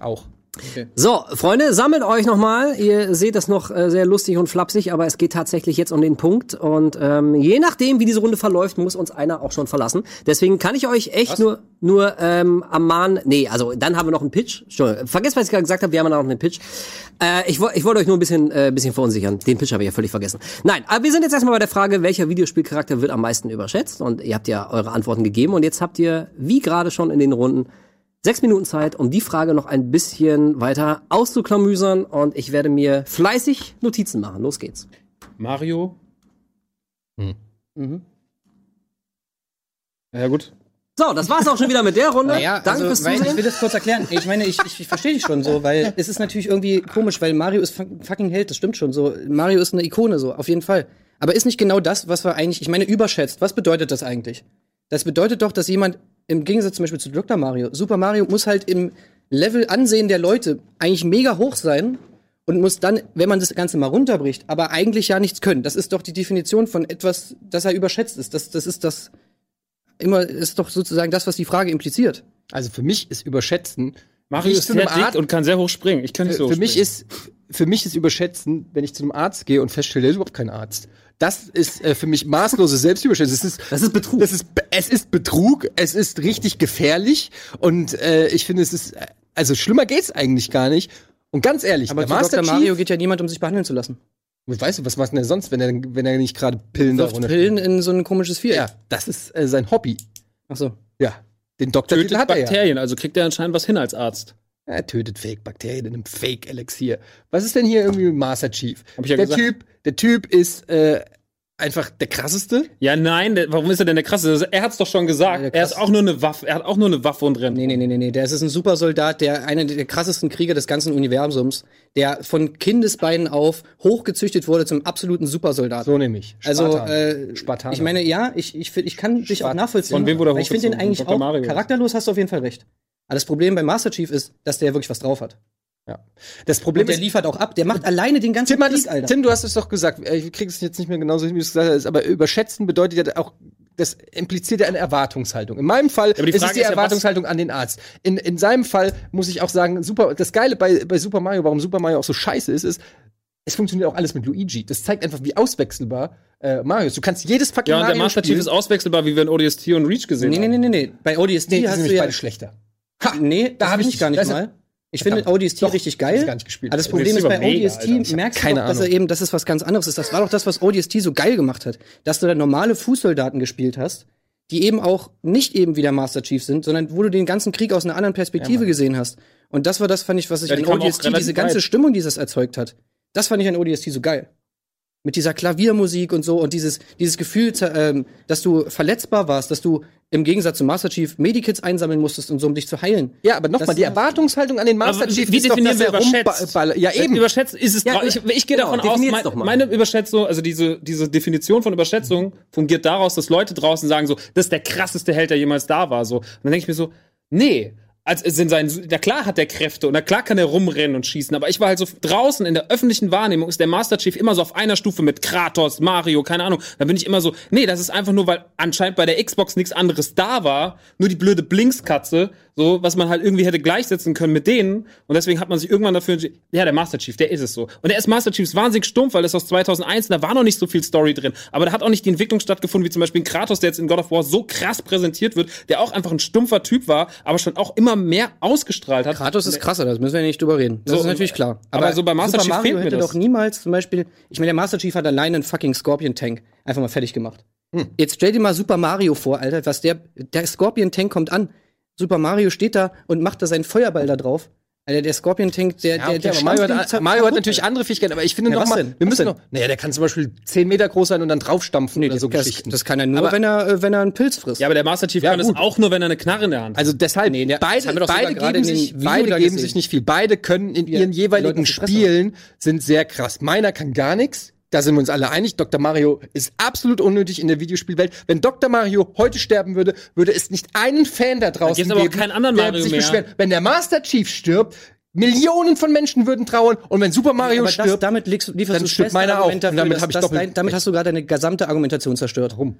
Speaker 5: Auch.
Speaker 8: Okay.
Speaker 3: So, Freunde, sammelt euch nochmal. Ihr seht das noch äh, sehr lustig und flapsig, aber es geht tatsächlich jetzt um den Punkt. Und ähm, je nachdem, wie diese Runde verläuft, muss uns einer auch schon verlassen. Deswegen kann ich euch echt nur nur ähm, ermahnen. Nee, also dann haben wir noch einen Pitch. Entschuldigung, vergesst, was ich gerade gesagt habe. Wir haben noch einen Pitch. Äh, ich ich wollte euch nur ein bisschen, äh, bisschen verunsichern. Den Pitch habe ich ja völlig vergessen. Nein, aber wir sind jetzt erstmal bei der Frage, welcher Videospielcharakter wird am meisten überschätzt? Und ihr habt ja eure Antworten gegeben. Und jetzt habt ihr, wie gerade schon in den Runden, sechs Minuten Zeit, um die Frage noch ein bisschen weiter auszuklamüsern. Und ich werde mir fleißig Notizen machen. Los geht's.
Speaker 4: Mario.
Speaker 8: Mhm.
Speaker 4: Ja, gut.
Speaker 3: So, das war's auch schon wieder mit der Runde.
Speaker 8: Naja,
Speaker 3: Danke
Speaker 8: also,
Speaker 3: fürs
Speaker 8: weil, ich will das kurz erklären. Ich meine, ich, ich, ich verstehe dich schon so, weil es ist natürlich irgendwie komisch, weil Mario ist fuck- fucking Held, das stimmt schon so. Mario ist eine Ikone so, auf jeden Fall. Aber ist nicht genau das, was wir eigentlich, ich meine, überschätzt. Was bedeutet das eigentlich? Das bedeutet doch, dass jemand im Gegensatz zum Beispiel zu Dr. Mario, Super Mario muss halt im Level Ansehen der Leute eigentlich mega hoch sein und muss dann, wenn man das Ganze mal runterbricht, aber eigentlich ja nichts können. Das ist doch die Definition von etwas, dass er überschätzt ist. Das, das ist das immer, ist doch sozusagen das, was die Frage impliziert.
Speaker 5: Also für mich ist überschätzen.
Speaker 4: Mario ist
Speaker 5: zu
Speaker 4: sehr
Speaker 5: einem
Speaker 4: dick
Speaker 5: Arzt-
Speaker 4: und kann sehr hoch springen. Ich kann nicht so hoch
Speaker 5: für mich ist für mich ist überschätzen, wenn ich zu einem Arzt gehe und feststelle, der ist überhaupt kein Arzt. Das ist äh, für mich maßlose Selbstüberschätzung. Es ist,
Speaker 3: Das ist Betrug.
Speaker 5: Das ist, es ist Betrug. Es ist richtig gefährlich. Und äh, ich finde, es ist, also schlimmer geht's eigentlich gar nicht. Und ganz ehrlich,
Speaker 8: Aber
Speaker 5: der Master
Speaker 8: Dr. Mario
Speaker 5: Chief,
Speaker 8: geht ja niemand, um sich behandeln zu lassen.
Speaker 5: weißt du, was macht denn der sonst, wenn er, wenn er nicht gerade Pillen da
Speaker 8: Pillen in so ein komisches Viereck.
Speaker 5: Ja, das ist äh, sein Hobby.
Speaker 8: Ach so.
Speaker 5: Ja, den Doktortitel hat er ja.
Speaker 4: Bakterien, also kriegt er anscheinend was hin als Arzt.
Speaker 5: Er tötet Fake-Bakterien in einem Fake-Elixier. Was ist denn hier irgendwie mit Master Chief?
Speaker 4: Hab ich ja
Speaker 5: der
Speaker 4: gesagt.
Speaker 5: Typ, der Typ ist äh, einfach der krasseste.
Speaker 4: Ja, nein, der, warum ist er denn der krasse? Er hat's doch schon gesagt.
Speaker 8: Ja,
Speaker 4: er ist auch nur eine Waffe. Er hat auch nur eine Waffe und rennt.
Speaker 8: Nee, nee, nee, nee, nee. Der ist ein Supersoldat, der einer der krassesten Krieger des ganzen Universums, der von Kindesbeinen auf hochgezüchtet wurde zum absoluten Supersoldaten.
Speaker 5: So nämlich.
Speaker 8: Also,
Speaker 5: Spartan.
Speaker 8: äh,
Speaker 5: Spartaner.
Speaker 8: ich meine, ja, ich, ich, ich kann dich auch
Speaker 5: Spartan.
Speaker 8: nachvollziehen.
Speaker 4: Von wem wurde er
Speaker 8: Ich finde den eigentlich auch
Speaker 4: Mario.
Speaker 8: charakterlos, hast du auf jeden Fall recht. Aber das Problem bei Master Chief ist, dass der wirklich was drauf hat.
Speaker 5: ja. Das Problem
Speaker 8: Und der
Speaker 5: ist,
Speaker 8: liefert auch ab. Der macht alleine den ganzen
Speaker 5: Tim,
Speaker 8: Krieg,
Speaker 5: es,
Speaker 8: Alter.
Speaker 5: Tim, du hast es doch gesagt. äh, Ich krieg es jetzt nicht mehr genauso hin, wie du es gesagt hast. Aber überschätzen bedeutet ja auch, das impliziert ja eine Erwartungshaltung. In meinem Fall
Speaker 4: die
Speaker 5: ist es die
Speaker 4: ist ja,
Speaker 5: Erwartungshaltung an den Arzt. In, in seinem Fall muss ich auch sagen, super, das Geile bei, bei Super Mario, warum Super Mario auch so scheiße ist, ist, es funktioniert auch alles mit Luigi. Das zeigt einfach, wie auswechselbar äh, Mario ist. Du kannst jedes fucking
Speaker 4: Ja, und der
Speaker 5: Mario
Speaker 4: Master Chief ist auswechselbar, wie wir in ODST und Reach gesehen
Speaker 8: Nee, nee,
Speaker 4: haben.
Speaker 8: nee, nee, nee. Bei ODST
Speaker 5: Nee, die
Speaker 8: hast
Speaker 5: sind
Speaker 8: du
Speaker 5: nämlich
Speaker 8: ja.
Speaker 5: beide schlechter.
Speaker 8: Nee,
Speaker 5: Da
Speaker 8: das
Speaker 5: hab
Speaker 8: will
Speaker 5: ich
Speaker 8: gar nicht mal. Ich finde. ODST
Speaker 5: Doch,
Speaker 8: richtig
Speaker 5: hab ich
Speaker 8: geil.
Speaker 5: gar nicht gespielt.
Speaker 8: Aber das Problem ist bei
Speaker 4: mega,
Speaker 8: ODST,
Speaker 4: Alter.
Speaker 8: Merkst du doch, dass er eben, dass es was ganz anderes ist. Das war doch das, was ODST so geil gemacht hat. Dass du da normale Fußsoldaten gespielt hast, die eben auch nicht eben wie der Master Chief sind, sondern wo du den ganzen Krieg aus einer anderen Perspektive gesehen hast. Und das war das, fand ich, was ich
Speaker 4: Ja,
Speaker 8: an ODST, diese ganze
Speaker 4: weit.
Speaker 8: Stimmung, die das erzeugt hat, das fand ich an ODST so geil. Mit dieser Klaviermusik und so und dieses, dieses Gefühl, ähm, dass du verletzbar warst, dass du im Gegensatz zum Master Chief Medikits einsammeln musstest, und so, um dich zu heilen.
Speaker 5: Ja, aber nochmal, die
Speaker 8: war-
Speaker 5: Erwartungshaltung an den Master Chief
Speaker 4: wie
Speaker 5: ist doch,
Speaker 4: definieren
Speaker 5: dass
Speaker 4: wir überschätzt?
Speaker 5: rumba- Ja, eben.
Speaker 4: Überschätzt ist es.
Speaker 3: Ja,
Speaker 4: ich, ich gehe
Speaker 3: genau,
Speaker 4: davon aus, mein,
Speaker 3: doch
Speaker 4: meine Überschätzung, also diese, diese Definition von Überschätzung fungiert daraus, dass Leute draußen sagen so, das ist der krasseste Held, der jemals da war. So. Und dann denke ich mir so, nee. Als es in seinen, na klar hat er Kräfte und na klar kann er rumrennen und schießen, aber ich war halt so draußen in der öffentlichen Wahrnehmung ist der Master Chief immer so auf einer Stufe mit Kratos, Mario, keine Ahnung. Da bin ich immer so, nee, das ist einfach nur, weil anscheinend bei der Xbox nichts anderes da war, nur die blöde Blinkskatze, so, was man halt irgendwie hätte gleichsetzen können mit denen. Und deswegen hat man sich irgendwann dafür entschieden, ja, der Master Chief, der ist es so. Und der ist Master Chief ist wahnsinnig stumpf, weil das aus 2001, da war noch nicht so viel Story drin. Aber da hat auch nicht die Entwicklung stattgefunden, wie zum Beispiel ein Kratos, der jetzt in God of War so krass präsentiert wird, der auch einfach ein stumpfer Typ war, aber schon auch immer mehr ausgestrahlt hat.
Speaker 8: Kratos ist krasser, das müssen wir nicht drüber reden. Das
Speaker 4: So,
Speaker 8: ist natürlich klar.
Speaker 4: aber so bei Master
Speaker 8: Super
Speaker 4: Chief
Speaker 8: Mario
Speaker 4: fehlt mir
Speaker 8: hätte
Speaker 4: das.
Speaker 8: doch niemals zum Beispiel, ich meine, der Master Chief hat alleine einen fucking Scorpion Tank einfach mal fertig gemacht.
Speaker 4: Hm.
Speaker 8: Jetzt stell dir mal Super Mario vor, Alter, was der, der Scorpion Tank kommt an. Super Mario steht da und macht da seinen Feuerball da drauf. Alter, der Scorpion Tank, der,
Speaker 5: Ja,
Speaker 8: der,
Speaker 5: okay,
Speaker 8: der
Speaker 5: aber Mario, hat, Mario hat natürlich andere Fähigkeiten, aber ich finde
Speaker 8: Ja,
Speaker 5: noch
Speaker 8: was
Speaker 5: mal,
Speaker 8: denn?
Speaker 5: wir
Speaker 8: Was
Speaker 5: müssen
Speaker 8: denn?
Speaker 5: noch, naja, der kann zum Beispiel 10 Meter groß sein und dann draufstampfen oder so
Speaker 8: das,
Speaker 5: Geschichten.
Speaker 8: das kann er nur,
Speaker 5: Aber-
Speaker 8: wenn er, äh, wenn er einen Pilz frisst.
Speaker 4: Ja, aber der Master Chief
Speaker 5: Ja,
Speaker 4: kann es
Speaker 5: gut.
Speaker 4: auch nur, wenn er eine Knarre in der Hand hat.
Speaker 5: Also deshalb,
Speaker 8: Nee, der- das
Speaker 5: beide,
Speaker 8: haben wir doch sogar
Speaker 5: beide geben, sich, beide geben sich nicht viel. Beide können in ihren jeweiligen Spielen sind sehr krass. Meiner kann gar nichts. Da sind wir uns alle einig. Dr. Mario ist absolut unnötig in der Videospielwelt. Wenn Dr. Mario heute sterben würde, würde es nicht einen Fan da draußen
Speaker 4: gibt's aber auch
Speaker 5: geben,
Speaker 4: keinen anderen
Speaker 5: der
Speaker 4: Mario
Speaker 5: sich
Speaker 4: mehr.
Speaker 5: beschwert. Wenn der Master Chief stirbt, Millionen von Menschen würden trauern. Und wenn Super Mario
Speaker 8: aber das,
Speaker 5: stirbt,
Speaker 8: damit legst, lieferst
Speaker 5: dann
Speaker 8: du
Speaker 5: stirbt meiner auch. Und
Speaker 8: dafür,
Speaker 5: damit
Speaker 8: dass
Speaker 5: ich
Speaker 8: das dein, damit hast du gerade deine gesamte Argumentation zerstört. Warum?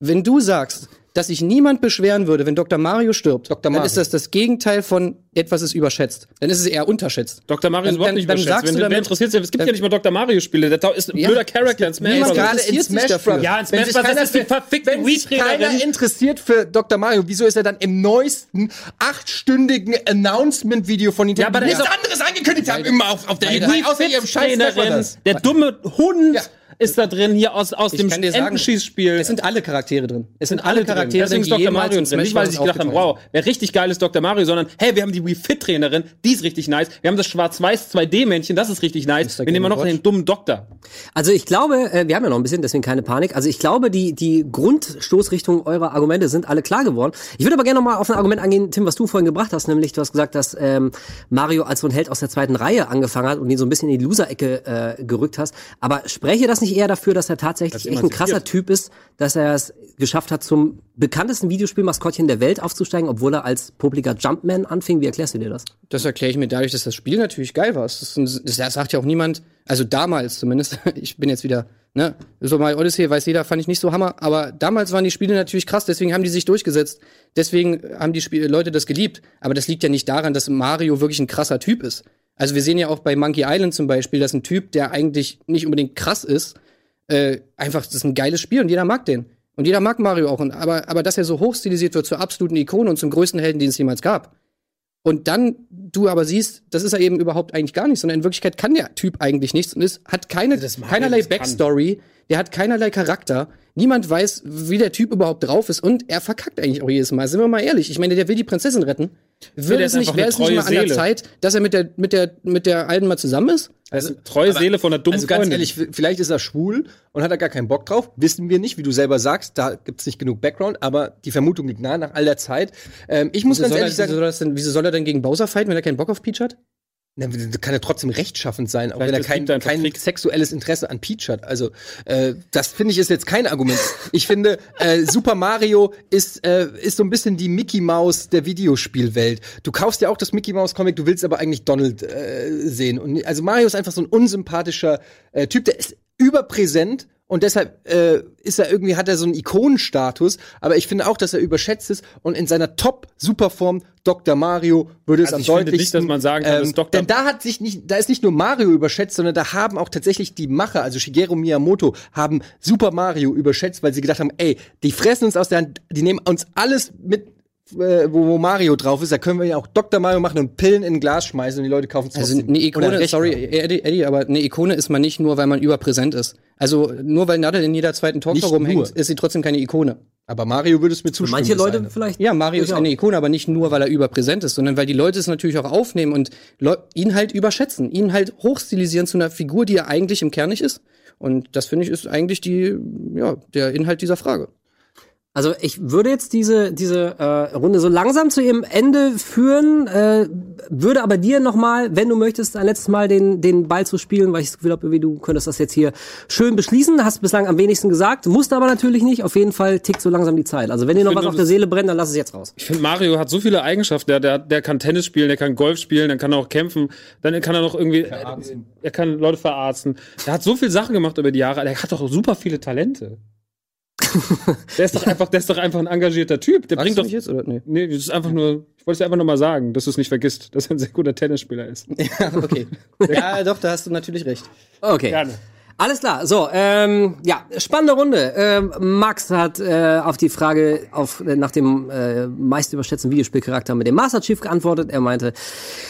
Speaker 8: Wenn du sagst, dass sich niemand beschweren würde, wenn Dr. Mario stirbt,
Speaker 5: Dr.
Speaker 8: dann
Speaker 5: Mario.
Speaker 8: ist das das Gegenteil von etwas ist überschätzt. Dann ist es eher unterschätzt.
Speaker 4: Dr. Mario ist
Speaker 8: Dann-
Speaker 4: überhaupt
Speaker 8: dann-
Speaker 4: nicht
Speaker 8: dann
Speaker 4: überschätzt. Wenn,
Speaker 8: du
Speaker 4: wer
Speaker 8: damit-
Speaker 4: interessiert sich, es gibt
Speaker 8: dann-
Speaker 4: ja nicht mal Dr. Mario-Spiele. Der ist ein
Speaker 8: Ja,
Speaker 4: blöder Charakter in Smash Bros.
Speaker 5: gerade in
Speaker 8: interessiert sich
Speaker 5: Smash
Speaker 8: dafür.
Speaker 5: Bros.
Speaker 4: Ja, in Smash Bros.
Speaker 5: keiner
Speaker 4: ist die
Speaker 5: für-
Speaker 4: verfickte
Speaker 5: Wenn sich keiner interessiert für Dr. Mario, wieso ist er dann im neuesten achtstündigen Announcement-Video von Nintendo?
Speaker 4: Ja, aber
Speaker 5: nichts anderes angekündigt haben, immer auf, auf der
Speaker 8: Weil-
Speaker 5: E3, außer ihrem scheiß
Speaker 4: der dumme Hund. Ist da drin, hier aus, aus dem Entenschießspiel.
Speaker 8: Es sind alle Charaktere drin. Es sind
Speaker 4: alle
Speaker 8: alle Charaktere
Speaker 4: Deswegen
Speaker 8: drin,
Speaker 4: ist
Speaker 8: die
Speaker 4: Dr. Mario
Speaker 8: in
Speaker 4: drin. Nicht, weil sie sich gedacht haben, wow, wer richtig geil ist Dr. Mario, sondern hey, wir haben die Wii Fit Trainerin, die ist richtig nice. Wir haben das schwarz-weiß 2D-Männchen, das ist richtig nice. Wir nehmen noch den dummen Doktor.
Speaker 3: Also ich glaube, äh, wir haben ja noch ein bisschen, deswegen keine Panik. Also ich glaube, die, die Grundstoßrichtung eurer Argumente sind alle klar geworden. Ich würde aber gerne noch mal auf ein Argument angehen, Tim, was du vorhin gebracht hast, nämlich du hast gesagt, dass ähm, Mario als so ein Held aus der zweiten Reihe angefangen hat und ihn so ein bisschen in die Loser-Ecke äh, gerückt hast. Aber spreche das nicht eher dafür, dass er tatsächlich echt ein krasser Typ ist, dass er es geschafft hat, zum bekanntesten Videospielmaskottchen der Welt aufzusteigen, obwohl er als publiker Jumpman anfing? Wie erklärst du dir das?
Speaker 8: Das erkläre ich mir dadurch, dass das Spiel natürlich geil war. Das, ein, das sagt ja auch niemand, also damals zumindest, ich bin jetzt wieder, ne, so mal Odyssey, weiß jeder, fand ich nicht so hammer, aber damals waren die Spiele natürlich krass, deswegen haben die sich durchgesetzt. Deswegen haben die Spiel Leute das geliebt. Aber das liegt ja nicht daran, dass Mario wirklich ein krasser Typ ist. Also wir sehen ja auch bei Monkey Island zum Beispiel, dass ein Typ, der eigentlich nicht unbedingt krass ist, äh, einfach, das ist ein geiles Spiel und jeder mag den. Und jeder mag Mario auch. Und, aber, aber dass er so hochstilisiert wird zur absoluten Ikone und zum größten Helden, den es jemals gab. Und dann du aber siehst, das ist er eben überhaupt eigentlich gar nicht, sondern in Wirklichkeit kann der Typ eigentlich nichts und ist, hat keine, keinerlei
Speaker 4: das kann.
Speaker 8: Backstory, der hat keinerlei Charakter. Niemand weiß, wie der Typ überhaupt drauf ist und er verkackt eigentlich auch jedes Mal. Sind wir mal ehrlich. Ich meine, der will die Prinzessin retten.
Speaker 4: Der
Speaker 8: es nicht, wäre es nicht mal an der. Zeit, dass er mit der, mit der, mit der Alten mal zusammen ist?
Speaker 4: Also, treue Seele von einer dummen
Speaker 5: Also ganz
Speaker 4: Freundin.
Speaker 5: ehrlich, vielleicht ist er schwul und hat er gar keinen Bock drauf. Wissen wir nicht, wie du selber sagst. Da gibt's nicht genug Background, aber die Vermutung liegt nahe nach all der Zeit. Ähm, ich muss
Speaker 8: Wieso
Speaker 5: ganz
Speaker 8: soll, er,
Speaker 5: ehrlich
Speaker 8: wieso,
Speaker 5: sagen,
Speaker 8: soll das denn, wieso soll er denn gegen Bowser fighten, wenn er keinen Bock auf Peach hat?
Speaker 5: Na, kann er trotzdem rechtschaffend sein, auch
Speaker 4: Vielleicht
Speaker 5: wenn er kein, kein sexuelles Interesse an Peach hat. Also äh, das finde ich ist jetzt kein Argument. Ich finde, äh, Super Mario ist äh, ist so ein bisschen die Mickey Mouse der Videospielwelt. Du kaufst ja auch das Mickey Mouse Comic, du willst aber eigentlich Donald äh, sehen. Und also Mario ist einfach so ein unsympathischer äh, Typ, der ist überpräsent und deshalb äh, ist er irgendwie hat er so einen Ikonenstatus, aber ich finde auch, dass er überschätzt ist und in seiner Top Superform Dr. Mario würde es
Speaker 4: Also
Speaker 5: am
Speaker 4: ich finde
Speaker 5: deutlichsten
Speaker 4: nicht, dass man sagen kann, dass Dr.
Speaker 5: denn da hat sich nicht da ist nicht nur Mario überschätzt, sondern da haben auch tatsächlich die Macher, also Shigeru Miyamoto haben Super Mario überschätzt, weil sie gedacht haben, ey, die fressen uns aus der Hand, die nehmen uns alles mit äh, wo, wo Mario drauf ist, da können wir ja auch Dr. Mario machen und Pillen in ein Glas schmeißen und die Leute kaufen es
Speaker 8: Also eine Ikone, sorry. Eddie, Eddie, aber eine Ikone ist man nicht nur, weil man überpräsent ist. Also nur weil Nadel in jeder zweiten
Speaker 5: Nicht
Speaker 8: Talkshow rumhängt,
Speaker 5: nur.
Speaker 8: ist sie trotzdem keine Ikone.
Speaker 5: Aber Mario würde es mir zustimmen.
Speaker 3: Manche Leute
Speaker 5: eine.
Speaker 3: vielleicht.
Speaker 8: Ja, Mario ist eine Ikone, aber nicht nur, weil er überpräsent ist, sondern weil die Leute es natürlich auch aufnehmen und Leu ihn halt überschätzen, ihn halt hochstilisieren zu einer Figur, die er eigentlich im Kern nicht ist. Und das finde ich ist eigentlich die, ja, der Inhalt dieser Frage.
Speaker 3: Also ich würde jetzt diese diese äh, Runde so langsam zu ihrem Ende führen, äh, würde aber dir noch mal, wenn du möchtest, ein letztes Mal den den Ball zu spielen, weil ich das Gefühl habe, irgendwie du könntest das jetzt hier schön beschließen. Hast bislang am wenigsten gesagt, musst aber natürlich nicht. Auf jeden Fall tickt so langsam die Zeit. Also wenn dir noch was auf der Seele brennt, dann lass es jetzt raus.
Speaker 4: Ich finde, Mario hat so viele Eigenschaften. Der, der, der kann Tennis spielen, der kann Golf spielen, dann kann er auch kämpfen, dann kann er noch irgendwie, er kann Leute verarzten. Der hat so viele Sachen gemacht über die Jahre. Der hat doch super viele Talente. der ist doch einfach, der ist doch einfach ein engagierter Typ. Der bringt
Speaker 8: du
Speaker 4: doch.
Speaker 8: mich jetzt oder nee?
Speaker 4: Nee, das ist einfach nur, ich wollte es dir einfach nur mal sagen, dass du es nicht vergisst, dass er ein sehr guter Tennisspieler ist.
Speaker 8: Ja, okay. ja, doch, da hast du natürlich recht.
Speaker 3: Okay.
Speaker 4: Gerne.
Speaker 3: Alles klar. So, ähm, ja, spannende Runde. Ähm, Max hat äh, auf die Frage auf, äh, nach dem äh, meist überschätzten Videospielcharakter mit dem Master Chief geantwortet. Er meinte,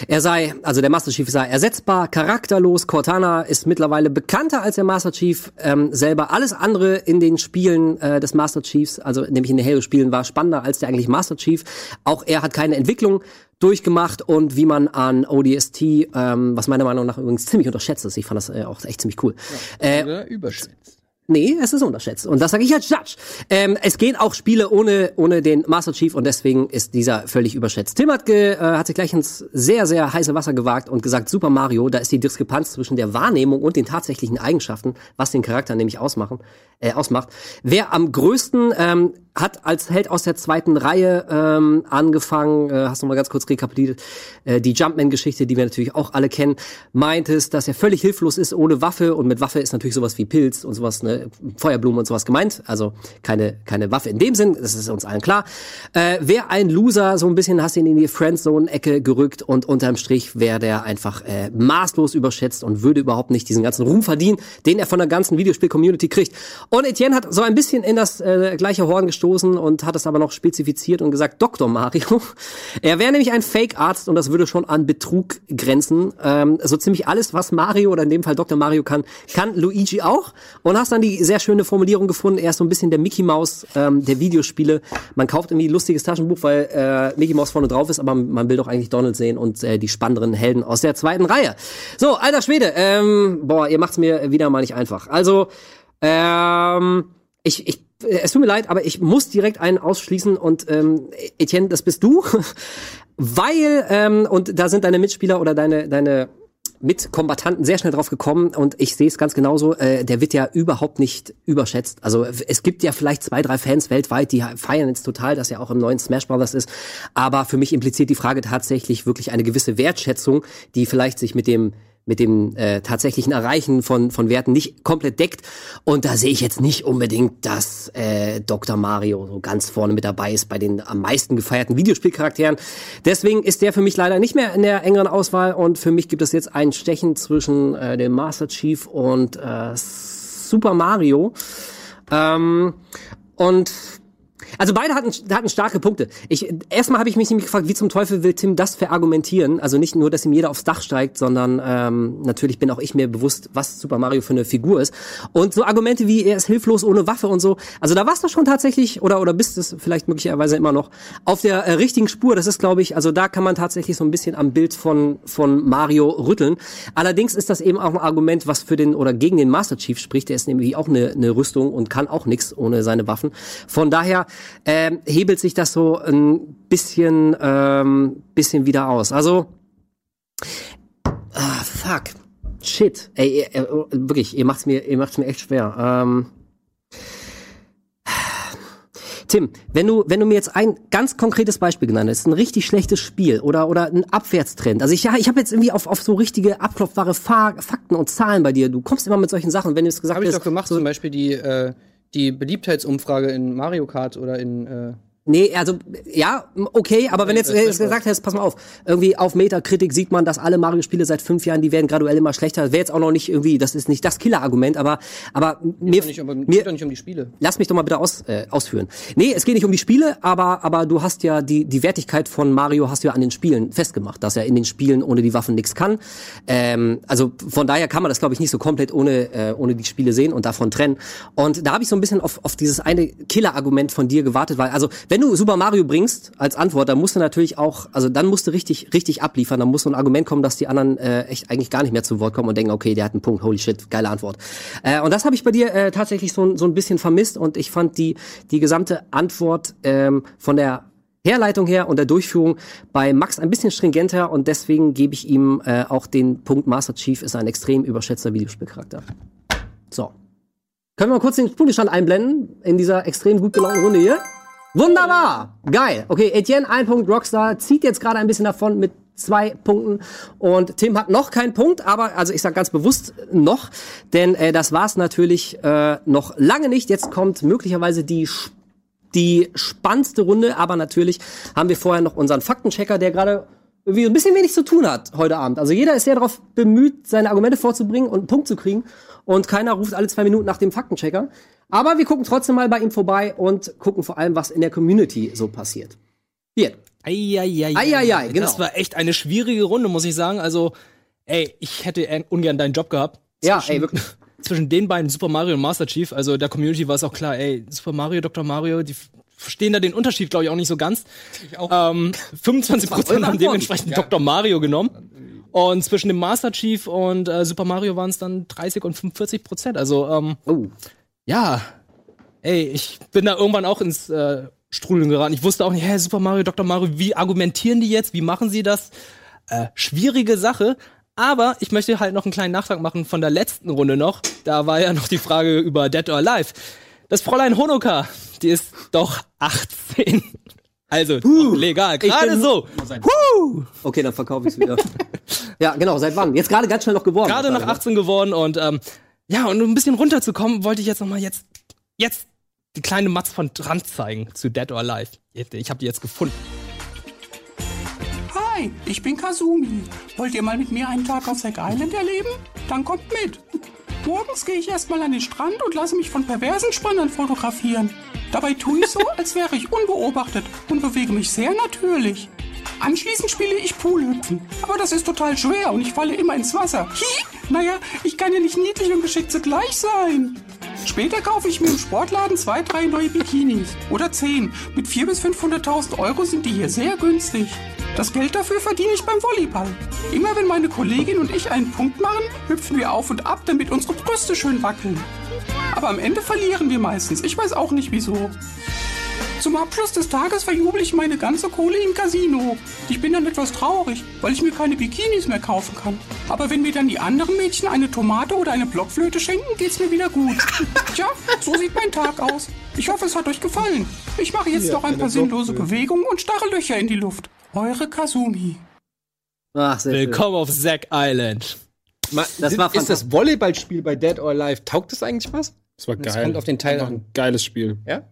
Speaker 3: er sei, also der Master Chief sei ersetzbar, charakterlos. Cortana ist mittlerweile bekannter als der Master Chief ähm, selber. Alles andere in den Spielen äh, des Master Chiefs, also nämlich in den Halo-Spielen, war spannender als der eigentlich Master Chief. Auch er hat keine Entwicklung durchgemacht und wie man an ODST, ähm, was meiner Meinung nach übrigens ziemlich unterschätzt ist. Ich fand das äh, auch echt ziemlich cool. Äh,
Speaker 5: Oder überschätzt.
Speaker 3: Nee, es ist unterschätzt. Und das sage ich als Judge. Ähm, es gehen auch Spiele ohne, ohne den Master Chief und deswegen ist dieser völlig überschätzt. Tim hat, ge, äh, hat sich gleich ins sehr, sehr heiße Wasser gewagt und gesagt, Super Mario, da ist die Diskrepanz zwischen der Wahrnehmung und den tatsächlichen Eigenschaften, was den Charakter nämlich ausmachen, äh, ausmacht. Wer am größten ähm, hat als Held aus der zweiten Reihe ähm, angefangen, äh, hast du mal ganz kurz rekapituliert, äh, die Jumpman-Geschichte, die wir natürlich auch alle kennen, meint es, dass er völlig hilflos ist ohne Waffe und mit Waffe ist natürlich sowas wie Pilz und sowas, ne, Feuerblumen und sowas gemeint, also keine, keine Waffe in dem Sinn, das ist uns allen klar. Äh, wer ein Loser, so ein bisschen hast ihn in die Friendzone-Ecke gerückt und unterm Strich wäre der einfach äh, maßlos überschätzt und würde überhaupt nicht diesen ganzen Ruhm verdienen, den er von der ganzen Videospiel-Community kriegt. Und Etienne hat so ein bisschen in das äh, gleiche Horn gestoßen und hat es aber noch spezifiziert und gesagt, Dr. Mario. Er wäre nämlich ein Fake-Arzt und das würde schon an Betrug grenzen. Ähm, so ziemlich alles, was Mario oder in dem Fall Dr. Mario kann, kann Luigi auch. Und hast dann die sehr schöne Formulierung gefunden, er ist so ein bisschen der Mickey Mouse ähm, der Videospiele. Man kauft irgendwie lustiges Taschenbuch, weil äh, Mickey Mouse vorne drauf ist, aber man will doch eigentlich Donald sehen und äh, die spannenderen Helden aus der zweiten Reihe. So, alter Schwede, ähm, boah, ihr macht's mir wieder mal nicht einfach. Also, ähm, ich, ich, es tut mir leid, aber ich muss direkt einen ausschließen und ähm, Etienne, das bist du, weil ähm, und da sind deine Mitspieler oder deine deine Mitkombattanten sehr schnell drauf gekommen und ich sehe es ganz genauso, äh, der wird ja überhaupt nicht überschätzt. Also es gibt ja vielleicht zwei, drei Fans weltweit, die feiern jetzt total, dass er auch im neuen Smash Brothers ist, aber für mich impliziert die Frage tatsächlich wirklich eine gewisse Wertschätzung, die vielleicht sich mit dem mit dem äh, tatsächlichen Erreichen von, von Werten nicht komplett deckt. Und da sehe ich jetzt nicht unbedingt, dass äh, Dr. Mario so ganz vorne mit dabei ist bei den am meisten gefeierten Videospielcharakteren. Deswegen ist der für mich leider nicht mehr in der engeren Auswahl und für mich gibt es jetzt ein Stechen zwischen äh, dem Master Chief und äh, Super Mario. Ähm, und also beide hatten, hatten starke Punkte. Ich, erstmal habe ich mich nämlich gefragt, wie zum Teufel will Tim das verargumentieren? Also nicht nur, dass ihm jeder aufs Dach steigt, sondern ähm, natürlich bin auch ich mir bewusst, was Super Mario für eine Figur ist. Und so Argumente wie, er ist hilflos ohne Waffe und so. Also da warst du schon tatsächlich, oder, oder bist es vielleicht möglicherweise immer noch, auf der äh, richtigen Spur. Das ist, glaube ich, also da kann man tatsächlich so ein bisschen am Bild von, von Mario rütteln. Allerdings ist das eben auch ein Argument, was für den oder gegen den Master Chief spricht. Der ist nämlich auch eine, eine Rüstung und kann auch nichts ohne seine Waffen. Von daher ähm, hebelt sich das so ein bisschen, ähm, bisschen wieder aus. Also, ah, fuck, shit, ey, ey, wirklich, ihr macht's mir, ihr macht's mir echt schwer. Ähm, Tim, wenn du, wenn du mir jetzt ein ganz konkretes Beispiel genannt hast, ein richtig schlechtes Spiel oder, oder ein Abwärtstrend. Also ich, ja, ich habe jetzt irgendwie auf, auf so richtige abklopfbare Fa Fakten und Zahlen bei dir. Du kommst immer mit solchen Sachen, wenn du es gesagt
Speaker 8: Habe ich
Speaker 3: hast.
Speaker 8: doch gemacht,
Speaker 3: so,
Speaker 8: zum Beispiel die, äh, die Beliebtheitsumfrage in Mario Kart oder in äh,
Speaker 3: Nee, also ja, okay, aber wenn jetzt,
Speaker 8: das-
Speaker 3: jetzt gesagt hast, pass mal auf, irgendwie auf Metakritik sieht man, dass alle Mario-Spiele seit fünf Jahren, die werden graduell immer schlechter. Wäre jetzt auch noch nicht irgendwie, das ist nicht das Killer-Argument, aber aber mir,
Speaker 8: nicht, aber
Speaker 3: mir
Speaker 8: geht doch nicht um die Spiele.
Speaker 3: Lass mich doch mal bitte aus, äh, ausführen. Nee, es geht nicht um die Spiele, aber, aber du hast ja die, die Wertigkeit von Mario hast du ja an den Spielen festgemacht, dass er in den Spielen ohne die Waffen nichts kann. Ähm, also von daher kann man das, glaube ich, nicht so komplett ohne, äh, ohne die Spiele sehen und davon trennen. Und da habe ich so ein bisschen auf, auf dieses eine Killer-Argument von dir gewartet, weil, also wenn du Super Mario bringst als Antwort, dann musst du natürlich auch, also dann musst du richtig, richtig abliefern, dann muss so ein Argument kommen, dass die anderen äh, echt eigentlich gar nicht mehr zu Wort kommen und denken, okay, der hat einen Punkt, holy shit, geile Antwort. Äh, und das habe ich bei dir äh, tatsächlich so, so ein bisschen vermisst und ich fand die, die gesamte Antwort ähm, von der Herleitung her und der Durchführung bei Max ein bisschen stringenter und deswegen gebe ich ihm äh, auch den Punkt Master Chief ist ein extrem überschätzter Videospielcharakter. So. Können wir mal kurz den Punktestand einblenden in dieser extrem gut gelaunten Runde hier? Wunderbar! Geil. Okay, Etienne, ein Punkt, Rockstar zieht jetzt gerade ein bisschen davon mit zwei Punkten und Tim hat noch keinen Punkt, aber also ich sage ganz bewusst noch, denn äh, das war's natürlich äh, noch lange nicht. Jetzt kommt möglicherweise die die spannendste Runde, aber natürlich haben wir vorher noch unseren Faktenchecker, der gerade irgendwie ein bisschen wenig zu tun hat heute Abend. Also jeder ist sehr darauf bemüht, seine Argumente vorzubringen und einen Punkt zu kriegen und keiner ruft alle zwei Minuten nach dem Faktenchecker. Aber wir gucken trotzdem mal bei ihm vorbei und gucken vor allem, was in der Community so passiert. Hier.
Speaker 6: Eieiei.
Speaker 3: Eieiei, genau.
Speaker 6: Das war echt eine schwierige Runde, muss ich sagen. Also, ey, ich hätte ungern deinen Job gehabt.
Speaker 3: Ja,
Speaker 6: Zwischen-
Speaker 3: ey, wirklich.
Speaker 6: Zwischen den beiden, Super Mario und Master Chief, also der Community war es auch klar, ey, Super Mario, Dr. Mario, die verstehen da den Unterschied, glaube ich, auch nicht so ganz. Ähm, 25 Prozent haben dementsprechend Dr. Mario genommen. Und zwischen dem Master Chief und äh, Super Mario waren es dann 30 und 45 Prozent. Also, ähm,
Speaker 3: Oh.
Speaker 6: Ja, ey, ich bin da irgendwann auch ins äh, Strudeln geraten. Ich wusste auch nicht, hä, Super Mario, Dr. Mario, wie argumentieren die jetzt? Wie machen sie das? Äh, schwierige Sache. Aber ich möchte halt noch einen kleinen Nachtrag machen von der letzten Runde noch. Da war ja noch die Frage über Dead or Alive. Das Fräulein Honoka, die ist doch 18. Also, doch legal. Gerade so.
Speaker 3: Okay, dann verkaufe ich es wieder. ja, genau, seit wann? Jetzt gerade ganz schnell noch geworden.
Speaker 6: Gerade nach
Speaker 3: wahrscheinlich,
Speaker 6: 18 geworden und ähm, ja, und um ein bisschen runterzukommen, wollte ich jetzt noch mal jetzt, jetzt die kleine Matz von Trant zeigen zu Dead or Alive. Ich habe die jetzt gefunden.
Speaker 9: Hi, ich bin Kazumi. Wollt ihr mal mit mir einen Tag auf Zack Island erleben? Dann kommt mit. Morgens gehe ich erstmal an den Strand und lasse mich von perversen Spannern fotografieren. Dabei tue ich so, als wäre ich unbeobachtet und bewege mich sehr natürlich. Anschließend spiele ich Poolhüpfen. Aber das ist total schwer und ich falle immer ins Wasser. Hi! Naja, ich kann ja nicht niedlich und geschickt zugleich sein. Später kaufe ich mir im Sportladen zwei, drei neue Bikinis. Oder zehn. Mit 400.000 bis 500.000 Euro sind die hier sehr günstig. Das Geld dafür verdiene ich beim Volleyball. Immer wenn meine Kollegin und ich einen Punkt machen, hüpfen wir auf und ab, damit unsere Brüste schön wackeln. Aber am Ende verlieren wir meistens. Ich weiß auch nicht wieso. Zum Abschluss des Tages verjubel ich meine ganze Kohle im Casino. Ich bin dann etwas traurig, weil ich mir keine Bikinis mehr kaufen kann. Aber wenn mir dann die anderen Mädchen eine Tomate oder eine Blockflöte schenken, geht's mir wieder gut. Tja, so sieht mein Tag aus. Ich hoffe, es hat euch gefallen. Ich mache jetzt noch ein paar sinnlose Bewegungen und starre Löcher in die Luft. Eure Kazumi.
Speaker 3: Ach, sehr schön.
Speaker 6: Willkommen auf Zack Island.
Speaker 3: Das war
Speaker 5: ist das Volleyballspiel bei Dead or Alive, taugt das eigentlich was?
Speaker 4: Das war
Speaker 8: Das
Speaker 4: geil.
Speaker 8: kommt auf den Teil an.
Speaker 4: ein geiles Spiel.
Speaker 5: Ja?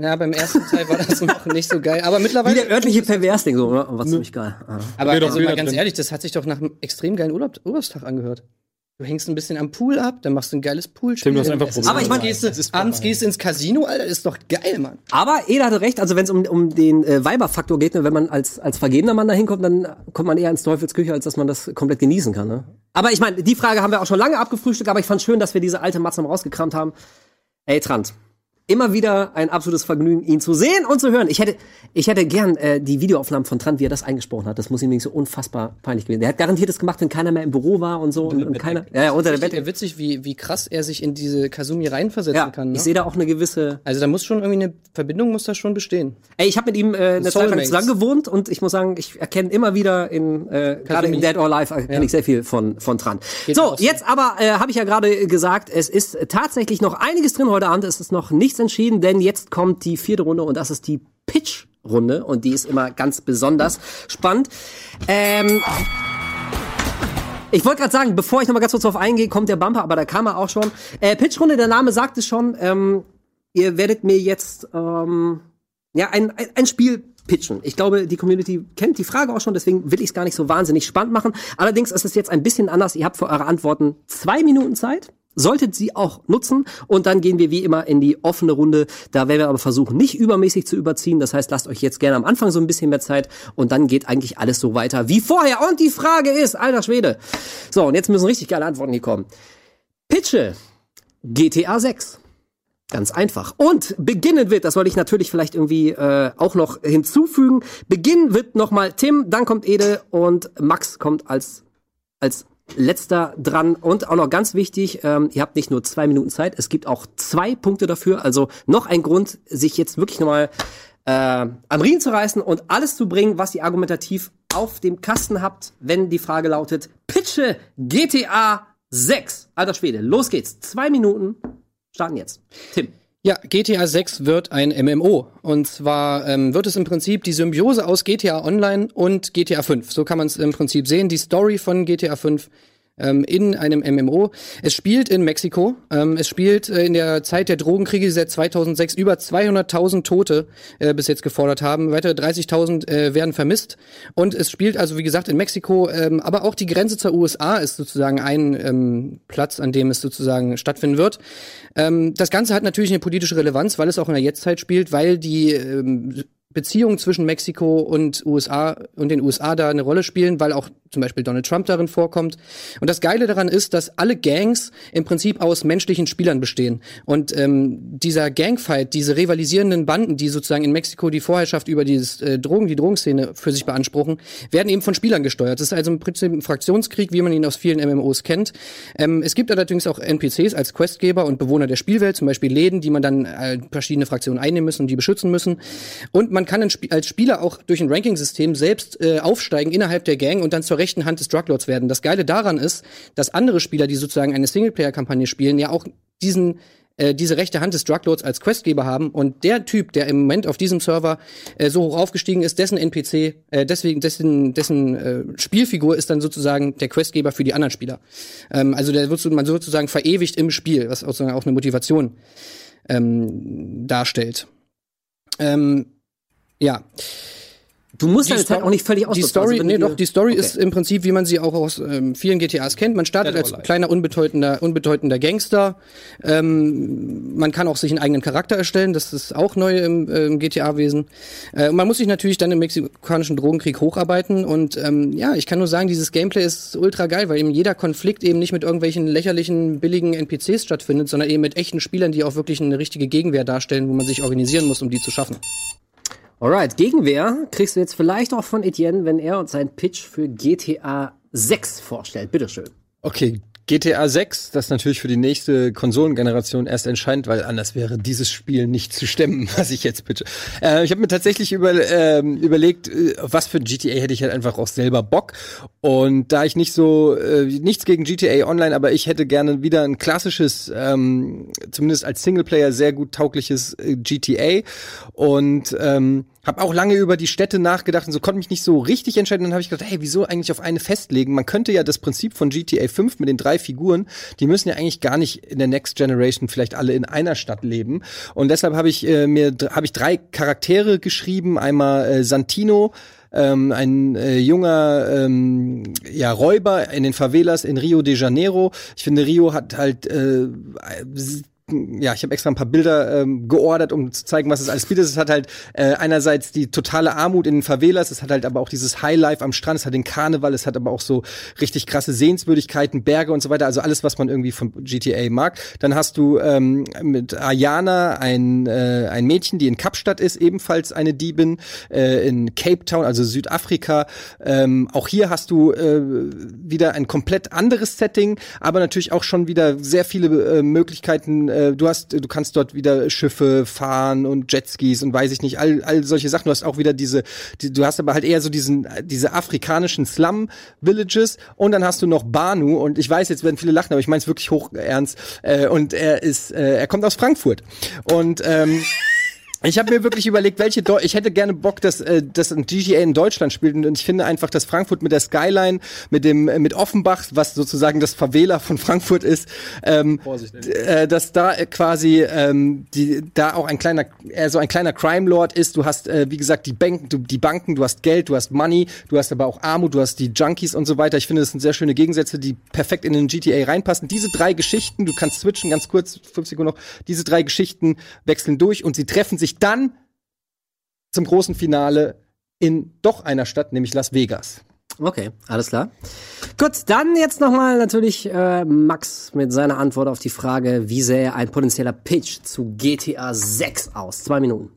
Speaker 8: Ja, beim ersten Teil war das noch nicht so geil. Aber
Speaker 3: Wie
Speaker 8: mittlerweile.
Speaker 3: der örtliche Perversling, so, oder? War ziemlich geil. Ah.
Speaker 8: Aber also mal ganz
Speaker 4: drin.
Speaker 8: ehrlich, das hat sich doch nach einem extrem geilen Urlaub, Urlaubstag angehört. Du hängst ein bisschen am Pool ab, dann machst du ein geiles Poolspiel.
Speaker 4: Tim, du hast einfach Probleme.
Speaker 3: Aber ich mein,
Speaker 8: abends gehst du, abends gehst du ins Casino, Alter, ist doch geil, Mann.
Speaker 3: Aber Eda hatte recht, also wenn es um, um den äh, Weiberfaktor geht, ne, wenn man als, als vergebener Mann da hinkommt, dann kommt man eher ins Teufelsküche, als dass man das komplett genießen kann. Ne? Aber ich meine, die Frage haben wir auch schon lange abgefrühstückt, aber ich fand schön, dass wir diese alte Matze mal rausgekramt haben. Ey, Trant. Immer wieder ein absolutes Vergnügen, ihn zu sehen und zu hören. Ich hätte, ich hätte gern äh, die Videoaufnahmen von Trant, wie er das eingesprochen hat. Das muss ihm nicht so unfassbar peinlich gewesen. Der hat garantiert das gemacht, wenn keiner mehr im Büro war und so und, und keiner. Ja, ja, unter der Bett.
Speaker 8: witzig, wie, wie krass er sich in diese Kasumi reinversetzen
Speaker 3: Ja,
Speaker 8: kann. Ne?
Speaker 3: ich sehe da auch eine gewisse
Speaker 8: also da muss schon irgendwie eine Verbindung muss da schon bestehen.
Speaker 3: Ey, ich habe mit ihm äh, eine Zeit lang zusammen gewohnt und ich muss sagen, ich erkenne immer wieder in äh, gerade in Dead or Alive erkenne ich sehr viel von von Tran.
Speaker 8: Geht
Speaker 3: so,
Speaker 8: auch so.
Speaker 3: jetzt aber äh, habe ich ja gerade gesagt, es ist tatsächlich noch einiges drin heute Abend. Es ist noch nichts längst entschieden, denn jetzt kommt die vierte Runde und das ist die Pitch-Runde und die ist immer ganz besonders spannend. Ähm, ich wollte gerade sagen, bevor ich noch mal ganz kurz drauf eingehe, kommt der Bumper, aber da kam er auch schon. Äh, Pitch-Runde, der Name sagt es schon. Ähm, ihr werdet mir jetzt ähm, ja ein, ein, ein Spiel pitchen. Ich glaube, die Community kennt die Frage auch schon, deswegen will ich es gar nicht so wahnsinnig spannend machen. Allerdings ist es jetzt ein bisschen anders. Ihr habt für eure Antworten zwei Minuten Zeit solltet sie auch nutzen. Und dann gehen wir wie immer in die offene Runde. Da werden wir aber versuchen, nicht übermäßig zu überziehen. Das heißt, lasst euch jetzt gerne am Anfang so ein bisschen mehr Zeit und dann geht eigentlich alles so weiter wie vorher. Und die Frage ist, alter Schwede. So, und jetzt müssen richtig geile Antworten hier kommen. Pitche GTA 6. Ganz einfach. Und beginnen wird, das wollte ich natürlich vielleicht irgendwie äh, auch noch hinzufügen. Beginnen wird nochmal Tim, dann kommt Ede und Max kommt als als letzter dran und auch noch ganz wichtig, ähm, ihr habt nicht nur zwei Minuten Zeit, es gibt auch zwei Punkte dafür. Also noch ein Grund, sich jetzt wirklich nochmal äh, am Riemen zu reißen und alles zu bringen, was ihr argumentativ auf dem Kasten habt, wenn die Frage lautet, pitche GTA 6. Alter Schwede, los geht's. Zwei Minuten, starten jetzt. Tim.
Speaker 8: Ja, GTA 6 wird ein MMO. Und zwar ähm, wird es im Prinzip die Symbiose aus GTA Online und GTA 5. So kann man es im Prinzip sehen. Die Story von GTA 5 ähm, in einem MMO. Es spielt in Mexiko. Ähm, es spielt äh, in der Zeit der Drogenkriege, die seit 2006 über 200.000 Tote äh, bis jetzt gefordert haben. Weitere 30.000 äh, werden vermisst. Und es spielt also, wie gesagt, in Mexiko. Ähm, aber auch die Grenze zur USA ist sozusagen ein ähm, Platz, an dem es sozusagen stattfinden wird. Ähm, das Ganze hat natürlich eine politische Relevanz, weil es auch in der Jetztzeit spielt, weil die ähm, Beziehungen zwischen Mexiko und USA und den USA da eine Rolle spielen, weil auch zum Beispiel Donald Trump darin vorkommt. Und das Geile daran ist, dass alle Gangs im Prinzip aus menschlichen Spielern bestehen. Und ähm, dieser Gangfight, diese rivalisierenden Banden, die sozusagen in Mexiko die Vorherrschaft über dieses äh, Drogen, die Drogenszene für sich beanspruchen, werden eben von Spielern gesteuert. Das ist also im Prinzip ein Fraktionskrieg, wie man ihn aus vielen MMOs kennt. Ähm, es gibt allerdings auch NPCs als Questgeber und Bewohner der Spielwelt, zum Beispiel Läden, die man dann äh, verschiedene Fraktionen einnehmen müssen und die beschützen müssen. Und man kann als Spieler auch durch ein Ranking-System selbst äh, aufsteigen innerhalb der Gang und dann zur rechten Hand des Druglords werden. Das Geile daran ist, dass andere Spieler, die sozusagen eine Singleplayer-Kampagne spielen, ja auch diesen äh, diese rechte Hand des Druglords als Questgeber haben und der Typ, der im Moment auf diesem Server äh, so hoch aufgestiegen ist, dessen NPC, äh, deswegen dessen dessen äh, Spielfigur ist dann sozusagen der Questgeber für die anderen Spieler. Ähm, also der wird man sozusagen verewigt im Spiel, was sozusagen auch eine Motivation ähm, darstellt. Ähm, ja.
Speaker 3: Du musst deine Zeit auch nicht völlig
Speaker 8: aus. Die Story, also, nee, doch, die Story okay. ist im Prinzip, wie man sie auch aus ähm, vielen GTAs kennt. Man startet als kleiner, unbedeutender, unbedeutender Gangster. Ähm, man kann auch sich einen eigenen Charakter erstellen. Das ist auch neu im, äh, im GTA-Wesen. Äh, und man muss sich natürlich dann im mexikanischen Drogenkrieg hocharbeiten. Und ähm, ja, ich kann nur sagen, dieses Gameplay ist ultra geil, weil eben jeder Konflikt eben nicht mit irgendwelchen lächerlichen, billigen NPCs stattfindet, sondern eben mit echten Spielern, die auch wirklich eine richtige Gegenwehr darstellen, wo man sich organisieren muss, um die zu schaffen.
Speaker 3: Alright, Gegenwehr kriegst du jetzt vielleicht auch von Etienne, wenn er uns seinen Pitch für GTA 6 vorstellt. Bitteschön.
Speaker 5: Okay, GTA 6, das natürlich für die nächste Konsolengeneration erst entscheidend, weil anders wäre dieses Spiel nicht zu stemmen, was ich jetzt bitte. Äh, ich habe mir tatsächlich über, äh, überlegt, was für GTA hätte ich halt einfach auch selber Bock. Und da ich nicht so, äh, nichts gegen GTA Online, aber ich hätte gerne wieder ein klassisches, ähm, zumindest als Singleplayer sehr gut taugliches äh, GTA. Und ähm, habe auch lange über die Städte nachgedacht und so konnte mich nicht so richtig entscheiden. Dann habe ich gedacht, hey, wieso eigentlich auf eine festlegen? Man könnte ja das Prinzip von GTA 5 mit den drei Figuren, die müssen ja eigentlich gar nicht in der Next Generation vielleicht alle in einer Stadt leben. Und deshalb habe ich äh, mir habe ich drei Charaktere geschrieben. Einmal äh, Santino, ähm, ein äh, junger ähm, ja, Räuber in den Favelas in Rio de Janeiro. Ich finde, Rio hat halt äh, ja, ich habe extra ein paar Bilder ähm, geordert, um zu zeigen, was es alles bietet. Es hat halt äh, einerseits die totale Armut in den Favelas, es hat halt aber auch dieses Highlife am Strand, es hat den Karneval, es hat aber auch so richtig krasse Sehenswürdigkeiten, Berge und so weiter, also alles, was man irgendwie von GTA mag. Dann hast du ähm, mit Ayana ein, äh, ein Mädchen, die in Kapstadt ist, ebenfalls eine Diebin, äh, in Cape Town, also Südafrika. Ähm, auch hier hast du äh, wieder ein komplett anderes Setting, aber natürlich auch schon wieder sehr viele äh, Möglichkeiten, äh, du hast, du kannst dort wieder Schiffe fahren und Jetskis und weiß ich nicht, all, all solche Sachen. Du hast auch wieder diese, die, du hast aber halt eher so diesen, diese afrikanischen Slum-Villages und dann hast du noch Banu und ich weiß, jetzt werden viele lachen, aber ich meine es wirklich hoch ernst. Äh, und er ist, äh, er kommt aus Frankfurt. Und ähm, ich habe mir wirklich überlegt, welche Deu ich hätte gerne Bock, dass äh, dass ein GTA in Deutschland spielt und ich finde einfach, dass Frankfurt mit der Skyline, mit dem äh, mit Offenbach, was sozusagen das Favela von Frankfurt ist, ähm, äh, dass da äh, quasi ähm, die da auch ein kleiner äh, so ein kleiner Crime Lord ist. Du hast äh, wie gesagt die Banken, du, die Banken, du hast Geld, du hast Money, du hast aber auch Armut, du hast die Junkies und so weiter. Ich finde, das sind sehr schöne Gegensätze, die perfekt in den GTA reinpassen. Diese drei Geschichten, du kannst switchen ganz kurz, fünf Sekunden noch. Diese drei Geschichten wechseln durch und sie treffen sich dann zum großen Finale in doch einer Stadt, nämlich Las Vegas.
Speaker 3: Okay, alles klar. Gut, dann jetzt nochmal natürlich äh, Max mit seiner Antwort auf die Frage, wie sähe ein potenzieller Pitch zu GTA 6 aus? Zwei Minuten.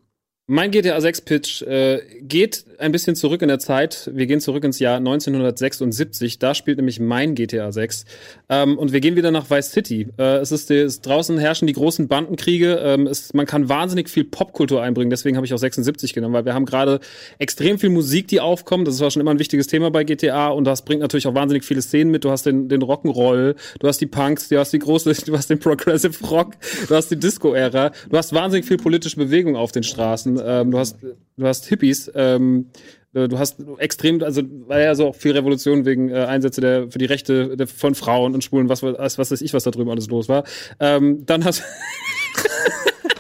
Speaker 4: Mein GTA 6 Pitch äh, geht ein bisschen zurück in der Zeit. Wir gehen zurück ins Jahr 1976. Da spielt nämlich mein GTA 6. Ähm, und wir gehen wieder nach Vice City. Äh, es ist, es, draußen herrschen die großen Bandenkriege. Ähm, es, man kann wahnsinnig viel Popkultur einbringen. Deswegen habe ich auch 76 genommen, weil wir haben gerade extrem viel Musik, die aufkommt. Das war schon immer ein wichtiges Thema bei GTA. Und das bringt natürlich auch wahnsinnig viele Szenen mit. Du hast den, den Rock'n'Roll, du hast die Punks, du hast die große, du hast den Progressive Rock, du hast die Disco-Ära. Du hast wahnsinnig viel politische Bewegung auf den Straßen. Ähm, du hast, du hast Hippies. Ähm, du hast extrem, also war ja so auch viel Revolution wegen äh, Einsätze der für die Rechte der, von Frauen und Schwulen, was, was, was weiß ich, was da drüben alles los war. Ähm, dann hast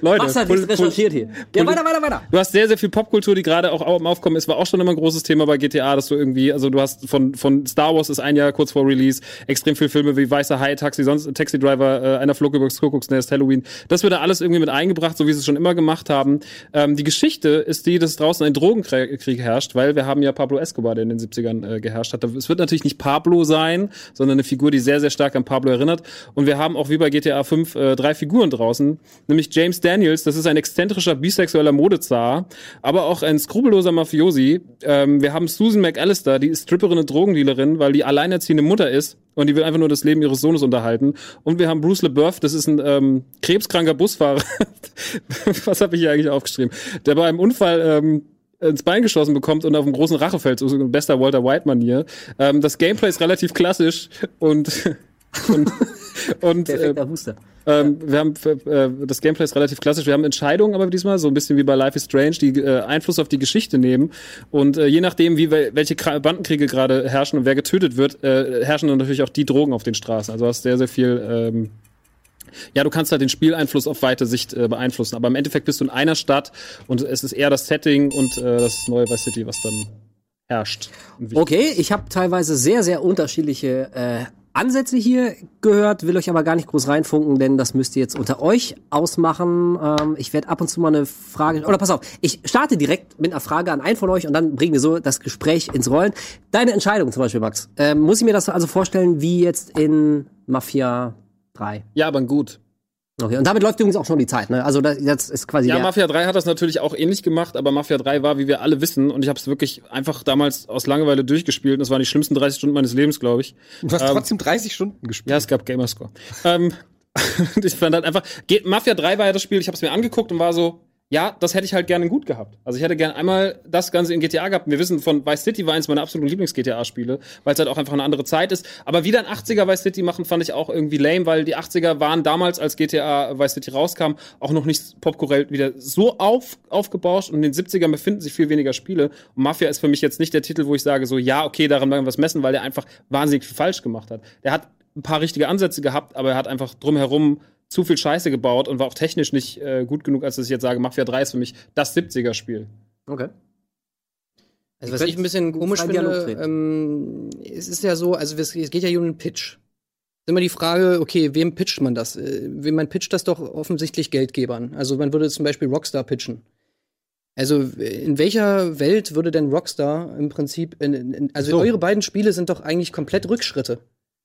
Speaker 4: Leute,
Speaker 3: hat nichts recherchiert hier? Ja, weiter, weiter, weiter.
Speaker 4: Du hast sehr, sehr viel Popkultur, die gerade auch am Aufkommen ist. War auch schon immer ein großes Thema bei GTA, dass du irgendwie, also du hast von, von Star Wars ist ein Jahr kurz vor Release, extrem viel Filme wie Weißer Hai, Taxi, sonst Taxi Driver, äh, einer flog übers Kuckucksnest, Halloween. Das wird da alles irgendwie mit eingebracht, so wie sie es schon immer gemacht haben. Ähm, die Geschichte ist die, dass draußen ein Drogenkrieg herrscht, weil wir haben ja Pablo Escobar, der in den 70ern äh, geherrscht hat. Es wird natürlich nicht Pablo sein, sondern eine Figur, die sehr, sehr stark an Pablo erinnert. Und wir haben auch wie bei GTA 5 äh, drei Figuren draußen, nämlich James Daniels, das ist ein exzentrischer bisexueller Modezar, aber auch ein skrupelloser Mafiosi. Ähm, wir haben Susan McAllister, die ist Stripperin und Drogendealerin, weil die alleinerziehende Mutter ist und die will einfach nur das Leben ihres Sohnes unterhalten. Und wir haben Bruce LeBeouf, das ist ein ähm, krebskranker Busfahrer. Was habe ich hier eigentlich aufgeschrieben? Der bei einem Unfall ähm, ins Bein geschossen bekommt und auf einem großen Rachefeld, so in bester Walter White-Manier. Ähm, das Gameplay ist relativ klassisch und und, und äh, ähm, wir haben äh, das Gameplay ist relativ klassisch. Wir haben Entscheidungen, aber diesmal so ein bisschen wie bei Life is Strange, die äh, Einfluss auf die Geschichte nehmen. Und äh, je nachdem, wie welche Bandenkriege gerade herrschen und wer getötet wird, äh, herrschen dann natürlich auch die Drogen auf den Straßen. Also hast sehr sehr viel. Ähm, ja, du kannst halt den Spieleinfluss auf weite Sicht äh, beeinflussen, aber im Endeffekt bist du in einer Stadt und es ist eher das Setting und äh, das neue Vice City, was dann herrscht.
Speaker 3: Okay, ich habe teilweise sehr, sehr unterschiedliche äh, Ansätze hier gehört, will euch aber gar nicht groß reinfunken, denn das müsst ihr jetzt unter euch ausmachen. Ähm, ich werde ab und zu mal eine Frage, oder pass auf, ich starte direkt mit einer Frage an einen von euch und dann bringen wir so das Gespräch ins Rollen. Deine Entscheidung zum Beispiel, Max. Ähm, muss ich mir das also vorstellen wie jetzt in Mafia 3?
Speaker 4: Ja, aber gut.
Speaker 3: Okay, und damit läuft übrigens auch schon die Zeit, ne? Also das, das ist quasi.
Speaker 4: Ja, Mafia 3 hat das natürlich auch ähnlich gemacht, aber Mafia 3 war, wie wir alle wissen, und ich habe es wirklich einfach damals aus Langeweile durchgespielt. Und das waren die schlimmsten 30 Stunden meines Lebens, glaube ich.
Speaker 5: Du hast ähm, trotzdem 30 Stunden gespielt.
Speaker 4: Ja, es gab Gamerscore. ähm, ich fand halt einfach. Mafia 3 war ja das Spiel, ich habe es mir angeguckt und war so, ja, das hätte ich halt gerne gut gehabt. Also ich hätte gerne einmal das Ganze in GTA gehabt. Wir wissen von Vice City war eins meiner absoluten Lieblings-GTA-Spiele, weil es halt auch einfach eine andere Zeit ist. Aber wieder ein 80er Vice City machen fand ich auch irgendwie lame, weil die 80er waren damals, als GTA Vice City rauskam, auch noch nicht popkulturell wieder so auf, aufgebauscht und in den 70ern befinden sich viel weniger Spiele. Und Mafia ist für mich jetzt nicht der Titel, wo ich sage so, ja, okay, daran werden wir was messen, weil der einfach wahnsinnig viel falsch gemacht hat. Der hat ein paar richtige Ansätze gehabt, aber er hat einfach drumherum zu viel Scheiße gebaut und war auch technisch nicht äh, gut genug, als dass ich jetzt sage, Mafia 3 ist für mich das 70er-Spiel.
Speaker 3: Okay.
Speaker 8: Also, was ich ein bisschen komisch finde, ähm, es ist ja so, also es geht ja hier um einen Pitch. Ist immer die Frage, okay, wem pitcht man das? Äh, wem man pitcht das doch offensichtlich Geldgebern. Also man würde zum Beispiel Rockstar pitchen. Also in welcher Welt würde denn Rockstar im Prinzip, in, in, also so. eure beiden Spiele sind doch eigentlich komplett Rückschritte.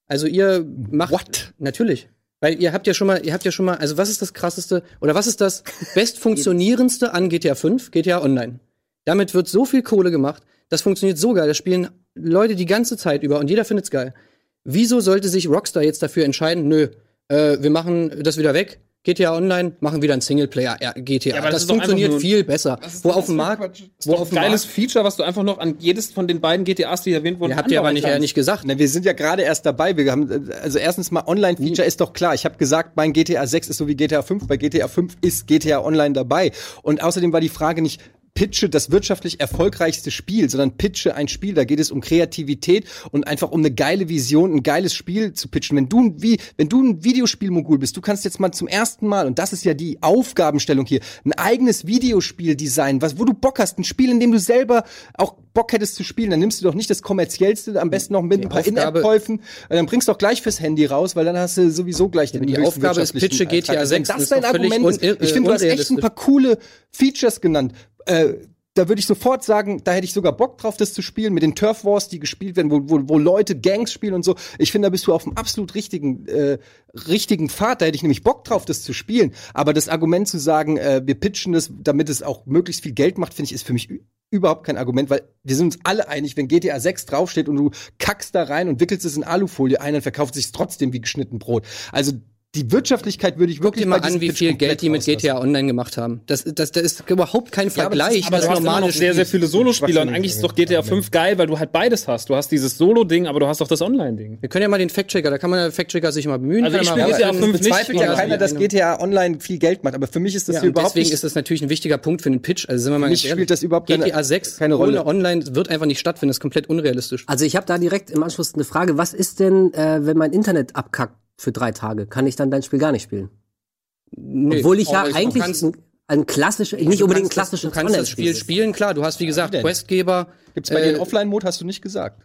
Speaker 8: Also ihr macht
Speaker 5: What?
Speaker 8: natürlich. Weil ihr habt ja schon mal, ihr habt ja schon mal, also was ist das krasseste oder was ist das bestfunktionierendste an GTA 5? GTA Online. Damit wird so viel Kohle gemacht, das funktioniert so geil, das spielen Leute die ganze Zeit über und jeder findet's geil. Wieso sollte sich Rockstar jetzt dafür entscheiden, nö, äh, wir machen das wieder weg. GTA Online, machen wieder ein Singleplayer ja, GTA.
Speaker 4: Ja, aber das
Speaker 8: das funktioniert
Speaker 4: nur-
Speaker 8: viel besser. Wo auf dem Markt, wo auf
Speaker 4: Ein
Speaker 8: dem
Speaker 4: geiles
Speaker 8: Markt,
Speaker 4: Feature, was du einfach noch an jedes von den beiden GTAs, die erwähnt wurden,
Speaker 8: ihr habt ihr aber nicht, ja nicht gesagt.
Speaker 5: Na, wir sind ja gerade erst dabei. Wir haben, also erstens mal Online-Feature ist doch klar. Ich habe gesagt, mein GTA 6 ist so wie GTA 5. Bei GTA 5 ist GTA Online dabei. Und außerdem war die Frage nicht, pitche das wirtschaftlich erfolgreichste Spiel, sondern pitche ein Spiel. Da geht es um Kreativität und einfach um eine geile Vision, ein geiles Spiel zu pitchen. Wenn du, ein- wie, wenn du ein Videospielmogul bist, du kannst jetzt mal zum ersten Mal, und das ist ja die Aufgabenstellung hier, ein eigenes Videospiel designen, was, wo du Bock hast, ein Spiel, in dem du selber auch Bock hättest zu spielen, dann nimmst du doch nicht das kommerziellste, am besten noch mit ein paar In-App-Käufen, äh, dann bringst du doch gleich fürs Handy raus, weil dann hast du sowieso gleich den
Speaker 8: Die Aufgabe ist, pitche GTA
Speaker 5: Ertrag. Wenn
Speaker 8: 6,
Speaker 5: das
Speaker 8: ist
Speaker 5: dein Argument ich finde, du hast echt ein paar coole Features genannt. Äh, da würde ich sofort sagen, da hätte ich sogar Bock drauf, das zu spielen, mit den Turf Wars, die gespielt werden, wo, wo, wo Leute Gangs spielen und so. Ich finde, da bist du auf dem absolut richtigen, äh, richtigen Pfad. Da hätte ich nämlich Bock drauf, das zu spielen. Aber das Argument zu sagen, äh, wir pitchen das, damit es auch möglichst viel Geld macht, finde ich, ist für mich überhaupt kein Argument, weil wir sind uns alle einig, wenn GTA 6 draufsteht und du kackst da rein und wickelst es in Alufolie ein, dann verkauft es sich trotzdem wie geschnitten Brot. Also die Wirtschaftlichkeit würde ich
Speaker 8: Guck
Speaker 5: wirklich
Speaker 8: dir mal an, wie
Speaker 5: Pitch
Speaker 8: viel Geld die mit. GTA Online gemacht haben. Das, das, das ist überhaupt kein
Speaker 5: Ja, aber das
Speaker 8: Vergleich.
Speaker 5: ist-
Speaker 4: Aber
Speaker 8: das
Speaker 4: du hast immer
Speaker 8: normale
Speaker 4: noch sehr, sehr viele Solospieler und eigentlich ist doch GTA 5 geil, weil du halt beides hast. Du hast dieses Solo-Ding, aber du hast auch das Online-Ding.
Speaker 8: Wir können ja mal den Fact-Checker, da kann man der Fact-Checker sich mal bemühen.
Speaker 4: Also
Speaker 8: kann
Speaker 4: ich spiele GTA
Speaker 8: rausfinden.
Speaker 4: 5 nicht.
Speaker 5: Bezweifelt ja keiner, dass. GTA Online viel Geld macht, aber für mich ist das
Speaker 8: Ja,
Speaker 5: hier überhaupt
Speaker 8: deswegen
Speaker 5: nicht.
Speaker 8: ist das natürlich ein wichtiger Punkt für den Pitch. Also sind wir mal
Speaker 5: mich spielt das überhaupt keine-
Speaker 8: GTA 6
Speaker 5: keine Rolle.
Speaker 8: ohne Online wird einfach nicht stattfinden. Das ist komplett unrealistisch.
Speaker 10: Also ich habe da direkt im Anschluss eine Frage. Was ist denn, äh, wenn mein Internet abkackt für drei Tage? Kann ich dann dein Spiel gar nicht spielen?
Speaker 8: Nee.
Speaker 10: Obwohl ich ja eigentlich
Speaker 8: kannst-
Speaker 10: ein, ein klassisches, nicht unbedingt ein
Speaker 8: kannst das-
Speaker 10: klassisches
Speaker 8: Du kannst das Spiel spielen, klar. Du hast, wie gesagt? Questgeber.
Speaker 5: Gibt's bei dir
Speaker 8: äh,
Speaker 5: einen Offline-Mode, hast du nicht gesagt.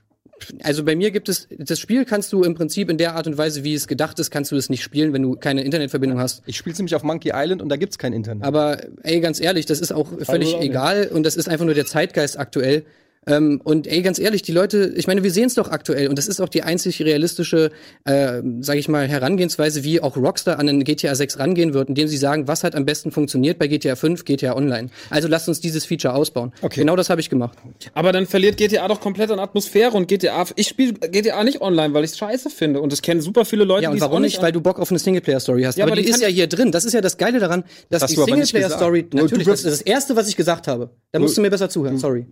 Speaker 8: Also bei mir gibt es, das Spiel kannst du im Prinzip in der Art und Weise, wie es gedacht ist, kannst du es nicht spielen, wenn du keine Internetverbindung hast.
Speaker 5: Ich spiele nämlich auf Monkey Island und da gibt's kein Internet.
Speaker 8: Aber ey, ganz ehrlich, das ist auch völlig egal und das ist einfach nur der Zeitgeist aktuell. Ähm, und ey, ganz ehrlich, die Leute, ich meine, wir sehen es doch aktuell und das ist auch die einzig realistische, äh, sage ich mal, Herangehensweise, wie auch Rockstar an den GTA 6 rangehen wird, indem sie sagen, was hat am besten funktioniert bei GTA 5, GTA Online. Also lasst uns dieses Feature ausbauen.
Speaker 5: Okay.
Speaker 8: Genau das habe ich gemacht.
Speaker 4: Aber dann verliert GTA doch komplett an Atmosphäre und GTA, ich spiele GTA nicht online, weil ich es scheiße finde und das kennen super viele Leute,
Speaker 8: Ja, und
Speaker 4: die's
Speaker 8: warum nicht? Weil du Bock auf eine Singleplayer-Story hast.
Speaker 4: Ja,
Speaker 8: aber,
Speaker 4: aber
Speaker 8: die
Speaker 4: die
Speaker 8: ist ja
Speaker 4: ich-
Speaker 8: hier drin. Das ist ja das Geile daran, dass
Speaker 5: hast
Speaker 8: die Singleplayer-Story, natürlich, das ist das Erste, was ich gesagt habe. Da musst du mir besser zuhören, sorry.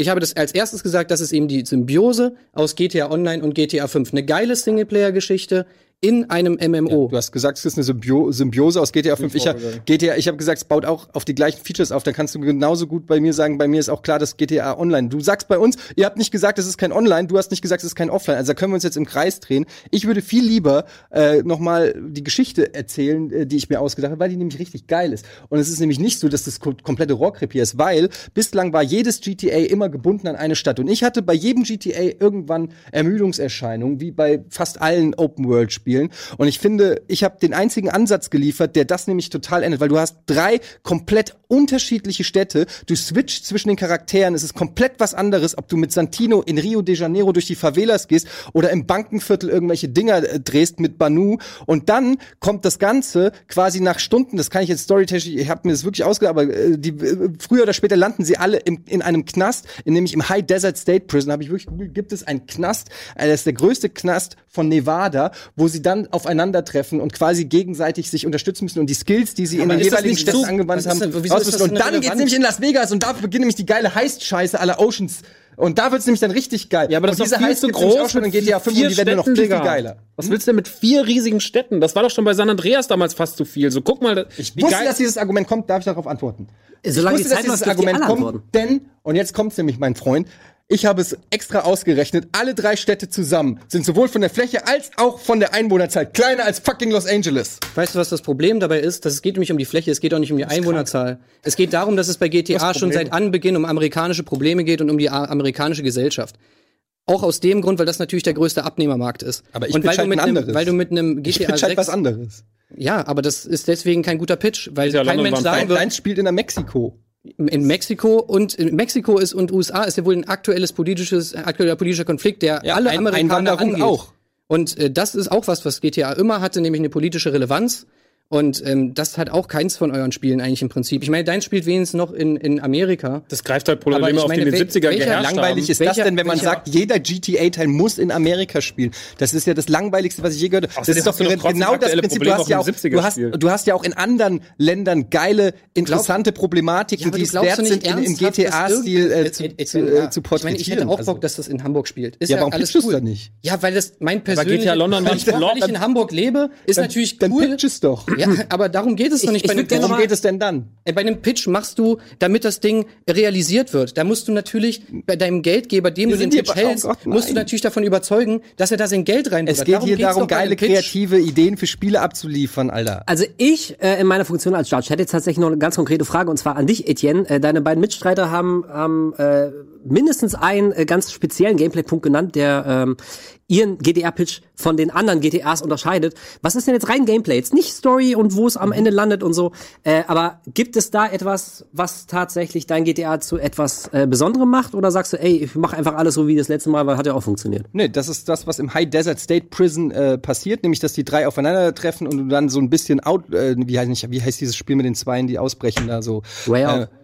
Speaker 8: Ich habe das als erstes gesagt, das ist eben die Symbiose aus GTA Online und GTA 5. Eine geile Singleplayer-Geschichte in einem MMO.
Speaker 5: Du hast gesagt, es ist eine Symbio Symbiose aus GTA 5. Ich hab, GTA, ich habe gesagt, es baut auch auf die gleichen Features auf. Dann kannst du genauso gut bei mir sagen, bei mir ist auch klar, dass GTA Online. Du sagst bei uns, ihr habt nicht gesagt, es ist kein Online, du hast nicht gesagt, es ist kein Offline. Also da können wir uns jetzt im Kreis drehen. Ich würde viel lieber äh, noch mal die Geschichte erzählen, äh, die ich mir ausgedacht habe, weil die nämlich richtig geil ist. Und es ist nämlich nicht so, dass das ko komplette Rohrkrep hier ist, weil bislang war jedes GTA immer gebunden an eine Stadt. Und ich hatte bei jedem GTA irgendwann Ermüdungserscheinungen, wie bei fast allen Open-World-Spielen. Und ich finde, ich habe den einzigen Ansatz geliefert, der das nämlich total ändert, weil du hast drei komplett unterschiedliche Städte. Du switcht zwischen den Charakteren. Es ist komplett was anderes, ob du mit Santino in Rio de Janeiro durch die Favelas gehst oder im Bankenviertel irgendwelche Dinger äh, drehst mit Banu. Und dann kommt das Ganze quasi nach Stunden, das kann ich jetzt storytechnisch, ich habe mir das wirklich ausgedacht, aber äh, die, äh, früher oder später landen sie alle im, in einem Knast, in, nämlich im High Desert State Prison, habe ich wirklich gegoogelt, gibt es einen Knast, das ist der größte Knast von Nevada, wo sie dann aufeinandertreffen und quasi gegenseitig sich unterstützen müssen und die Skills, die sie in
Speaker 8: Aber
Speaker 5: den
Speaker 8: ist das
Speaker 5: jeweiligen Städten
Speaker 8: so-
Speaker 5: angewandt haben, ausrüsten. Und dann geht's nämlich in Las Vegas und da beginnt nämlich die geile Heist-Scheiße aller Oceans. Und da wird's nämlich dann richtig geil.
Speaker 4: Ja, aber das
Speaker 5: und
Speaker 4: ist doch viel
Speaker 5: Heist
Speaker 4: zu
Speaker 5: gibt's nämlich
Speaker 4: groß
Speaker 5: auch schon in GTA 5
Speaker 4: vier
Speaker 5: und die werden noch viel, viel geiler.
Speaker 4: Was willst du denn mit vier riesigen Städten? Das war doch schon bei San Andreas damals fast zu viel. So, guck mal,
Speaker 5: Ich
Speaker 4: wie
Speaker 5: wusste,
Speaker 4: geil.
Speaker 5: dass dieses Argument kommt, darf ich darauf antworten.
Speaker 10: Solange
Speaker 5: ich
Speaker 10: die
Speaker 5: wusste,
Speaker 10: Zeit
Speaker 5: dass dieses Argument kommt,
Speaker 10: antworten.
Speaker 5: denn, und jetzt kommt's nämlich, mein Freund, ich habe es extra ausgerechnet, alle drei Städte zusammen sind sowohl von der Fläche als auch von der Einwohnerzahl kleiner als fucking Los Angeles.
Speaker 8: Weißt du, was das Problem dabei ist? Dass es geht nämlich um die Fläche, es geht auch nicht um die Einwohnerzahl. Es geht darum, dass es bei GTA schon seit Anbeginn um amerikanische Probleme geht und um die amerikanische Gesellschaft. Auch aus dem Grund, weil das natürlich der größte Abnehmermarkt ist.
Speaker 5: Aber ich
Speaker 8: und weil
Speaker 5: pitch
Speaker 8: du
Speaker 5: halt
Speaker 8: mit
Speaker 5: ein
Speaker 8: einem,
Speaker 5: anderes.
Speaker 8: weil du mit einem
Speaker 5: Ich
Speaker 8: GTA
Speaker 5: halt
Speaker 8: 6
Speaker 5: was anderes.
Speaker 8: Ja, aber das ist deswegen kein guter Pitch, weil
Speaker 4: Ja,
Speaker 8: kein
Speaker 4: London
Speaker 8: Mensch sagen wird,
Speaker 5: Deins spielt in der Mexiko.
Speaker 8: In Mexiko und in Mexiko ist und USA ist ja wohl ein aktuelles politisches, aktueller politischer Konflikt, der
Speaker 5: Ja,
Speaker 8: alle
Speaker 5: Ein-
Speaker 8: Amerikaner angeht.
Speaker 5: auch.
Speaker 8: Und äh, das ist auch was, was GTA immer hatte, nämlich eine politische Relevanz. Und ähm, das hat auch keins von euren Spielen eigentlich im Prinzip. Ich meine, dein spielt wenigstens noch in, in Amerika.
Speaker 4: Das greift halt Probleme auf, die in den 70er geherrscht
Speaker 5: langweilig
Speaker 4: haben.
Speaker 5: ist das denn, wenn man sagt, jeder GTA-Teil muss in Amerika spielen? Das ist ja das langweiligste, was ich je gehört habe. Das ist doch genau das Prinzip. Du hast, ja auch, du, hast, du hast ja auch in anderen Ländern geile, interessante Problematiken,
Speaker 8: Ja,
Speaker 5: die es wert sind, in, im GTA-Stil äh, zu, zu, äh, zu
Speaker 8: Ich meine,
Speaker 5: porträtieren.
Speaker 8: ich hätte auch
Speaker 5: Also-
Speaker 8: Bock, dass das in Hamburg spielt. Ist
Speaker 5: Ja,
Speaker 8: ja,
Speaker 5: warum
Speaker 8: alles cool.
Speaker 5: dann nicht?
Speaker 8: Ja, weil das mein persönliches.
Speaker 4: GTA London
Speaker 8: weil
Speaker 4: war
Speaker 8: ich, in Hamburg lebe, ist natürlich
Speaker 5: Dann
Speaker 8: cool.
Speaker 5: pitch es doch.
Speaker 8: Ja, aber darum geht es doch nicht
Speaker 3: ich
Speaker 8: bei einem Pitch.
Speaker 5: Worum geht es denn dann?
Speaker 8: Äh, Bei einem Pitch machst du, damit das Ding realisiert wird, da musst du natürlich bei deinem Geldgeber, dem
Speaker 5: Wir
Speaker 8: du den
Speaker 5: hier
Speaker 8: Pitch
Speaker 5: oh
Speaker 8: hältst,
Speaker 5: Gott,
Speaker 8: musst du natürlich davon überzeugen, dass er da sein Geld rein
Speaker 5: Es geht hier darum,
Speaker 8: bei einem
Speaker 5: geile, kreative Ideen für Spiele abzuliefern, Alter.
Speaker 3: Also ich äh, in meiner Funktion als Judge hätte jetzt tatsächlich noch eine ganz konkrete Frage und zwar an dich, Etienne. Äh, deine beiden Mitstreiter haben, haben äh, mindestens einen äh, ganz speziellen Gameplay-Punkt genannt, der ähm, ihren GDR-Pitch von den anderen GTAs unterscheidet. Was ist denn jetzt rein Gameplay? Jetzt nicht Story und wo es am Ende landet und so. Äh, aber gibt es da etwas, was tatsächlich dein GTA zu etwas äh, Besonderem macht? Oder sagst du, ey, ich mache einfach alles so wie das letzte Mal, weil hat ja auch funktioniert?
Speaker 5: Nee, das ist das, was im High Desert State Prison äh, passiert, nämlich dass die drei aufeinandertreffen und du dann so ein bisschen out, äh, wie heißt nicht, wie heißt dieses Spiel mit den Zweien, die ausbrechen da so.
Speaker 3: Way Out.
Speaker 5: Äh,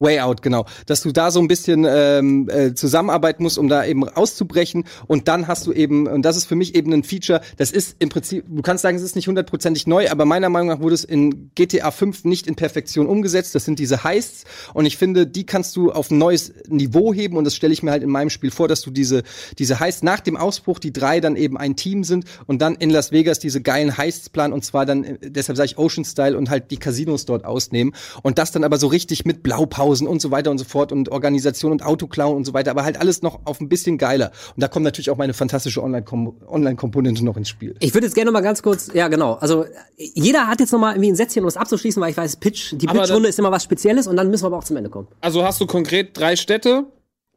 Speaker 5: Way Out, genau. Dass du da so ein bisschen ähm, äh, zusammenarbeiten musst, um da eben auszubrechen. Und dann hast du eben, und das ist für mich eben ein Feature, das ist im Prinzip, du kannst sagen, es ist nicht hundertprozentig neu, aber meiner Meinung nach wurde es in GTA 5 nicht in Perfektion umgesetzt. Das sind diese Heists. Und ich finde, die kannst du auf ein neues Niveau heben. Und das stelle ich mir halt in meinem Spiel vor, dass du diese, diese Heists nach dem Ausbruch, die drei dann eben ein Team sind und dann in Las Vegas diese geilen Heists planen. Und zwar dann, äh, deshalb sage ich Ocean Style und halt die Casinos dort ausnehmen. Und das dann aber so richtig mit Blaupausen und so weiter und so fort und Organisation und Autoklauen und so weiter, aber halt alles noch auf ein bisschen geiler. Und da kommt natürlich auch meine fantastische Online-Kom- Online-Komponente noch ins Spiel.
Speaker 3: Ich würde jetzt gerne noch mal ganz kurz, ja genau, also jeder hat jetzt noch mal irgendwie ein Sätzchen, um es abzuschließen, weil ich weiß, Pitch, die Pitchrunde ist immer was Spezielles und dann müssen wir aber auch zum Ende kommen.
Speaker 4: Also hast du konkret drei Städte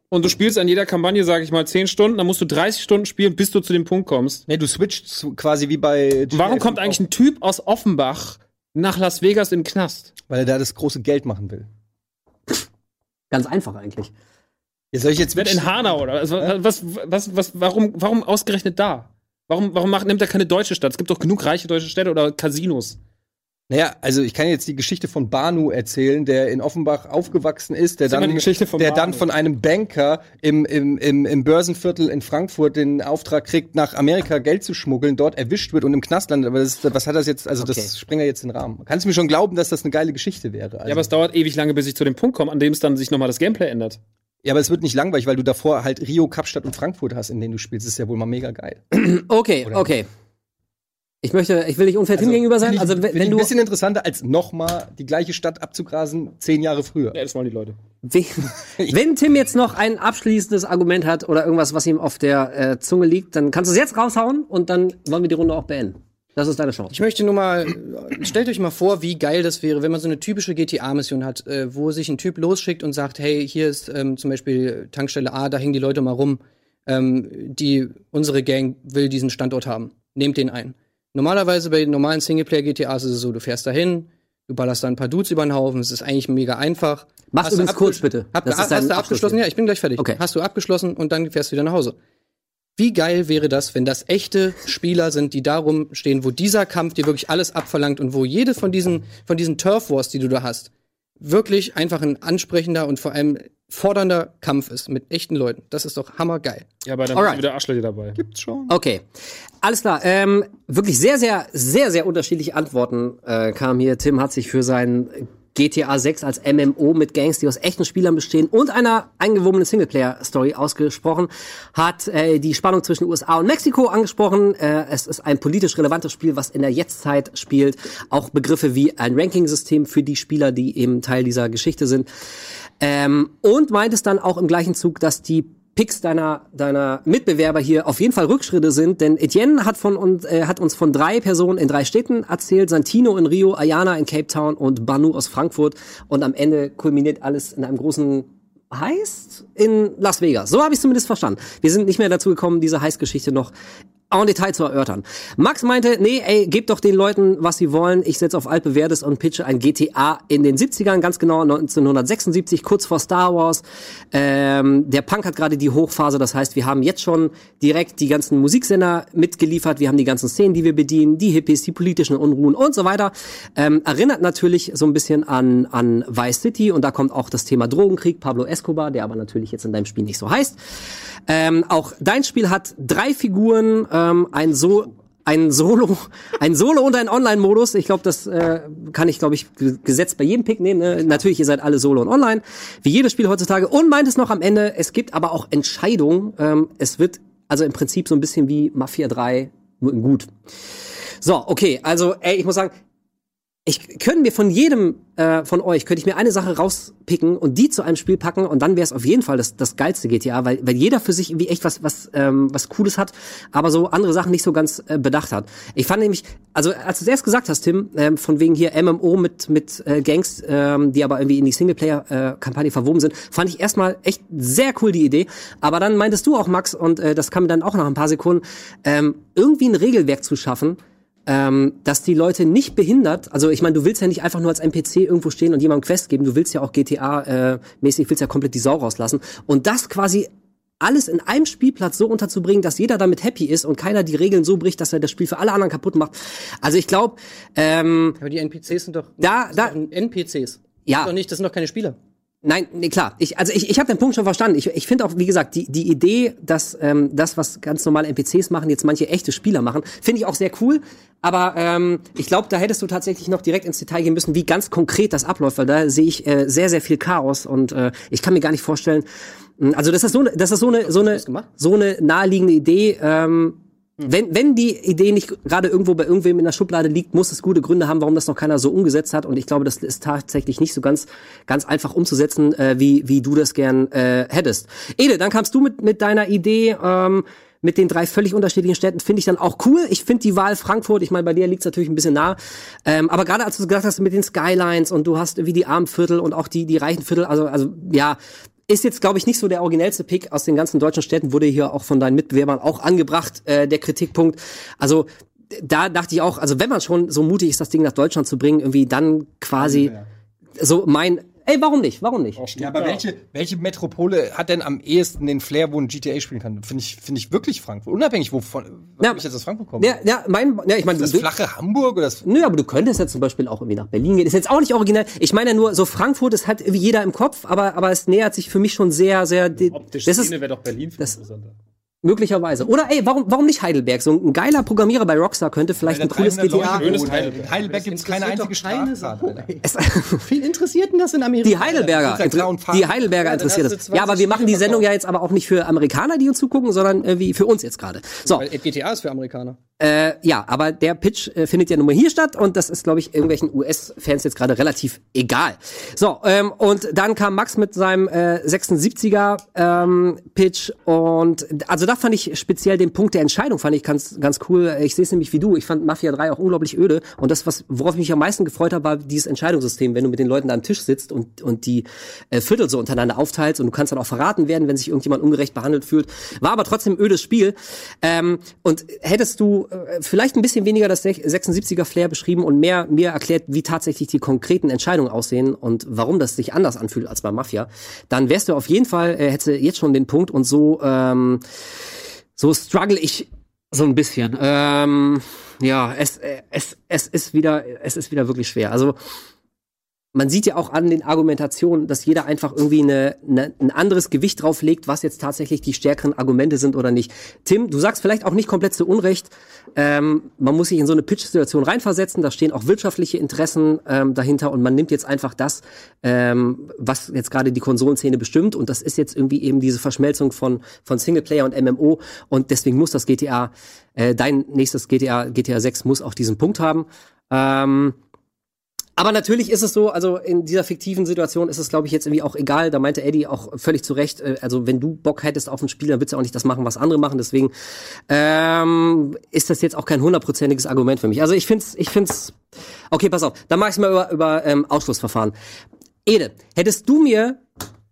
Speaker 4: und du spielst an jeder Kampagne, sage ich mal, 10 Stunden, dann musst du 30 Stunden spielen, bis du zu dem Punkt kommst.
Speaker 5: Nee, du switcht zu, quasi wie bei GTA
Speaker 4: Warum kommt
Speaker 5: 5
Speaker 4: eigentlich ein Typ aus Offenbach nach Las Vegas in den Knast?
Speaker 5: Weil er da das große Geld machen will.
Speaker 3: Ganz einfach eigentlich.
Speaker 5: Ja, soll ich jetzt
Speaker 4: Wird in Hanau oder also, was, was, was, warum, warum ausgerechnet da? Warum, warum macht, nimmt er keine deutsche Stadt? Es gibt doch genug reiche deutsche Städte oder Casinos.
Speaker 5: Naja, also ich kann jetzt die Geschichte von Banu erzählen, der in Offenbach aufgewachsen ist, der dann,
Speaker 4: von
Speaker 5: der dann von einem Banker im, im, im, im Börsenviertel in Frankfurt den Auftrag kriegt, nach Amerika Geld zu schmuggeln, dort erwischt wird und im Knast landet. Aber das, ist- was hat das jetzt, also
Speaker 3: Okay.
Speaker 5: das sprengt ja jetzt den Rahmen. Kannst du mir schon glauben, dass das eine geile Geschichte wäre? Also,
Speaker 4: Ja, aber es dauert ewig lange, bis ich zu dem Punkt komme, an dem es dann sich nochmal das Gameplay ändert.
Speaker 5: ja, aber es wird nicht langweilig, weil du davor halt Rio, Kapstadt und Frankfurt hast, in denen du spielst. Das ist ja wohl mal mega geil.
Speaker 3: Okay, okay. Ich möchte, ich will nicht unfair Tim gegenüber sein.
Speaker 5: Ich-
Speaker 3: Also wenn, wenn
Speaker 5: ein
Speaker 3: du,
Speaker 5: bisschen interessanter, als nochmal die gleiche Stadt abzugrasen, zehn Jahre früher.
Speaker 4: Ja, das wollen die Leute.
Speaker 3: wenn, wenn Tim jetzt noch ein abschließendes Argument hat oder irgendwas, was ihm auf der äh, Zunge liegt, dann kannst du es jetzt raushauen und dann wollen wir die Runde auch beenden. Das ist deine Chance.
Speaker 8: Ich möchte nur mal, stellt euch mal vor, wie geil das wäre, wenn man so eine typische GTA-Mission hat, äh, wo sich ein Typ losschickt und sagt, hey, hier ist ähm, zum Beispiel Tankstelle A, da hängen die Leute mal rum, ähm, die, unsere Gang will diesen Standort haben. Nehmt den ein. Normalerweise bei normalen Singleplayer-GTAs ist es so, du fährst dahin, du ballerst da ein paar Dudes über den Haufen, es ist eigentlich mega einfach.
Speaker 3: Mach's
Speaker 8: Hast du abgesch-
Speaker 3: kurz, bitte.
Speaker 8: Hab,
Speaker 3: Das ist
Speaker 8: hast du
Speaker 3: Abschluss
Speaker 8: abgeschlossen? Ja, ich bin gleich fertig.
Speaker 3: Okay.
Speaker 8: Hast du abgeschlossen und dann fährst du wieder nach Hause. Wie geil wäre das, wenn das echte Spieler sind, die darum stehen, wo dieser Kampf dir wirklich alles abverlangt und wo jede von diesen, von diesen Turf Wars, die du da hast, wirklich einfach ein ansprechender und vor allem fordernder Kampf ist mit echten Leuten. Das ist doch hammergeil.
Speaker 4: Ja, aber dann
Speaker 3: Alright.
Speaker 4: sind wieder Arschlöcher dabei.
Speaker 5: Gibt's schon.
Speaker 3: Okay, alles klar. Ähm, wirklich sehr, sehr, sehr, sehr unterschiedliche Antworten äh, kamen hier. Tim hat sich für sein GTA 6 als MMO mit Gangs, die aus echten Spielern bestehen und einer eingewobenen Singleplayer-Story ausgesprochen, hat äh, die Spannung zwischen USA und Mexiko angesprochen. Äh, es ist ein politisch relevantes Spiel, was in der Jetztzeit spielt. Auch Begriffe wie ein Ranking-System für die Spieler, die eben Teil dieser Geschichte sind. Ähm, und meint es dann auch im gleichen Zug, dass die Picks deiner, deiner Mitbewerber hier auf jeden Fall Rückschritte sind, denn Etienne hat, von uns, äh, hat uns von drei Personen in drei Städten erzählt, Santino in Rio, Ayana in Cape Town und Banu aus Frankfurt und am Ende kulminiert alles in einem großen Heist in Las Vegas. So habe ich zumindest verstanden. Wir sind nicht mehr dazu gekommen, diese Heist-Geschichte noch en Detail zu erörtern. Max meinte, nee, ey, gebt doch den Leuten, was sie wollen. Ich setze auf altbewährtes und pitche ein GTA in den 70ern, ganz genau 1976, kurz vor Star Wars. Ähm, der Punk hat gerade die Hochphase, das heißt, wir haben jetzt schon direkt die ganzen Musiksender mitgeliefert, wir haben die ganzen Szenen, die wir bedienen, die Hippies, die politischen Unruhen und so weiter. Ähm, erinnert natürlich so ein bisschen an, an Vice City und da kommt auch das Thema Drogenkrieg, Pablo Escobar, der aber natürlich jetzt in deinem Spiel nicht so heißt. Ähm, auch dein Spiel hat drei Figuren, ähm, ein so ein Solo, ein Solo und ein Online-Modus. Ich glaube, das äh, kann ich, glaube ich, gesetzt bei jedem Pick nehmen. Ne? Natürlich, ihr seid alle Solo und Online, wie jedes Spiel heutzutage. Und meint es noch am Ende, es gibt aber auch Entscheidungen. Ähm, es wird also im Prinzip so ein bisschen wie Mafia 3, nur in gut. So, okay, also ey, ich muss sagen, ich könnte mir von jedem äh, von euch könnte ich mir eine Sache rauspicken und die zu einem Spiel packen und dann wäre es auf jeden Fall das, das geilste GTA, weil, weil jeder für sich irgendwie echt was was ähm, was Cooles hat, aber so andere Sachen nicht so ganz äh, bedacht hat. Ich fand nämlich, also als du es erst gesagt hast, Tim, ähm, von wegen hier MMO mit mit äh, Gangs, ähm, die aber irgendwie in die Singleplayer-Kampagne äh, verwoben sind, fand ich erstmal echt sehr cool die Idee. Aber dann meintest du auch Max und äh, das kam mir dann auch nach ein paar Sekunden, ähm, irgendwie ein Regelwerk zu schaffen ähm, dass die Leute nicht behindert, also ich meine, du willst ja nicht einfach nur als NPC irgendwo stehen und jemandem Quest geben, du willst ja auch GTA-mäßig, äh, willst ja komplett die Sau rauslassen. Und das quasi alles in einem Spielplatz so unterzubringen, dass jeder damit happy ist und keiner die Regeln so bricht, dass er das Spiel für alle anderen kaputt macht. Also ich glaube, ähm,
Speaker 8: aber die NPCs sind doch
Speaker 3: da, da
Speaker 8: NPCs.
Speaker 3: Ja.
Speaker 8: Das sind doch nicht, das sind doch keine Spieler.
Speaker 3: Nein, nee, klar. Ich, also ich, ich habe den Punkt schon verstanden. Ich, ich finde auch, wie gesagt, die, die Idee, dass ähm, das, was ganz normale NPCs machen, jetzt manche echte Spieler machen, finde ich auch sehr cool. Aber ähm, ich glaube, da hättest du tatsächlich noch direkt ins Detail gehen müssen, wie ganz konkret das abläuft, weil da sehe ich äh, sehr, sehr viel Chaos und äh, ich kann mir gar nicht vorstellen. Also das ist so, das ist so eine, so eine, so eine naheliegende Idee. Ähm, hm. Wenn, wenn die Idee nicht gerade irgendwo bei irgendwem in der Schublade liegt, muss es gute Gründe haben, warum das noch keiner so umgesetzt hat. Und ich glaube, das ist tatsächlich nicht so ganz, ganz einfach umzusetzen, äh, wie, wie du das gern äh, hättest. Ede, dann kamst du mit, mit deiner Idee, ähm, mit den drei völlig unterschiedlichen Städten, finde ich dann auch cool. Ich finde die Wahl Frankfurt, ich meine, bei dir liegt es natürlich ein bisschen nah. Ähm, aber gerade als du gesagt hast mit den Skylines und du hast wie die Armviertel und auch die, die reichen Viertel, also, also ja, ist jetzt, glaube ich, nicht so der originellste Pick aus den ganzen deutschen Städten, wurde hier auch von deinen Mitbewerbern auch angebracht, äh, der Kritikpunkt. Also da dachte ich auch, also wenn man schon so mutig ist, das Ding nach Deutschland zu bringen, irgendwie dann quasi so mein Ey, warum nicht? Warum nicht?
Speaker 5: Ja, aber welche, welche Metropole hat denn am ehesten den Flair, wo ein GTA spielen kann? Finde ich, finde ich wirklich Frankfurt. Unabhängig wovon,
Speaker 3: ja,
Speaker 5: ich jetzt aus Frankfurt komme.
Speaker 3: Ja, ja, mein, ja, ich meine,
Speaker 5: das flache Hamburg oder das?
Speaker 3: Nö, aber du könntest jetzt zum Beispiel auch irgendwie nach Berlin gehen. Ist jetzt auch nicht originell. Ich meine ja nur, so Frankfurt ist halt wie jeder im Kopf, aber, aber es nähert sich für mich schon sehr, sehr.
Speaker 4: Optisch das wäre doch Berlin viel das, interessanter.
Speaker 3: Möglicherweise. Oder ey, warum, warum nicht Heidelberg? So ein geiler Programmierer bei Rockstar könnte vielleicht ein cooles GTA.
Speaker 5: In Heidelberg, Heidelberg gibt es keine einzige Straße.
Speaker 8: Viel interessiert denn das in Amerika?
Speaker 3: Die Heidelberger. Die Heidelberger interessiert das. Ja, aber wir machen die Sendung ja jetzt aber auch nicht für Amerikaner, die uns zugucken, sondern äh, wie für uns jetzt gerade. So.
Speaker 8: Weil GTA ist für Amerikaner.
Speaker 3: Äh, ja, aber der Pitch äh, findet ja nun mal hier statt und das ist, glaube ich, irgendwelchen US-Fans jetzt gerade relativ egal. So, ähm, und dann kam Max mit seinem äh, 76er ähm, Pitch und also da fand ich speziell den Punkt der Entscheidung fand ich ganz ganz cool. Ich sehe es nämlich wie du. Ich fand Mafia 3 auch unglaublich öde und das was worauf ich mich am meisten gefreut habe, war dieses Entscheidungssystem, wenn du mit den Leuten da am Tisch sitzt und und die äh, Viertel so untereinander aufteilst und du kannst dann auch verraten werden, wenn sich irgendjemand ungerecht behandelt fühlt. War aber trotzdem ödes Spiel. Ähm, und hättest du äh, vielleicht ein bisschen weniger das 76er Flair beschrieben und mehr mir erklärt, wie tatsächlich die konkreten Entscheidungen aussehen und warum das sich anders anfühlt als bei Mafia, dann wärst du auf jeden Fall, äh, hätte jetzt schon den Punkt und so, ähm, so struggle ich so ein bisschen. Ähm, ja, es, äh, es, es ist wieder, es ist wieder wirklich schwer. Also, man sieht ja auch an den Argumentationen, dass jeder einfach irgendwie eine, eine, ein anderes Gewicht drauflegt, was jetzt tatsächlich die stärkeren Argumente sind oder nicht. Tim, du sagst vielleicht auch nicht komplett zu Unrecht, ähm, man muss sich in so eine Pitch-Situation reinversetzen, da stehen auch wirtschaftliche Interessen ähm, dahinter und man nimmt jetzt einfach das, ähm, was jetzt gerade die Konsolenszene bestimmt und das ist jetzt irgendwie eben diese Verschmelzung von, von Singleplayer und MMO und deswegen muss das GTA, äh, dein nächstes GTA, GTA 6 muss auch diesen Punkt haben. Ähm, aber natürlich ist es so, also in dieser fiktiven Situation ist es, glaube ich, jetzt irgendwie auch egal. Da meinte Eddie auch völlig zu Recht, äh, also wenn du Bock hättest auf ein Spiel, dann würdest du auch nicht das machen, was andere machen. Deswegen ähm, ist das jetzt auch kein hundertprozentiges Argument für mich. Also ich find's, ich find's. Okay, pass auf, dann mach ich mal über, über ähm, Ausschlussverfahren. Ede, hättest du mir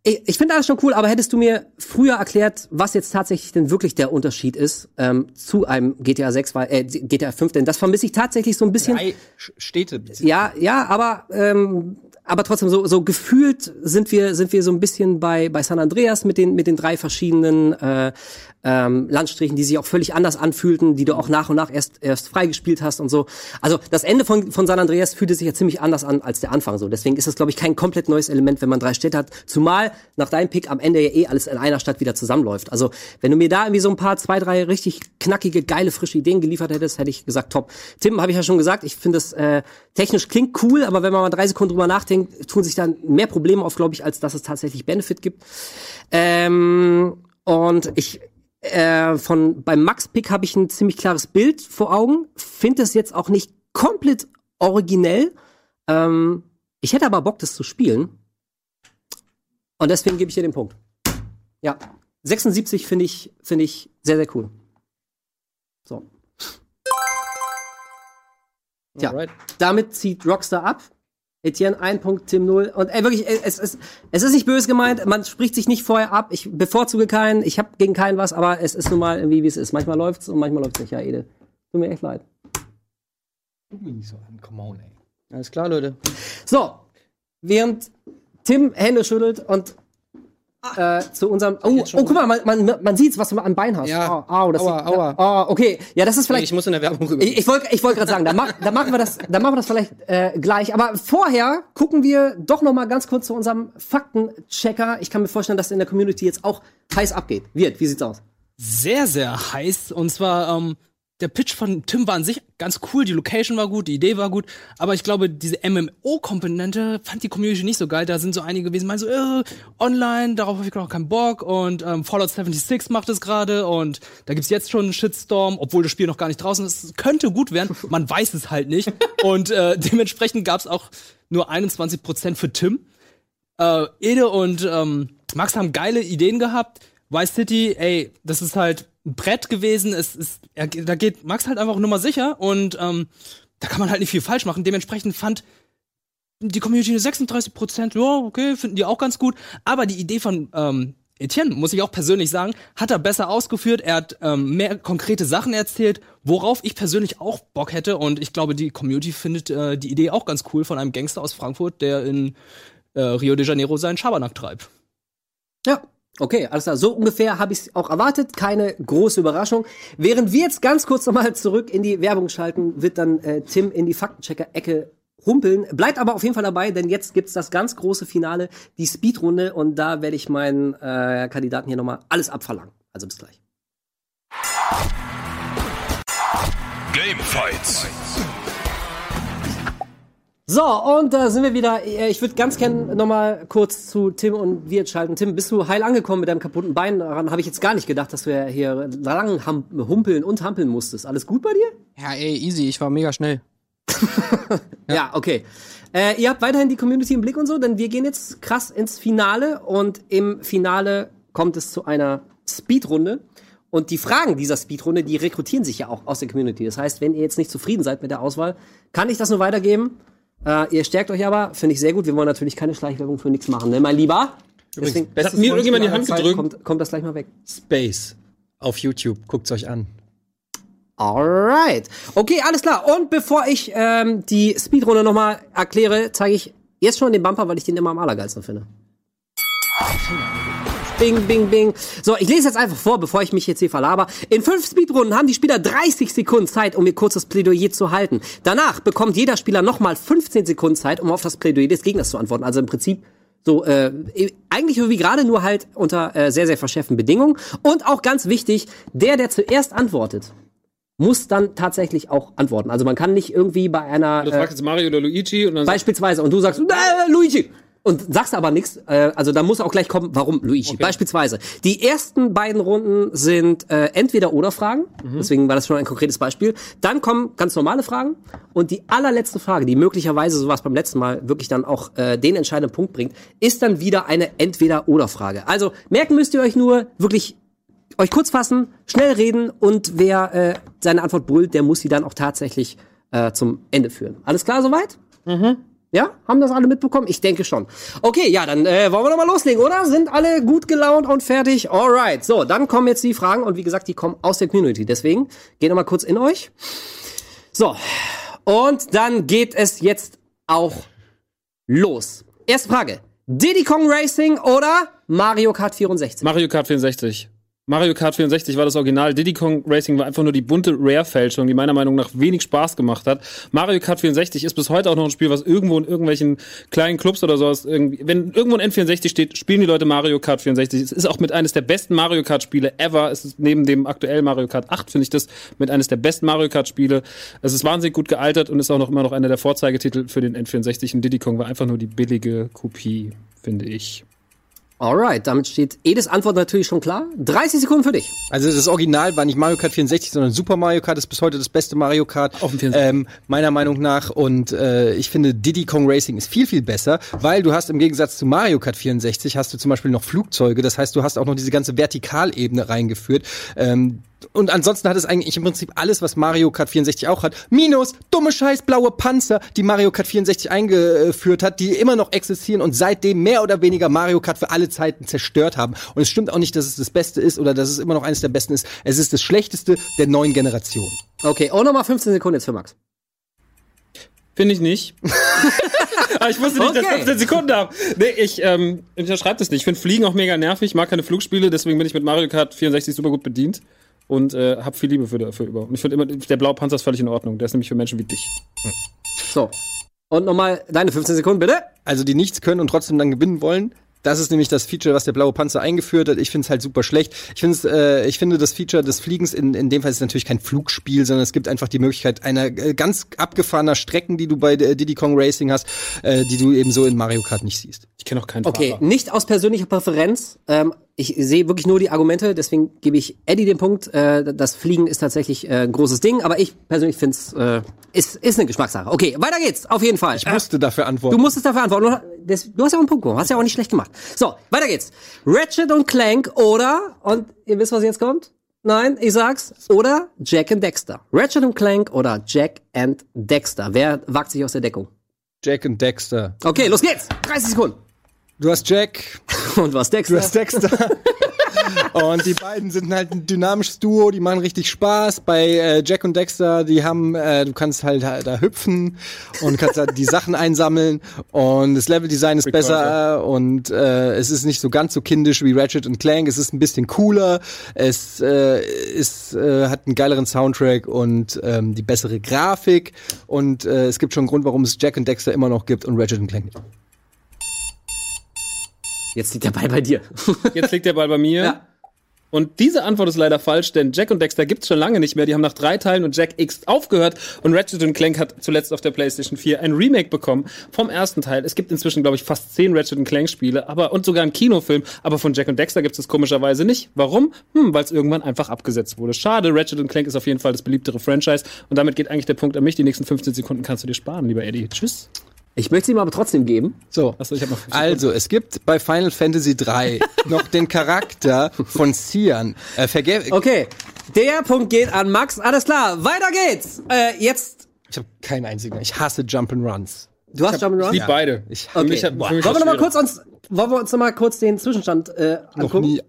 Speaker 3: ich, ich finde alles schon cool, aber hättest du mir früher erklärt, was jetzt tatsächlich denn wirklich der Unterschied ist ähm, zu einem GTA 6, weil, äh, GTA 5, denn das vermisse ich tatsächlich so ein bisschen.
Speaker 5: Drei Städte.
Speaker 3: Ja, ja, aber ähm, aber trotzdem so so gefühlt sind wir sind wir so ein bisschen bei bei San Andreas mit den mit den drei verschiedenen äh, ähm, Landstrichen, die sich auch völlig anders anfühlten, die du auch nach und nach erst erst freigespielt hast und so. Also das Ende von von San Andreas fühlte sich ja ziemlich anders an als der Anfang so. Deswegen ist das glaube ich kein komplett neues Element, wenn man drei Städte hat. Zumal nach deinem Pick am Ende ja eh alles in einer Stadt wieder zusammenläuft. Also wenn du mir da irgendwie so ein paar zwei drei richtig knackige geile frische Ideen geliefert hättest, hätte ich gesagt top. Tim habe ich ja schon gesagt, ich finde es äh, technisch klingt cool, aber wenn man mal drei Sekunden drüber nachdenkt, tun sich dann mehr Probleme auf, glaube ich, als dass es tatsächlich Benefit gibt. Ähm, und ich äh, von beim Max Pick habe ich ein ziemlich klares Bild vor Augen. Finde es jetzt auch nicht komplett originell. Ähm, ich hätte aber Bock, das zu spielen. Und deswegen gebe ich dir den Punkt. Ja, 76 finde ich finde ich sehr sehr cool. So. Ja, damit zieht Rockstar ab. Etienne ein Punkt, Tim null. Und ey, wirklich, es, es, es ist nicht böse gemeint, man spricht sich nicht vorher ab. Ich bevorzuge keinen, ich habe gegen keinen was, aber es ist nun mal irgendwie, wie es ist. Manchmal läuft's und manchmal läuft's nicht, ja, Ede. Tut mir echt leid.
Speaker 5: Guck mich nicht so an, come on, ey.
Speaker 8: Alles klar, Leute.
Speaker 3: So, während Tim Hände schüttelt und äh, zu unserem. Oh, oh guck mal, man, man, man sieht's, was du am Bein hast.
Speaker 8: Ja.
Speaker 3: Oh, au, das
Speaker 8: Aua,
Speaker 3: sieht,
Speaker 8: aua.
Speaker 3: Oh, okay. Ja, das ist vielleicht.
Speaker 8: Ich muss in der Werbung rüber.
Speaker 3: Ich, ich wollte ich wollt gerade sagen, da, mach, da machen wir das, da machen wir das vielleicht äh, gleich. Aber vorher gucken wir doch noch mal ganz kurz zu unserem Faktenchecker. Ich kann mir vorstellen, dass in der Community jetzt auch heiß abgeht. Wird, wie sieht's aus?
Speaker 6: sehr, sehr heiß. Und zwar, ähm, der Pitch von Tim war an sich ganz cool, die Location war gut, die Idee war gut, aber ich glaube, diese MMO-Komponente fand die Community nicht so geil. Da sind so einige gewesen, meinen so, äh, online, darauf habe ich noch keinen Bock und ähm, Fallout 76 macht es gerade und da gibt's jetzt schon einen Shitstorm, obwohl das Spiel noch gar nicht draußen ist. Es könnte gut werden, man weiß es halt nicht. Und äh, dementsprechend gab's auch nur 21% für Tim. Äh, Ede und ähm, Max haben geile Ideen gehabt. Vice City, ey, das ist halt Brett gewesen. Es ist, er, da geht Max halt einfach Nummer sicher und ähm, da kann man halt nicht viel falsch machen. Dementsprechend fand die Community 36 Prozent, ja, okay, finden die auch ganz gut. Aber die Idee von ähm, Etienne, muss ich auch persönlich sagen, hat er besser ausgeführt. Er hat ähm, mehr konkrete Sachen erzählt, worauf ich persönlich auch Bock hätte. Und ich glaube, die Community findet äh, die Idee auch ganz cool von einem Gangster aus Frankfurt, der in äh, Rio de Janeiro seinen Schabernack treibt.
Speaker 3: Ja. Okay, alles klar. So ungefähr habe ich es auch erwartet. Keine große Überraschung. Während wir jetzt ganz kurz nochmal zurück in die Werbung schalten, wird dann äh, Tim in die Faktenchecker-Ecke humpeln. Bleibt aber auf jeden Fall dabei, denn jetzt gibt's das ganz große Finale, die Speedrunde. Und da werde ich meinen äh, Kandidaten hier nochmal alles abverlangen. Also bis gleich.
Speaker 1: Gamefights.
Speaker 3: So, und da sind wir wieder. Äh, Ich würde ganz gern noch mal kurz zu Tim und Wirt schalten. Tim, bist du heil angekommen mit deinem kaputten Bein? Daran habe ich jetzt gar nicht gedacht, dass du ja hier lang humpeln und hampeln musstest. Alles gut bei dir?
Speaker 8: Ja, ey, easy, ich war mega schnell.
Speaker 3: Ja, okay. Äh, ihr habt weiterhin die Community im Blick und so, denn wir gehen jetzt krass ins Finale und im Finale kommt es zu einer Speedrunde. Und die Fragen dieser Speedrunde, die rekrutieren sich ja auch aus der Community. Das heißt, wenn ihr jetzt nicht zufrieden seid mit der Auswahl, kann ich das nur weitergeben. Äh, ihr stärkt euch aber, finde ich sehr gut. Wir wollen natürlich keine Schleichwerbung für nichts machen, ne, mein Lieber? Deswegen,
Speaker 5: bestes Hat mir irgendjemand die Hand
Speaker 3: Zeit,
Speaker 5: gedrückt?
Speaker 3: Kommt, kommt das gleich mal weg.
Speaker 5: Space auf YouTube. Guckt's euch an.
Speaker 3: Alright. Okay, alles klar. Und bevor ich ähm, die Speedrunde nochmal erkläre, zeige ich jetzt schon den Bumper, weil ich den immer am allergeilsten finde. Bing, bing, bing. So, ich lese jetzt einfach vor, bevor ich mich jetzt hier verlaber. In fünf Speedrunden haben die Spieler 30 Sekunden Zeit, um ihr kurzes Plädoyer zu halten. Danach bekommt jeder Spieler nochmal 15 Sekunden Zeit, um auf das Plädoyer des Gegners zu antworten. Also im Prinzip so, äh, eigentlich wie gerade, nur halt unter äh, sehr, sehr verschärften Bedingungen. Und auch ganz wichtig, der, der zuerst antwortet, muss dann tatsächlich auch antworten. Also man kann nicht irgendwie bei einer
Speaker 4: Du
Speaker 3: äh,
Speaker 4: fragst jetzt Mario oder Luigi und dann
Speaker 3: beispielsweise und du sagst äh, Luigi und sagst aber nichts. Äh, also da muss auch gleich kommen, warum Luigi. Beispielsweise die ersten beiden Runden sind äh, entweder oder Fragen. Deswegen war das schon ein konkretes Beispiel. Dann kommen ganz normale Fragen und die allerletzte Frage, die möglicherweise sowas beim letzten Mal wirklich dann auch äh, den entscheidenden Punkt bringt, ist dann wieder eine entweder oder Frage. Also merken müsst ihr euch nur wirklich euch kurz fassen, schnell reden und wer äh, seine Antwort brüllt, der muss sie dann auch tatsächlich äh, zum Ende führen. Alles klar soweit? Ja, haben das alle mitbekommen? Ich denke schon. Okay, ja, dann äh, wollen wir noch mal loslegen, oder? Sind alle gut gelaunt und fertig? Alright. So, dann kommen jetzt die Fragen und wie gesagt, die kommen aus der Community. Deswegen geht noch mal kurz in euch. So, und dann geht es jetzt auch los. Erste Frage. Diddy Kong Racing oder Mario Kart 64?
Speaker 4: Mario Kart 64. Mario Kart 64 war das Original. Diddy Kong Racing war einfach nur die bunte Rare-Fälschung, die meiner Meinung nach wenig Spaß gemacht hat. Mario Kart 64 ist bis heute auch noch ein Spiel, was irgendwo in irgendwelchen kleinen Clubs oder sowas irgendwie, wenn irgendwo ein N64 steht, spielen die Leute Mario Kart 64. Es ist auch mit eines der besten Mario Kart Spiele ever. Es ist neben dem aktuellen Mario Kart 8 finde ich das mit eines der besten Mario Kart Spiele. Es ist wahnsinnig gut gealtert und ist auch noch immer noch einer der Vorzeigetitel für den N64 und Diddy Kong war einfach nur die billige Kopie, finde ich.
Speaker 3: Alright, damit steht Edis Antwort natürlich schon klar. 30 Sekunden für dich.
Speaker 5: Also das Original war nicht Mario Kart 64, sondern Super Mario Kart ist bis heute das beste Mario Kart.
Speaker 4: Auf dem 64.
Speaker 5: Ähm, meiner Meinung nach. Und äh, ich finde Diddy Kong Racing ist viel, viel besser, weil du hast im Gegensatz zu Mario Kart 64 hast du zum Beispiel noch Flugzeuge. Das heißt, du hast auch noch diese ganze Vertikalebene reingeführt. Ähm, und ansonsten hat es eigentlich im Prinzip alles, was Mario Kart 64 auch hat. Minus dumme scheiß blaue Panzer, die Mario Kart 64 eingeführt hat, die immer noch existieren und seitdem mehr oder weniger Mario Kart für alle Zeiten zerstört haben. Und es stimmt auch nicht, dass es das Beste ist oder dass es immer noch eines der besten ist. Es ist das Schlechteste der neuen Generation.
Speaker 3: Okay, auch nochmal 15 Sekunden jetzt für Max.
Speaker 4: Finde ich nicht. Aber ich wusste nicht,
Speaker 3: Okay.
Speaker 4: dass 15 Sekunden haben. Nee, ich ähm, unterschreibe das nicht. Ich finde Fliegen auch mega nervig, Ich mag keine Flugspiele, deswegen bin ich mit Mario Kart 64 super gut bedient und äh, habe viel Liebe für dafür über. Und ich finde immer, der blaue Panzer ist völlig in Ordnung. Der ist nämlich für Menschen wie dich.
Speaker 3: So. Und nochmal deine 15 Sekunden, bitte.
Speaker 5: Also die nichts können und trotzdem dann gewinnen wollen. Das ist nämlich das Feature, was der blaue Panzer eingeführt hat. Ich finde es halt super schlecht. Ich, find's, äh, ich finde das Feature des Fliegens in, in dem Fall ist natürlich kein Flugspiel, sondern es gibt einfach die Möglichkeit einer äh, ganz abgefahrener Strecken, die du bei äh, Diddy Kong Racing hast, äh, die du eben so in Mario Kart nicht siehst.
Speaker 4: Ich kenne auch keinen
Speaker 3: Okay,
Speaker 4: Fahrer.
Speaker 3: nicht aus persönlicher Präferenz. Ähm, ich sehe wirklich nur die Argumente, deswegen gebe ich Eddie den Punkt. Äh, das Fliegen ist tatsächlich äh, ein großes Ding, aber ich persönlich finde es äh, ist, ist eine Geschmackssache. Okay, weiter geht's, auf jeden Fall.
Speaker 5: Ich musste dafür antworten.
Speaker 3: Du musstest dafür antworten. Du, das, du hast ja auch einen Punkt gemacht, hast ja auch nicht schlecht gemacht. So, weiter geht's. Ratchet und Clank oder, und ihr wisst, was jetzt kommt? Nein, ich sag's. Oder Jack and Dexter. Ratchet und Clank oder Jack and Dexter. Wer wagt sich aus der Deckung?
Speaker 5: Jack und Dexter.
Speaker 3: Okay, los geht's. 30 Sekunden.
Speaker 5: Du hast Jack,
Speaker 3: Und was Dexter?
Speaker 5: du hast Dexter. und die beiden sind halt ein dynamisches Duo, die machen richtig Spaß. Bei äh, Jack und Dexter, die haben, äh, du kannst halt da, da hüpfen und kannst da die Sachen einsammeln und das Leveldesign ist besser und äh, es ist nicht so ganz so kindisch wie Ratchet und Clank. Es ist ein bisschen cooler, es äh, ist, äh, hat einen geileren Soundtrack und ähm, die bessere Grafik und äh, es gibt schon einen Grund, warum es Jack und Dexter immer noch gibt und Ratchet und Clank nicht.
Speaker 3: Jetzt liegt der Ball bei dir.
Speaker 4: Jetzt liegt der Ball bei mir.
Speaker 3: Ja.
Speaker 4: Und diese Antwort ist leider falsch, denn Jack und Dexter gibt's schon lange nicht mehr. Die haben nach drei Teilen und Jack X aufgehört. Und Ratchet und Clank hat zuletzt auf der PlayStation 4 ein Remake bekommen vom ersten Teil. Es gibt inzwischen, glaube ich, fast zehn Ratchet und Clank Spiele, aber und sogar einen Kinofilm. Aber von Jack und Dexter gibt es komischerweise nicht. Warum? Hm, weil es irgendwann einfach abgesetzt wurde. Schade. Ratchet und Clank ist auf jeden Fall das beliebtere Franchise. Und damit geht eigentlich der Punkt an mich. Die nächsten 15 Sekunden kannst du dir sparen, lieber Eddie. Tschüss.
Speaker 3: Ich möchte sie ihm aber trotzdem geben.
Speaker 5: So.
Speaker 4: Achso, ich habe noch
Speaker 5: Also, es gibt bei Final Fantasy 3 noch den Charakter von Cian. Äh,
Speaker 3: Okay, der Punkt geht an Max. Alles klar, weiter geht's. Äh, jetzt.
Speaker 5: Ich habe keinen einzigen. Ich hasse Jump'n'Runs.
Speaker 3: Du hast Jump'n'Run?
Speaker 4: Ich liebe beide.
Speaker 5: Ich
Speaker 4: Für
Speaker 3: Okay.
Speaker 4: mich für
Speaker 3: Wollen wir
Speaker 4: war's
Speaker 3: noch mal
Speaker 4: schwierig.
Speaker 3: kurz uns, wollen wir uns noch mal kurz den Zwischenstand äh,
Speaker 5: noch
Speaker 3: angucken?
Speaker 5: nie.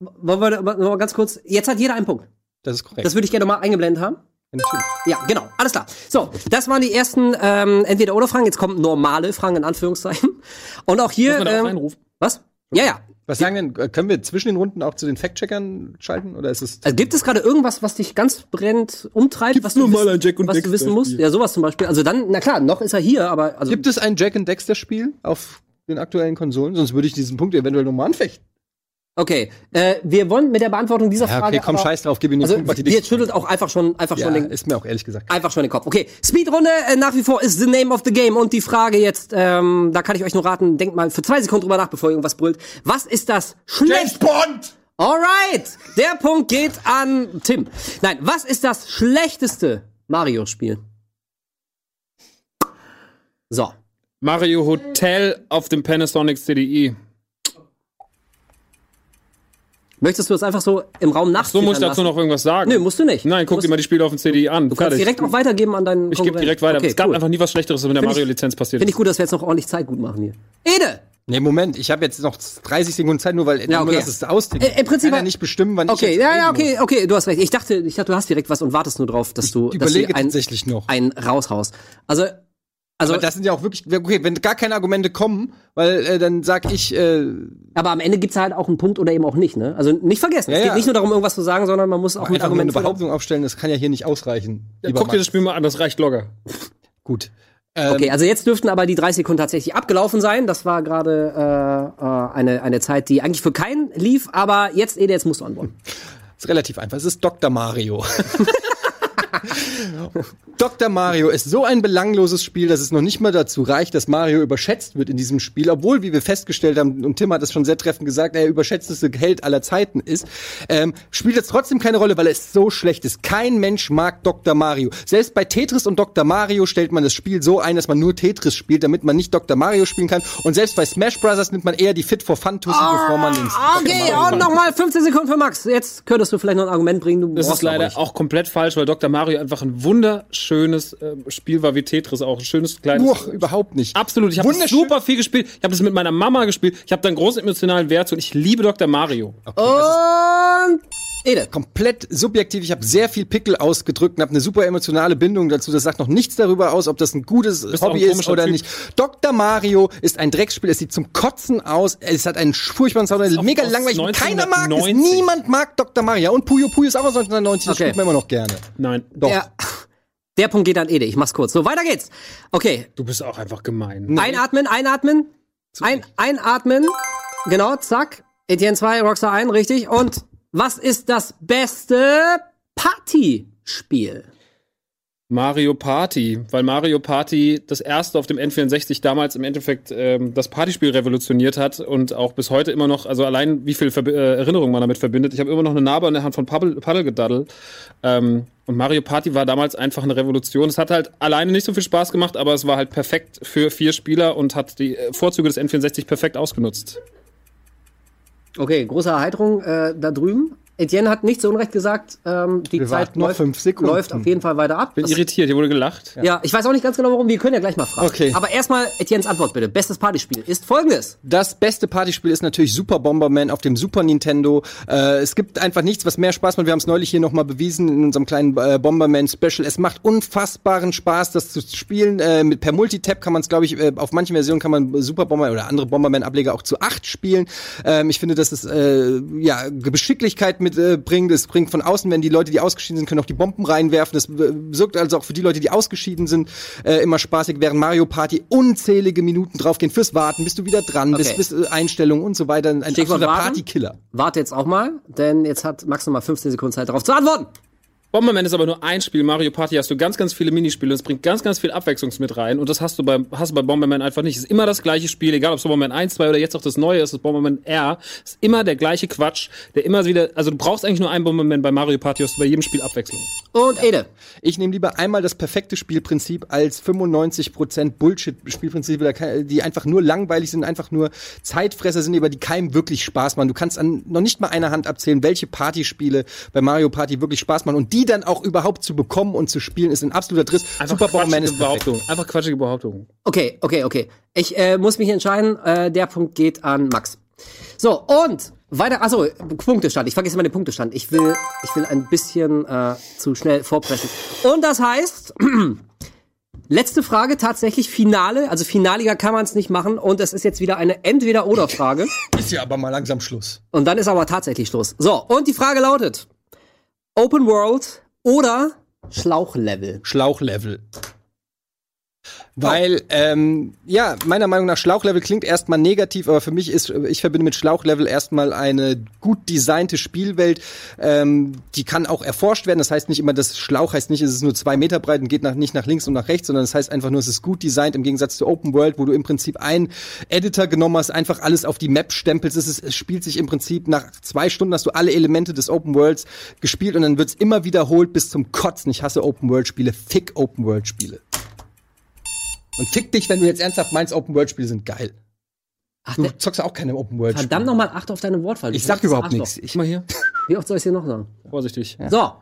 Speaker 3: Wollen wir noch mal ganz kurz? Jetzt hat jeder einen Punkt.
Speaker 5: Das ist korrekt.
Speaker 3: Das würde ich gerne noch mal eingeblendet haben.
Speaker 5: Natürlich.
Speaker 3: Ja, genau. Alles klar. So, das waren die ersten ähm, entweder oder Fragen. Jetzt kommen normale Fragen in Anführungszeichen. Und auch hier.
Speaker 4: Muss man
Speaker 3: Ähm,
Speaker 4: reinrufen?
Speaker 3: was? Ja, ja.
Speaker 5: Was sagen denn, äh, können wir zwischen den Runden auch zu den Fact-Checkern schalten? Oder ist es.
Speaker 3: Also gibt es gerade irgendwas, was dich ganz brennend umtreibt,
Speaker 4: Gibt's
Speaker 3: was, du,
Speaker 4: nur mal
Speaker 3: wissen-
Speaker 4: ein Jack und
Speaker 3: was du wissen musst?
Speaker 4: Spiel?
Speaker 3: Ja, sowas zum Beispiel. Also dann, na klar, noch ist er hier, aber also
Speaker 5: Gibt es ein Jack and Dexter-Spiel auf den aktuellen Konsolen? Sonst würde ich diesen Punkt eventuell nochmal anfechten.
Speaker 3: Okay. Äh, wir wollen mit der Beantwortung dieser
Speaker 5: Ja,
Speaker 3: Frage.
Speaker 5: okay, komm,
Speaker 3: aber,
Speaker 5: scheiß drauf, gib ihm den
Speaker 3: Also
Speaker 5: Punkt, Martin.
Speaker 3: jetzt schüttelt auch einfach schon, einfach
Speaker 5: ja,
Speaker 3: schon den,
Speaker 5: ist mir auch ehrlich gesagt.
Speaker 3: einfach schon den Kopf. Okay, Speedrunde äh, nach wie vor ist the name of the game und die Frage jetzt, ähm, da kann ich euch nur raten, denkt mal für zwei Sekunden drüber nach, bevor ihr irgendwas brüllt. Was ist das
Speaker 2: James
Speaker 3: schlecht?
Speaker 2: Bond!
Speaker 3: Alright, der Punkt geht an Tim. Nein, was ist das schlechteste Mario-Spiel? So,
Speaker 4: Mario Hotel auf dem Panasonic CDI.
Speaker 3: Möchtest du das einfach so im Raum nach?
Speaker 4: So muss ich dazu noch irgendwas sagen.
Speaker 3: Nö, musst du nicht.
Speaker 4: Nein, guck dir mal die Spiele auf dem CD an.
Speaker 3: Du kannst
Speaker 4: Fertig.
Speaker 3: direkt auch weitergeben an deinen
Speaker 4: Ich gebe direkt weiter.
Speaker 3: Okay,
Speaker 4: es gab
Speaker 3: cool.
Speaker 4: einfach nie was Schlechteres, was mit der Mario-Lizenz passiert
Speaker 3: Finde
Speaker 4: ist.
Speaker 3: ich gut, dass wir jetzt noch ordentlich Zeit gut machen hier. Ede!
Speaker 5: Nee, Moment, ich habe jetzt noch 30 Sekunden Zeit, nur weil
Speaker 3: Ja,
Speaker 5: nur,
Speaker 3: okay.
Speaker 5: dass es austickt.
Speaker 3: Äh, im Prinzip-
Speaker 5: kann ja nicht bestimmen, wann ich
Speaker 3: Okay,
Speaker 5: jetzt
Speaker 3: ja, ja,
Speaker 5: muss.
Speaker 3: okay, okay, du hast recht. Ich dachte, ich dachte, du hast direkt was und wartest nur drauf, dass du,
Speaker 5: Ich
Speaker 3: dass du
Speaker 5: überlege
Speaker 3: ein,
Speaker 5: tatsächlich noch.
Speaker 3: ein raushaust. Also, also,
Speaker 5: Aber das sind ja auch wirklich, okay, wenn gar keine Argumente kommen, weil äh, dann sag ich, äh,
Speaker 3: aber am Ende gibt's halt auch einen Punkt oder eben auch nicht, ne? Also nicht vergessen.
Speaker 5: Ja,
Speaker 3: es geht
Speaker 5: ja.
Speaker 3: nicht nur darum, irgendwas zu sagen, sondern man muss auch mit
Speaker 5: eine
Speaker 3: Argumenten. füttern.
Speaker 5: Behauptung aufstellen, das kann ja hier nicht ausreichen.
Speaker 4: Ja, guck dir
Speaker 5: Max.
Speaker 4: das Spiel mal an, das reicht locker.
Speaker 5: Gut. Ähm,
Speaker 3: Okay, also jetzt dürften aber die 30 Sekunden tatsächlich abgelaufen sein. Das war gerade äh, äh, eine, eine Zeit, die eigentlich für keinen lief, aber jetzt, Ede, jetzt musst du antworten.
Speaker 5: Ist relativ einfach. Es ist Dr. Mario. Dr. Mario ist so ein belangloses Spiel, dass es noch nicht mal dazu reicht, dass Mario überschätzt wird in diesem Spiel, obwohl, wie wir festgestellt haben, und Tim hat es schon sehr treffend gesagt, er überschätzteste Held aller Zeiten ist, ähm, spielt es trotzdem keine Rolle, weil es so schlecht ist. Kein Mensch mag Dr. Mario. Selbst bei Tetris und Dr. Mario stellt man das Spiel so ein, dass man nur Tetris spielt, damit man nicht Dr. Mario spielen kann. Und selbst bei Smash Bros. nimmt man eher die Fit for Fun Tussi, bevor man ins
Speaker 3: Okay, und nochmal 15 Sekunden für Max. Jetzt könntest du vielleicht noch ein Argument bringen. Du
Speaker 4: Das ist leider auch komplett falsch, weil Dr. Mario einfach ein wunderschönes äh, Spiel war wie Tetris auch. Ein schönes kleines.
Speaker 5: Uch, überhaupt nicht.
Speaker 4: Absolut. Ich habe super viel gespielt. Ich habe das mit meiner Mama gespielt. Ich habe da einen großen emotionalen Wert zu und ich liebe Dr. Mario.
Speaker 3: Und Ede.
Speaker 5: komplett subjektiv. Ich habe sehr viel Pickel ausgedrückt und habe eine super emotionale Bindung dazu. Das sagt noch nichts darüber aus, ob das ein gutes Hobby
Speaker 4: ein
Speaker 5: ist oder
Speaker 4: Typ.
Speaker 5: nicht. Dr. Mario ist ein Drecksspiel. Es sieht zum Kotzen aus. Es hat einen furchtbaren Sound.
Speaker 4: ist auch
Speaker 5: Mega langweilig. Keiner mag es.
Speaker 4: 1990.
Speaker 5: Niemand mag Dr. Mario. Und Puyo Puyo ist auch aus 1990. Das
Speaker 3: Okay.
Speaker 5: spielt man immer noch gerne.
Speaker 4: Nein.
Speaker 5: Doch.
Speaker 3: Der, der Punkt geht an Ede. Ich mach's kurz. So, weiter geht's. Okay,
Speaker 4: Du bist auch einfach gemein.
Speaker 3: einatmen, einatmen. Ein, einatmen. Genau, zack. Etienne 2, Rockstar 1, richtig. Und was ist das beste Partyspiel?
Speaker 4: Mario Party, weil Mario Party das erste auf dem N64 damals im Endeffekt ähm, das Partyspiel revolutioniert hat und auch bis heute immer noch, also allein wie viel Verbi äh, Erinnerungen man damit verbindet. Ich habe immer noch eine Narbe an der Hand von Paddle gedaddelt. Ähm, und Mario Party war damals einfach eine Revolution. Es hat halt alleine nicht so viel Spaß gemacht, aber es war halt perfekt für vier Spieler und hat die äh, Vorzüge des N64 perfekt ausgenutzt.
Speaker 3: Okay, große Erheiterung äh, da drüben. Etienne hat nicht zu Unrecht gesagt, ähm, die
Speaker 5: Wir
Speaker 3: Zeit läuft, läuft auf jeden Fall weiter ab.
Speaker 4: Bin
Speaker 3: Das-
Speaker 4: irritiert, hier wurde gelacht.
Speaker 3: ja, ich weiß auch nicht ganz genau warum, wir können ja gleich mal fragen.
Speaker 5: Okay.
Speaker 3: Aber erstmal Etiennes Antwort bitte. Bestes Partyspiel ist folgendes.
Speaker 5: Das beste Partyspiel ist natürlich Super Bomberman auf dem Super Nintendo. Äh, es gibt einfach nichts, was mehr Spaß macht. Wir haben es neulich hier nochmal bewiesen in unserem kleinen äh, Bomberman Special. Es macht unfassbaren Spaß, das zu spielen. Äh, mit, per Multitap kann man es, glaube ich, äh, auf manchen Versionen kann man Super Bomberman oder andere Bomberman-Ableger auch zu acht spielen. Ähm, ich finde, dass es äh, ja Geschicklichkeit mitbringt. Äh, bringt. es bringt von außen, wenn die Leute, die ausgeschieden sind, können auch die Bomben reinwerfen. Das äh, wirkt also auch für die Leute, die ausgeschieden sind, äh, immer spaßig. Während Mario Party unzählige Minuten draufgehen fürs Warten, bis du wieder dran bist,
Speaker 3: Okay.
Speaker 5: bis äh, Einstellungen und so weiter. Ein
Speaker 3: Stichwort
Speaker 5: absoluter. Partykiller.
Speaker 3: Warte jetzt auch mal, denn jetzt hat Max noch mal 15 Sekunden Zeit darauf zu antworten.
Speaker 4: Bomberman ist aber nur ein Spiel. Mario Party hast du ganz, ganz viele Minispiele. Das bringt ganz, ganz viel Abwechslung mit rein. Und das hast du bei, hast du bei Bomberman einfach nicht. Es ist immer das gleiche Spiel, egal ob es Bomberman 1, 2 oder jetzt auch das neue ist, das Bomberman R. Es ist immer der gleiche Quatsch, der immer wieder, also du brauchst eigentlich nur einen Bomberman bei Mario Party, hast du bei jedem Spiel Abwechslung.
Speaker 3: Und Ede.
Speaker 5: Ich nehme lieber einmal das perfekte Spielprinzip als 95% Bullshit-Spielprinzip, die einfach nur langweilig sind, einfach nur Zeitfresser sind, über die keinem wirklich Spaß machen. Du kannst an noch nicht mal einer Hand abzählen, welche Partyspiele bei Mario Party wirklich Spaß machen. Und die dann auch überhaupt zu bekommen und zu spielen, ist ein absoluter Driss. Super Bomberman ist.
Speaker 4: Behauptung. Einfach quatschige Behauptung.
Speaker 3: Okay, okay, okay. Ich äh, muss mich entscheiden. Äh, der Punkt geht an Max. So, und weiter, achso, Punktestand. Ich vergesse mal den Punktestand. Ich will, ich will ein bisschen äh, zu schnell vorpreschen. Und das heißt, letzte Frage, tatsächlich Finale. Also finaliger kann man es nicht machen. Und es ist jetzt wieder eine Entweder-Oder-Frage.
Speaker 5: Ist ja aber mal langsam Schluss.
Speaker 3: Und dann ist aber tatsächlich Schluss. So, und die Frage lautet: Open World oder Schlauchlevel?
Speaker 5: Schlauchlevel. Weil, ähm, ja, meiner Meinung nach Schlauchlevel klingt erstmal negativ, aber für mich ist, ich verbinde mit Schlauchlevel erstmal eine gut designte Spielwelt. Ähm, die kann auch erforscht werden. Das heißt nicht immer, das Schlauch heißt nicht, es ist nur zwei Meter breit und geht nach, nicht nach links und nach rechts, sondern das heißt einfach nur, es ist gut designt im Gegensatz zu Open World, wo du im Prinzip einen Editor genommen hast, einfach alles auf die Map stempelst. Es, ist, es spielt sich im Prinzip nach zwei Stunden hast du alle Elemente des Open Worlds gespielt und dann wird's immer wiederholt bis zum Kotzen. Ich hasse Open World Spiele. Fick Open World Spiele. Und fick dich, wenn du jetzt ernsthaft meinst, Open World Spiele sind geil. du zockst auch keine Open World.
Speaker 3: Verdammt nochmal, achte auf deine Wortwahl.
Speaker 5: Ich sag überhaupt nichts.
Speaker 4: Ich mal hier.
Speaker 3: Wie oft soll ich es dir noch sagen?
Speaker 4: Vorsichtig.
Speaker 3: So.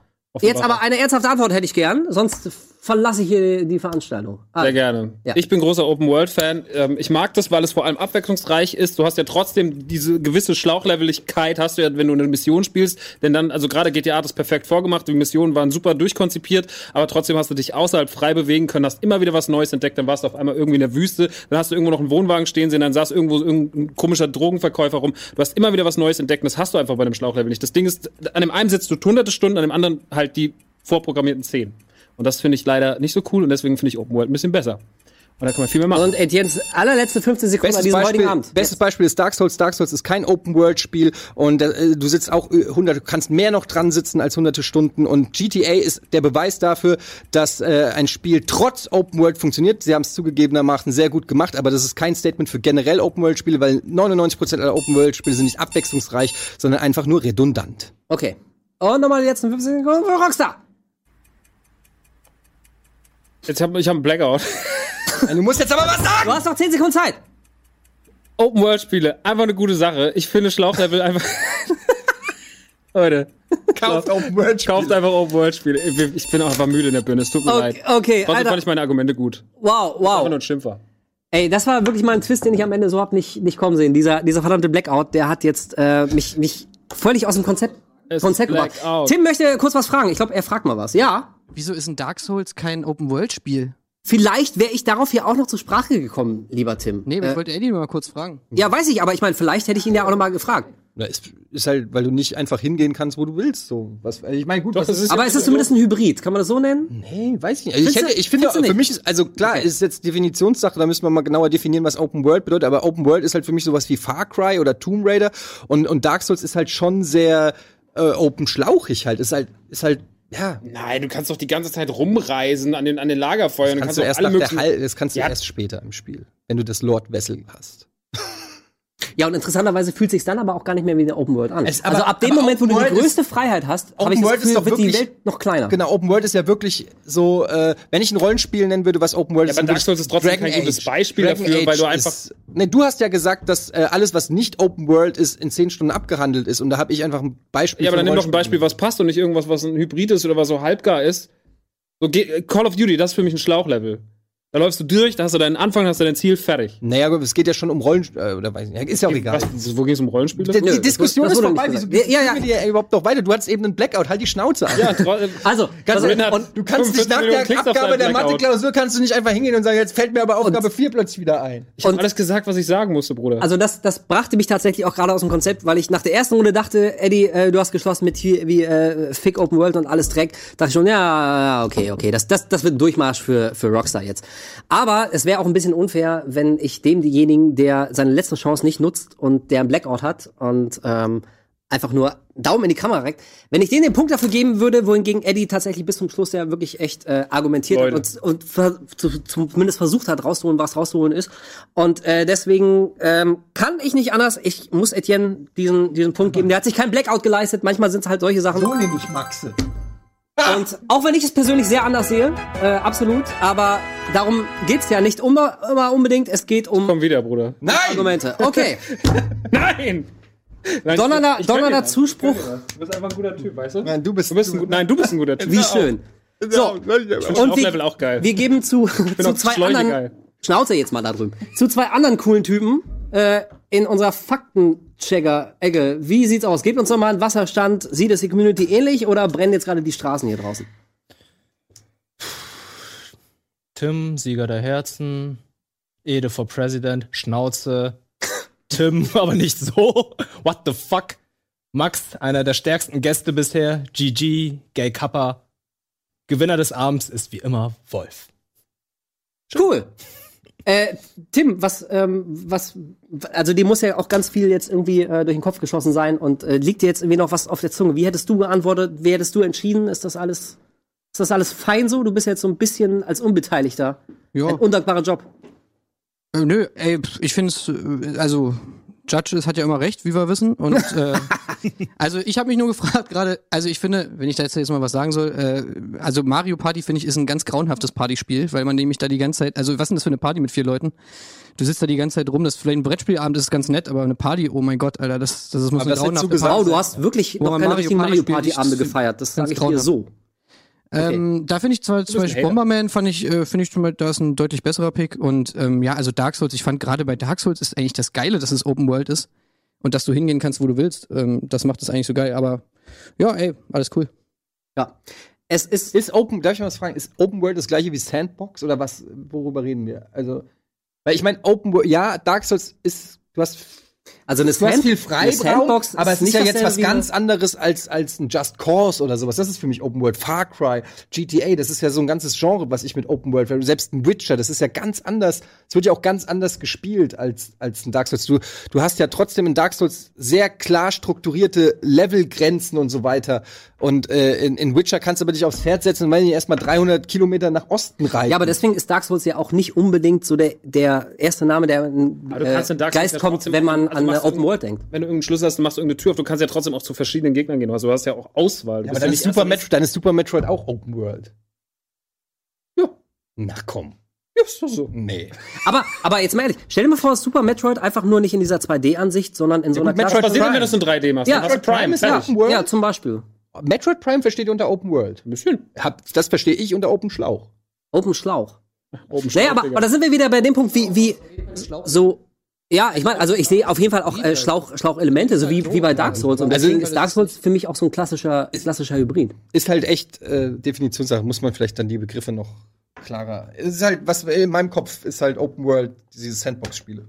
Speaker 3: Jetzt
Speaker 4: Offenbar.
Speaker 3: aber eine ernsthafte Antwort hätte ich gern, sonst verlasse ich hier die Veranstaltung. Ah,
Speaker 4: Sehr gerne.
Speaker 3: Ja.
Speaker 4: Ich bin großer Open-World-Fan. Ähm, ich mag das, weil es vor allem abwechslungsreich ist. Du hast ja trotzdem diese gewisse Schlauchleveligkeit, hast du ja, wenn du eine Mission spielst. Denn dann, also gerade GTA hat es perfekt vorgemacht. Die Missionen waren super durchkonzipiert, aber trotzdem hast du dich außerhalb frei bewegen können, hast immer wieder was Neues entdeckt. Dann warst du auf einmal irgendwie in der Wüste, dann hast du irgendwo noch einen Wohnwagen stehen sehen, dann saß irgendwo irgendein komischer Drogenverkäufer rum. Du hast immer wieder was Neues entdeckt. Und das hast du einfach bei einem Schlauchlevel nicht. Das Ding ist, an dem einen sitzt du hunderte Stunden, an dem anderen halt die vorprogrammierten zehn. Und das finde ich leider nicht so cool und deswegen finde ich Open World ein bisschen besser. Und da kann man viel mehr machen.
Speaker 3: Und Etiennes allerletzte 15 Sekunden an
Speaker 5: Bestes
Speaker 3: diesem
Speaker 5: Beispiel,
Speaker 3: heutigen Abend.
Speaker 5: bestes Beispiel ist Dark Souls. Dark Souls ist kein Open-World-Spiel und äh, du sitzt auch äh, hunderte, du kannst mehr noch dran sitzen als hunderte Stunden und GTA ist der Beweis dafür, dass äh, ein Spiel trotz Open-World funktioniert. Sie haben es zugegebenermaßen sehr gut gemacht, aber das ist kein Statement für generell Open-World-Spiele, weil 99% aller Open-World-Spiele sind nicht abwechslungsreich, sondern einfach nur redundant.
Speaker 3: Okay. Und nochmal die letzten 15 Sekunden für Rockstar.
Speaker 4: Jetzt hab, ich habe einen Blackout.
Speaker 5: Du musst jetzt aber was sagen!
Speaker 3: Du hast noch 10 Sekunden Zeit.
Speaker 4: Open World Spiele, einfach eine gute Sache. Ich finde Schlauchlevel einfach. Leute,
Speaker 5: Kauft Open-World-Spiele.
Speaker 4: kauft einfach Open World Spiele. Ich ich bin auch einfach müde in der Birne. Es tut mir
Speaker 3: Okay,
Speaker 4: leid.
Speaker 3: okay,
Speaker 4: Trotzdem
Speaker 3: Alter.
Speaker 4: fand ich meine Argumente gut.
Speaker 3: Wow,
Speaker 4: Einfach nur
Speaker 3: wow.
Speaker 4: ein Schimpfer.
Speaker 3: Ey, das war wirklich mal ein Twist, den ich am Ende so hab nicht, nicht kommen sehen. Dieser, dieser verdammte Blackout, der hat jetzt äh, mich, mich völlig aus dem Konzept,
Speaker 4: Es
Speaker 3: Konzept gebracht.
Speaker 4: Blackout.
Speaker 3: Tim möchte kurz was fragen. Ich glaube, er fragt mal was. Ja.
Speaker 8: Wieso ist ein Dark Souls kein Open-World-Spiel?
Speaker 3: Vielleicht wäre ich darauf hier auch noch zur Sprache gekommen, lieber Tim.
Speaker 8: Nee, aber
Speaker 3: äh,
Speaker 8: ich wollte Eddie nur mal kurz fragen.
Speaker 3: ja, weiß ich, aber ich meine, vielleicht hätte ich ihn ja auch noch mal gefragt.
Speaker 5: Na, ist, ist halt, weil du nicht einfach hingehen kannst, wo du willst. So, was, ich meine, gut, was
Speaker 4: das ist
Speaker 3: Aber es ist zumindest ein Hybrid. Kann man das so nennen?
Speaker 5: Nee, weiß ich nicht. Also ich, hätte, ich finde, für
Speaker 3: nicht?
Speaker 5: mich ist, also klar, ist jetzt Definitionssache, da müssen wir mal genauer definieren, was Open World bedeutet, aber Open World ist halt für mich sowas wie Far Cry oder Tomb Raider und, und Dark Souls ist halt schon sehr äh, open schlauchig halt. Ist halt, ist halt, ja.
Speaker 4: Nein, du kannst doch die ganze Zeit rumreisen an den, an den Lagerfeuern.
Speaker 5: Kannst
Speaker 4: du
Speaker 5: du erst
Speaker 4: alle
Speaker 5: nach der
Speaker 4: möglichen-
Speaker 5: Hal das kannst du
Speaker 4: Ja.
Speaker 5: erst später im Spiel, wenn du das Lord Vessel hast.
Speaker 3: Ja, und interessanterweise fühlt sich dann aber auch gar nicht mehr wie eine Open World an.
Speaker 5: Es- aber-
Speaker 3: also ab dem Moment, wo
Speaker 5: Open
Speaker 3: du die größte Freiheit hast, habe ich
Speaker 5: Open
Speaker 3: das
Speaker 5: World ist
Speaker 3: Gefühl,
Speaker 5: doch
Speaker 3: wird die
Speaker 5: wirklich-
Speaker 3: Welt noch kleiner.
Speaker 5: Genau, Open World ist ja wirklich so, äh, wenn ich ein Rollenspiel nennen würde, was Open World
Speaker 4: Ja,
Speaker 5: ist,
Speaker 4: aber
Speaker 5: dann
Speaker 4: Dark
Speaker 5: würde ich
Speaker 4: Souls ist trotzdem
Speaker 5: Dragon
Speaker 4: kein gutes
Speaker 5: Age.
Speaker 4: Beispiel
Speaker 5: Dragon
Speaker 4: dafür, weil du
Speaker 5: Age
Speaker 4: einfach-
Speaker 5: Ist, nee, du hast ja gesagt, dass äh, alles, was nicht Open World ist, in zehn Stunden abgehandelt ist. Und da habe ich einfach ein Beispiel.
Speaker 4: Ja, aber dann nimm doch ein. Beispiel, was passt und nicht irgendwas, was ein Hybrid ist oder was so halbgar ist. So, Call of Duty, das ist für mich ein Schlauchlevel. Da läufst du durch, da hast du deinen Anfang, hast du dein Ziel fertig.
Speaker 5: Naja, aber es geht ja schon um Rollen, äh, oder weiß ich nicht. Ist ja auch egal.
Speaker 4: Was, wo ging es um Rollenspiele?
Speaker 5: Die, die Diskussion ist vorbei. Wieso.
Speaker 3: Ja, ja.
Speaker 5: gehen wir dir überhaupt noch weiter? Du hattest eben einen Blackout. Halt die Schnauze an.
Speaker 4: ja,
Speaker 3: Also,
Speaker 5: Ganz
Speaker 3: also,
Speaker 5: ehrlich, und du kannst nicht
Speaker 4: 45
Speaker 5: nach
Speaker 4: Millionen
Speaker 5: der Abgabe der. Mathe-Klausur kannst du nicht einfach hingehen und sagen, jetzt fällt mir aber Aufgabe 4 plötzlich wieder ein.
Speaker 4: ich habe alles gesagt, was ich sagen musste, Bruder.
Speaker 3: also das, das brachte mich tatsächlich auch gerade aus dem Konzept, weil ich nach der ersten Runde dachte, Eddie, äh, du hast geschlossen mit hier wie äh, Fick Open World und alles Dreck. Dachte ich schon, ja, ja, okay, okay, das, das, das wird ein Durchmarsch für, für Rockstar jetzt. Aber es wäre auch ein bisschen unfair, wenn ich demjenigen, der seine letzte Chance nicht nutzt und der einen Blackout hat und ähm, einfach nur Daumen in die Kamera reckt, wenn ich denen den Punkt dafür geben würde, wohingegen Eddie tatsächlich bis zum Schluss ja wirklich echt äh, argumentiert
Speaker 4: Leute.
Speaker 3: hat und, und ver zu, zumindest versucht hat, rauszuholen, was rauszuholen ist. Und äh, deswegen ähm, kann ich nicht anders. Ich muss Etienne diesen, diesen Punkt geben. Der hat sich kein Blackout geleistet. Manchmal sind es halt solche Sachen.
Speaker 2: nehme ich Maxe.
Speaker 3: Und auch wenn ich es persönlich sehr anders sehe, äh, absolut, aber darum geht's ja nicht immer, immer unbedingt. Es geht um
Speaker 4: Komm wieder, Bruder.
Speaker 3: Argumente. Okay,
Speaker 4: Nein! Nein,
Speaker 3: donnernder, donnernder. Zuspruch.
Speaker 4: Du bist einfach ein guter Typ, weißt du?
Speaker 5: Nein, du bist,
Speaker 4: Du bist ein, gut- nein, du bist ein guter Typ.
Speaker 3: Wie schön. So, und wir,
Speaker 4: auch geil.
Speaker 3: wir geben zu, zu zwei
Speaker 4: Schläuche
Speaker 3: anderen,
Speaker 4: geil.
Speaker 3: Schnauze jetzt mal da drüben, zu zwei anderen coolen Typen äh, in unserer Faktenchecker-Ecke. Wie sieht's aus? Gebt uns doch mal einen Wasserstand. Sieht es die Community ähnlich oder brennen jetzt gerade die Straßen hier draußen?
Speaker 6: Tim, Sieger der Herzen, Ede for President, Schnauze. Tim, aber nicht so. What the fuck? Max, einer der stärksten Gäste bisher. GG, Gay Kappa. Gewinner des Abends ist wie immer Wolf.
Speaker 3: Cool. Äh, Tim, was, ähm, was, also dir muss ja auch ganz viel jetzt irgendwie äh, durch den Kopf geschossen sein und äh, liegt dir jetzt irgendwie noch was auf der Zunge? Wie hättest du geantwortet? Wie hättest du entschieden? Ist das alles, ist das alles fein so? Du bist jetzt so ein bisschen als Unbeteiligter.
Speaker 8: Ja.
Speaker 3: Ein undankbarer Job.
Speaker 8: Äh, nö, ey, ich finde es, äh, also Judge ist, hat ja immer recht, wie wir wissen. Und äh, also ich habe mich nur gefragt gerade, also ich finde, wenn ich da jetzt, mal was sagen soll, äh, also Mario Party finde ich ist ein ganz grauenhaftes Partyspiel, weil man nämlich da die ganze Zeit, also was ist denn das für eine Party mit vier Leuten? Du sitzt da die ganze Zeit rum, das ist vielleicht ein Brettspielabend, das ist ganz nett, aber eine Party, oh mein Gott, Alter, das, das muss
Speaker 5: Aber
Speaker 8: eine
Speaker 5: das
Speaker 8: grauenhafte
Speaker 5: gesagt.
Speaker 3: Wow,
Speaker 8: Party
Speaker 3: du hast wirklich noch keine
Speaker 8: Mario
Speaker 3: richtigen
Speaker 8: Party
Speaker 3: Mario Party Abende
Speaker 8: ist
Speaker 3: gefeiert. Das
Speaker 8: ganz
Speaker 3: sage ich dir
Speaker 8: grauenhaft.
Speaker 3: So.
Speaker 8: Ähm, da finde ich zwar zum Beispiel. Bomberman fand ich, äh, finde ich schon mal, da ist ein deutlich besserer Pick und ähm, ja, also Dark Souls, ich fand gerade bei Dark Souls ist eigentlich das Geile, dass es Open World ist und dass du hingehen kannst, wo du willst. Ähm, das macht es eigentlich so geil, aber ja, ey, alles cool.
Speaker 3: Ja. Es ist
Speaker 5: Ist Open, darf ich mal was fragen, ist Open World das gleiche wie Sandbox oder was, worüber reden wir? Also, weil ich meine, Open World, ja, Dark Souls ist, du hast,
Speaker 3: also eine, Sand-
Speaker 5: viel
Speaker 3: eine
Speaker 5: Freiraum,
Speaker 3: Sandbox
Speaker 5: aber es ist ja jetzt was ganz
Speaker 3: eine-
Speaker 5: anderes als, als ein Just Cause oder sowas. Das ist für mich Open World. Far Cry, GTA, das ist ja so ein ganzes Genre, was ich mit Open World, selbst ein Witcher, das ist ja ganz anders, es wird ja auch ganz anders gespielt als, als ein Dark Souls. Du, du hast ja trotzdem in Dark Souls sehr klar strukturierte Levelgrenzen und so weiter. Und äh, in, in Witcher kannst du aber dich aufs Pferd setzen und wenn erstmal 300 Kilometer nach Osten reiten.
Speaker 3: Ja, aber deswegen ist Dark Souls ja auch nicht unbedingt so der, der erste Name, der äh, Geist kommt, wenn man
Speaker 4: also
Speaker 3: an
Speaker 4: machst
Speaker 3: Open World denkt.
Speaker 4: Wenn du irgendeinen Schlüssel hast, machst du irgendeine Tür auf, du kannst ja trotzdem auch zu verschiedenen Gegnern gehen. Also du hast ja auch Auswahl. Du
Speaker 5: Ja, aber dann
Speaker 4: ja
Speaker 5: ist, Super
Speaker 4: erst-
Speaker 5: Metro, dann ist Super Metroid auch Open World.
Speaker 4: Ja.
Speaker 5: Na komm.
Speaker 4: Ja, ist doch so.
Speaker 5: Nee.
Speaker 3: Aber, aber jetzt mal ehrlich, stell dir mal vor, Super Metroid einfach nur nicht in dieser 2D-Ansicht, sondern in so einer
Speaker 5: gut, Metroid
Speaker 3: klassischen-
Speaker 4: Was
Speaker 5: Prime.
Speaker 4: wenn du das in 3D machst?
Speaker 3: Ja,
Speaker 4: Dann hast du
Speaker 5: Metroid Prime ist ja. Open World.
Speaker 3: Ja, zum Beispiel.
Speaker 5: Metroid Prime versteht ihr unter Open World.
Speaker 4: Ein bisschen.
Speaker 5: Hab, das verstehe ich unter Open Schlauch.
Speaker 3: Open Schlauch.
Speaker 4: Oben
Speaker 3: Naja, aber, aber da sind wir wieder bei dem Punkt, wie, wie so. Ja, ich meine, also ich sehe auf jeden Fall auch äh, Schlauch, Schlauchelemente, so wie, wie bei Dark Souls. Und
Speaker 5: Also-
Speaker 3: deswegen ist Dark Souls für mich auch so ein klassischer, klassischer Hybrid.
Speaker 5: Ist halt echt äh, Definitionssache. Muss man vielleicht dann die Begriffe noch klarer. Es ist halt, was in meinem Kopf ist halt Open World, diese Sandbox-Spiele.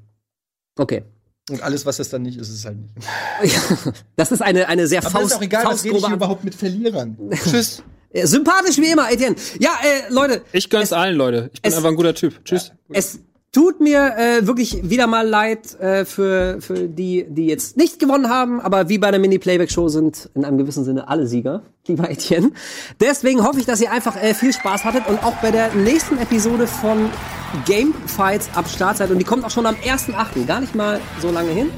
Speaker 3: Okay.
Speaker 5: Und alles, was es dann nicht ist, ist es halt nicht.
Speaker 3: Das ist eine, eine sehr
Speaker 5: Aber
Speaker 3: Faust,
Speaker 5: ist auch egal, was rede ich überhaupt mit Verlierern. Tschüss.
Speaker 3: Sympathisch wie immer, Etienne. Ja, äh, Leute,
Speaker 4: Ich gönn's allen, Leute. Ich bin
Speaker 3: es-
Speaker 4: einfach ein guter Typ. Tschüss.
Speaker 3: es tut mir äh, wirklich wieder mal leid äh, für, für die, die jetzt nicht gewonnen haben, aber wie bei der Mini-Playback-Show sind in einem gewissen Sinne alle Sieger, lieber Etienne. Deswegen hoffe ich, dass ihr einfach äh, viel Spaß hattet und auch bei der nächsten Episode von Game Fights ab Start seid. Und die kommt auch schon am 1.8., gar nicht mal so lange hin.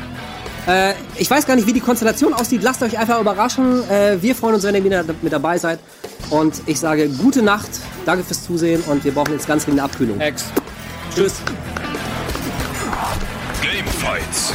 Speaker 3: Äh, ich weiß gar nicht, wie die Konstellation aussieht. Lasst euch einfach überraschen. Äh, wir freuen uns, wenn ihr wieder mit dabei seid. Und ich sage gute Nacht, danke fürs Zusehen und wir brauchen jetzt ganz dringend eine Abkühlung.
Speaker 4: Ex.
Speaker 3: Tschüss.
Speaker 1: Game Fights.